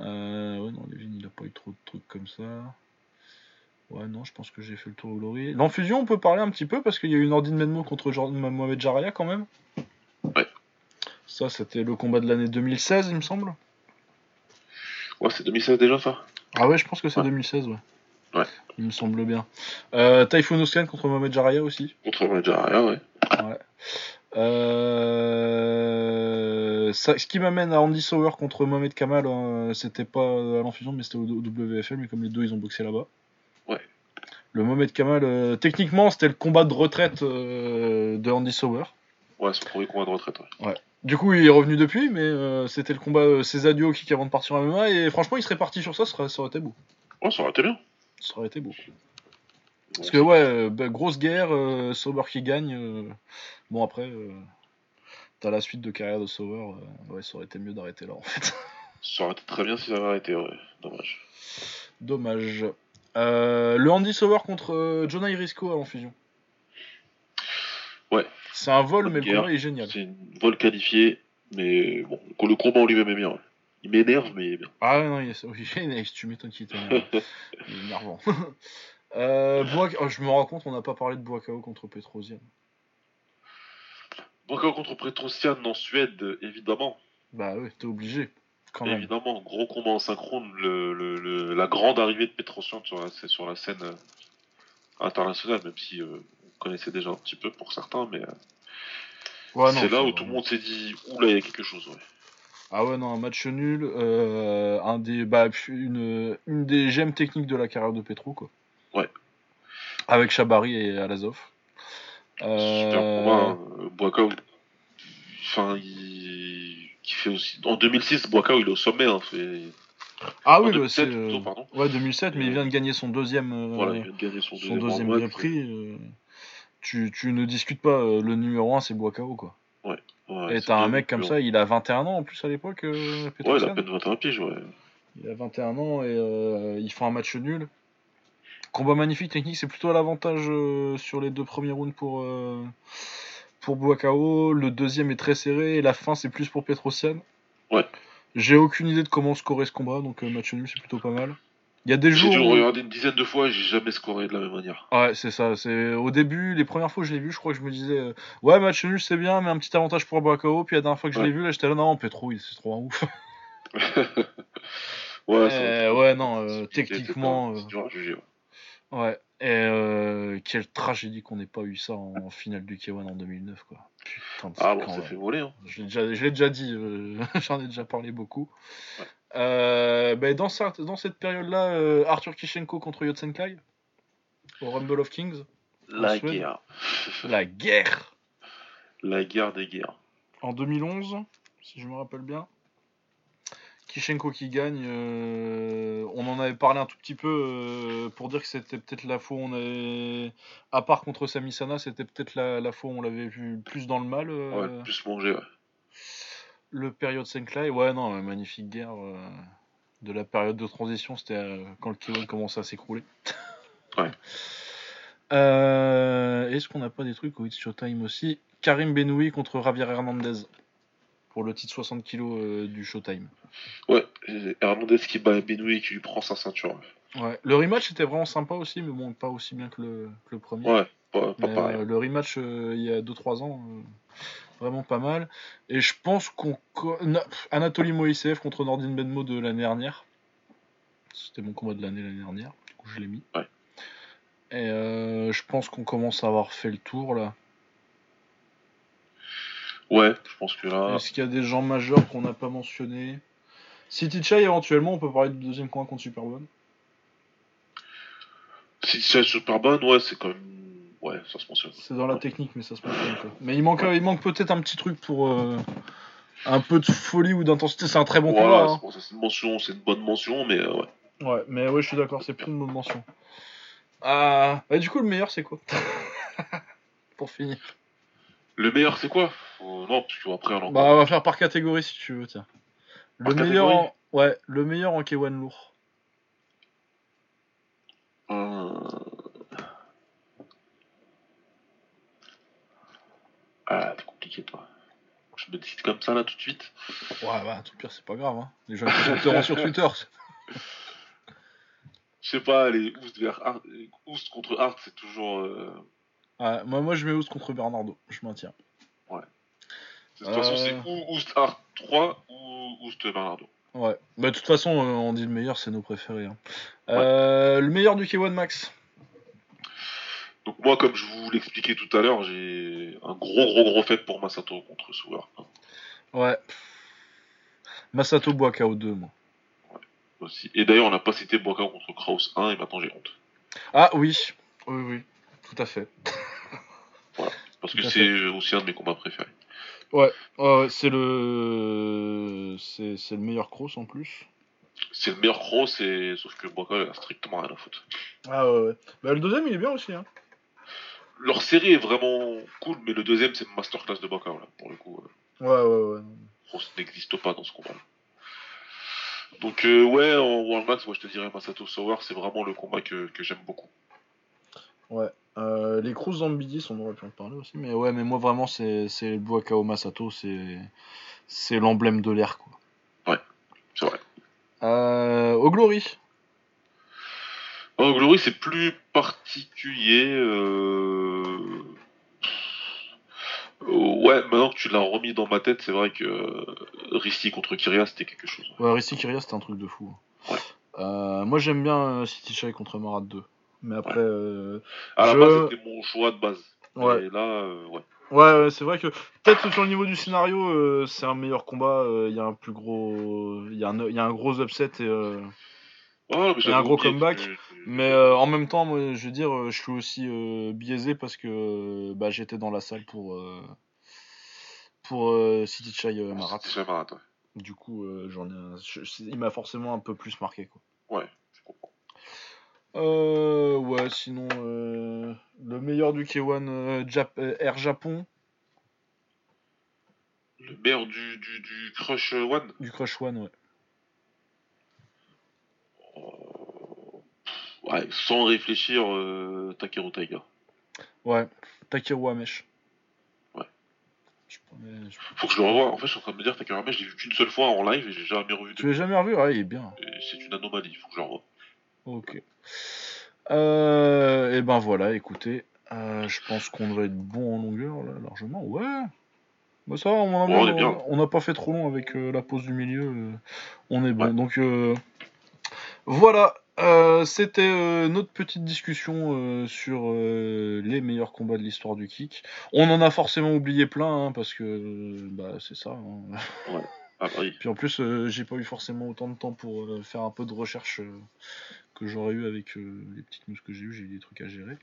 Euh, ouais, non, Levin, il a pas eu trop de trucs comme ça. Ouais, non, je pense que j'ai fait le tour au Glory. L'enfusion, on peut parler un petit peu parce qu'il y a eu une Ordine Menmo contre Mohamed Jaraya quand même. Ouais. Ça, c'était le combat de l'année 2016, il me semble. Ouais, c'est 2016 déjà, ça Ah ouais, je pense que c'est Ouais. 2016, ouais. Ouais. Il me semble bien. Euh, Typhoon Oscan contre Mohamed Jaraya aussi. Contre Majaria, ouais. Ouais. Euh, ça- ce qui m'amène à Andy Sauer contre Mohamed Kamal, hein, c'était pas à l'enfusion, mais c'était au, au WFL, mais comme les deux ils ont boxé là-bas. Ouais. Le Mohamed Kamal, euh, techniquement, c'était le combat de retraite euh, de Andy Sauer. Ouais, son premier combat de retraite, ouais. Du coup, il est revenu depuis, mais euh, c'était le combat ses adieux au kick avant de partir en MMA, et franchement, il serait parti sur ça, ça aurait, ça aurait été beau. Ouais, ça aurait été bien. Ça aurait été beau. Parce que, ouais, bah, grosse guerre, euh, qui gagne. euh, Bon, après, euh, t'as la suite de carrière de Sauer, euh, ouais, ça aurait été mieux d'arrêter là, en fait. Ça aurait été très bien si ça avait arrêté, ouais. Dommage. Dommage. Euh, le Andy Sauer contre euh, Jonah Irisco à l'enfusion. Ouais. C'est un vol, mais le combat est génial. C'est une vol qualifiée, mais bon, le combat en lui-même est bien. ouais. Il m'énerve, mais il est bien. Ah ouais, non, il est, [laughs] il tu m'étonnes qu'il est. Il est énervant. [laughs] euh, Boak- oh, je me rends compte, on n'a pas parlé de Boakao contre Petrosian. Encore contre Petrosian en Suède, évidemment. Bah ouais, t'es obligé. Quand même. Évidemment, gros combat en synchrone, le, le- le- la grande arrivée de Petrosian sur la, sur la scène euh, internationale, même si euh, on connaissait déjà un petit peu pour certains, mais euh, Ouais, c'est là où vraiment- tout le monde s'est dit, oula, il y a quelque chose, ouais. Ah ouais, non, un match nul. euh, un des, bah, une, une des gemmes techniques de la carrière de Petro, quoi. Ouais. Avec Chabari et Alazov. Super combat, hein. Enfin, il... fait aussi... En 2006, Boakao, il est au sommet, hein, fait... Ah en oui, bah, 2007 c'est. euh, plutôt, pardon. Ouais, 2007, mais il vient de gagner son deuxième, euh, Voilà, il vient de gagner son deuxième, Prix. euh, tu, tu ne discutes pas, euh, le numéro 1 c'est Boakao, quoi. Ouais, et t'as un mec comme ça, il a 21 ans en plus à l'époque, euh, Ouais, il a à peine 21 piges, ouais. Il a 21 ans et euh, il fait un match nul. Combat magnifique technique, c'est plutôt à l'avantage euh, sur les deux premiers rounds pour, euh, pour Boakao. Le deuxième est très serré et la fin c'est plus pour Petrosian. Ouais. J'ai aucune idée de comment scorer ce combat, donc euh, match nul c'est plutôt pas mal. Il y a des J'ai jours. dû le où- regarder une dizaine de fois et j'ai jamais scoré de la même manière. Ouais, c'est ça. C'est au début, les premières fois que je l'ai vu, je crois que je me disais, euh, ouais, match nul c'est bien, mais un petit avantage pour Boakao. Puis la dernière fois que je Ouais. l'ai vu, là, j'étais là, non, Petro, il- c'est trop un ouf. [laughs] Ouais, Euh, ouais, non, euh, techniquement, ouais. Ouais, et euh, quelle tragédie qu'on n'ait pas eu ça en finale du K1 en 2009, quoi. Putain de Ah bon, ça fait voler, hein. Je l'ai déjà, je l'ai déjà dit, euh, [laughs] j'en ai déjà parlé beaucoup. Ouais. Euh, ben, dans, ça- dans cette période-là, Arthur Kishenko contre Yotsenkai au Rumble of Kings. La guerre. [laughs] La guerre La guerre des guerres. en 2011, si je me rappelle bien. Kishenko qui gagne, euh, on en avait parlé un tout petit peu euh, pour dire que c'était peut-être la fois où on avait, à part contre Samisana, c'était peut-être la, la fois où on l'avait vu plus dans le mal. euh, Ouais, plus manger, ouais. Le période Senklai, ouais, non, magnifique guerre de la période de transition, c'était quand le K1 commençait à s'écrouler. Ouais. [laughs] Est-ce qu'on n'a pas des trucs au It's Showtime aussi? Karim Benoui contre Javier Hernandez pour le titre 60 kg euh, du Showtime. Ouais, Hernandez qui bat Benoît et qui lui prend sa ceinture. Ouais. Le rematch était vraiment sympa aussi, mais bon, pas aussi bien que le, que le premier. Ouais, pas, pas Mais, pareil. euh, le rematch euh, il y a 2-3 ans, vraiment pas mal. Et je pense qu'on. Anatoly Moïsev contre Nordin Benmo de l'année dernière. C'était mon combat de l'année l'année dernière, du coup je l'ai mis. Ouais. Et euh, je pense qu'on commence à avoir fait le tour là. Ouais, je pense que là. Est-ce qu'il y a des gens majeurs qu'on n'a pas mentionnés? City Chai éventuellement, on peut parler du deuxième combat contre Superbone. Si c'est super bonne, ouais, c'est quand même. Ouais, ça se mentionne. C'est dans la technique, mais ça se mentionne quoi. Mais il manque, il manque peut-être un petit truc pour euh, un peu de folie ou d'intensité. C'est un très bon Voilà, combat. hein. bon, c'est une mention, c'est une bonne mention, mais euh, ouais. Ouais, mais ouais, je suis d'accord, c'est plus une bonne mention. Ah, bah, du coup, le meilleur, c'est quoi? [laughs] Pour finir. Le meilleur, c'est quoi? Faut- Non, parce qu'après, on en Bah, on va faire par catégorie si tu veux, tiens. Le Par meilleur, en... ouais, le meilleur en K1 lourd. Euh, Ah, c'est compliqué, toi. Je me décide comme ça, là, tout de suite. Ouais, bah, tout pire, c'est pas grave. Hein. Les gens qui sur Twitter. Je sais pas, les Oust vers Hart, Oust contre Hart, c'est toujours. euh, Ouais, moi, moi, je mets Oust contre Bernardo. Je maintiens. De toute façon, Euh. c'est ou Oust Hart 3 ou Oust Bernardo. Ouais. Bah, de toute façon, euh, on dit le meilleur, c'est nos préférés. hein. Euh, le meilleur du K1 Max? Donc, moi, comme je vous l'expliquais tout à l'heure, j'ai un gros, gros, gros fait pour Masato contre Suwer. Ouais. Masato Boakao 2, moi. Aussi. Et d'ailleurs, on n'a pas cité Boakao contre Kraus 1 et maintenant j'ai honte. Ah oui. Oui, oui. Tout à fait. Parce Tout que c'est aussi un de mes combats préférés. Ouais, ouais, c'est le c'est c'est le meilleur cross en plus. C'est le meilleur cross, et... sauf que il a strictement rien à foutre. Ah ouais, ouais. Bah le deuxième il est bien aussi hein. Leur série est vraiment cool, mais le deuxième, c'est masterclass de là, pour le coup. euh. Ouais ouais ouais. Cross n'existe pas dans ce combat-là. Donc, euh, ouais, en World Max, moi je te dirais Masato Sauer, c'est vraiment le combat que, que j'aime beaucoup. Ouais. Euh, les Cruz Zambidis, on aurait pu en parler aussi, mais ouais, mais moi vraiment c'est le Boakao Masato, c'est c'est l'emblème de l'air quoi. C'est vrai. Euh, au Glory. Oh, Glory, c'est plus particulier. euh, ouais, maintenant que tu l'as remis dans ma tête, c'est vrai que euh, Rissi contre Kyria, c'était quelque chose. Ouais, Rissi Kyria, c'était un truc de fou. Ouais. Euh, moi, j'aime bien City Shy contre Marat 2. Mais après. euh, À la je- base, c'était mon choix de base. Ouais. Et là, euh, ouais. Ouais, ouais, c'est vrai que peut-être sur le niveau du scénario, euh, c'est un meilleur combat. Il y a un plus gros, il y, a un- y a un gros upset et. euh, Ouais, un gros oublié comeback, tu- Mais en même temps, moi, je veux dire, je suis aussi biaisé parce que bah, j'étais dans la salle pour pour City Chai euh, Marat. Ouais. Du coup, j'en ai, un- je- je- il m'a forcément un peu plus marqué quoi. Ouais. Euh, ouais, sinon euh, le meilleur du K1 euh, Jap- euh, Air Japon, Le meilleur du, du, du Crush One du Crush One, ouais. Ouais, sans réfléchir, euh, Takeru Taiga. Ouais, Takeru Amesh. Ouais. Je- mais je- Faut que je le revoie. En fait, je suis en train de me dire Takeru je l'ai vu qu'une seule fois en live et j'ai jamais revu Tu l'as jamais revu? Ouais, il est bien. C'est une anomalie, faut que je le revoie. Ok. Euh, et ben voilà, écoutez, euh, je pense qu'on devrait être bon en longueur là, largement. Ouais. Bah ça, Ouais, on n'a pas fait trop long avec euh, la pause du milieu. on est bon. Ouais. Donc voilà, c'était notre petite discussion sur les meilleurs combats de l'histoire du kick. On en a forcément oublié plein hein, parce que bah c'est ça. hein. Ah oui. Puis en plus, j'ai pas eu forcément autant de temps pour faire un peu de recherche que j'aurais eu avec euh, les petites news que j'ai eues. J'ai eu des trucs à gérer.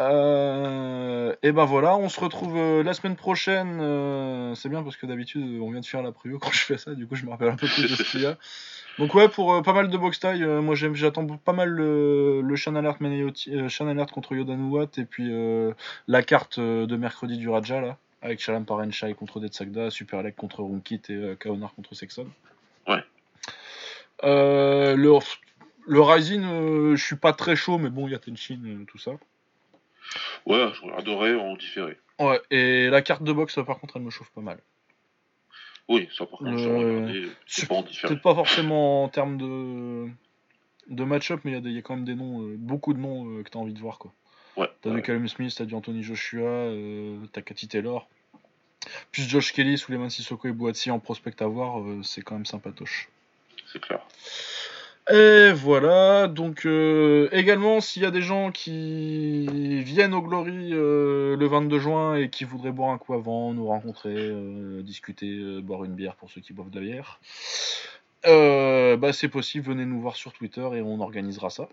Euh, et ben voilà, on se retrouve euh, la semaine prochaine. euh, c'est bien parce que d'habitude, on vient de faire la preview [laughs] quand je fais ça. Du coup, je me rappelle un peu plus de ce qu'il y a. [laughs] Donc ouais, pour pas mal de box taille, moi j'attends pas mal le, le Shan Alert, Alert contre Yodanuwat et puis la carte de mercredi du Raja là, avec Shalam Parenchai contre Detsagda, Super Leg contre Runkit et Kaonar contre Sexon. Ouais. Le, le Rising, euh, je suis pas très chaud, mais bon, il y a Tenshin, euh, tout ça. Ouais, je regarderai en différé. Ouais, et la carte de boxe, par contre, elle me chauffe pas mal. Oui, ça par contre. C'est pas en différé. Peut-être pas forcément en termes de, de match-up, mais il y a y, quand même des noms, euh, beaucoup de noms euh, que t'as envie de voir, quoi. Ouais. T'as ouais. du Callum Smith, t'as du Anthony Joshua, t'as Cathy Taylor. Plus Josh Kelly, Suleiman Sissoko et Boatsi en prospect à voir, c'est quand même sympatoche. C'est clair. Et voilà, donc euh, également s'il y a des gens qui viennent au Glory euh, le 22 juin et qui voudraient boire un coup avant, nous rencontrer, euh, discuter, euh, boire une bière pour ceux qui boivent de la bière, bah c'est possible, venez nous voir sur Twitter et on organisera ça.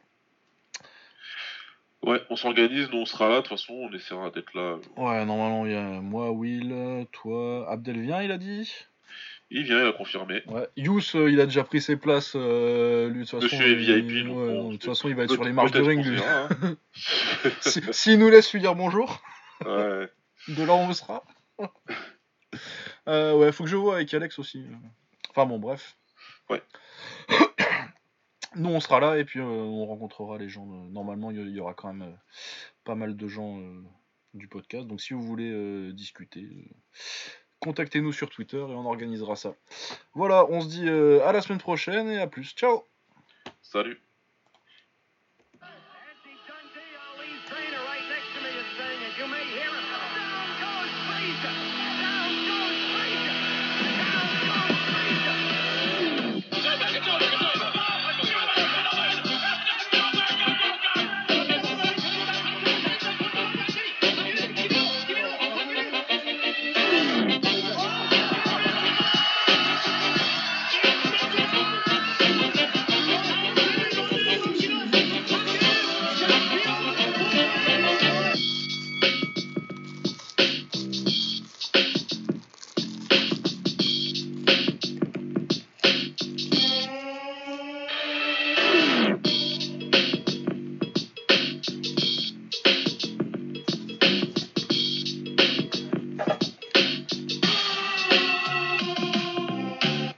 Ouais, on s'organise, nous on sera là, de toute façon, on essaiera d'être là. Ouais, normalement il y a moi, Will, toi, Abdel vient, il a dit? Il vient, il a confirmé. Ouais, Yous, euh, il a déjà pris ses places, euh, lui de toute façon. Monsieur il- VIP, donc ouais, bon, non, de toute peut- façon il va être sur les marches de ring hein. [laughs] Si- S'il nous laisse lui dire bonjour. [laughs] ouais. De là on sera. [laughs] euh, ouais, faut que je vois avec Alex aussi. Enfin bon, bref. Ouais. [coughs] Nous, on sera là et puis euh, on rencontrera les gens. Normalement, il y, aura quand même pas mal de gens du podcast. Donc, si vous voulez euh, discuter, euh, contactez-nous sur Twitter et on organisera ça. Voilà, on se dit euh, à la semaine prochaine et à plus. Ciao Salut.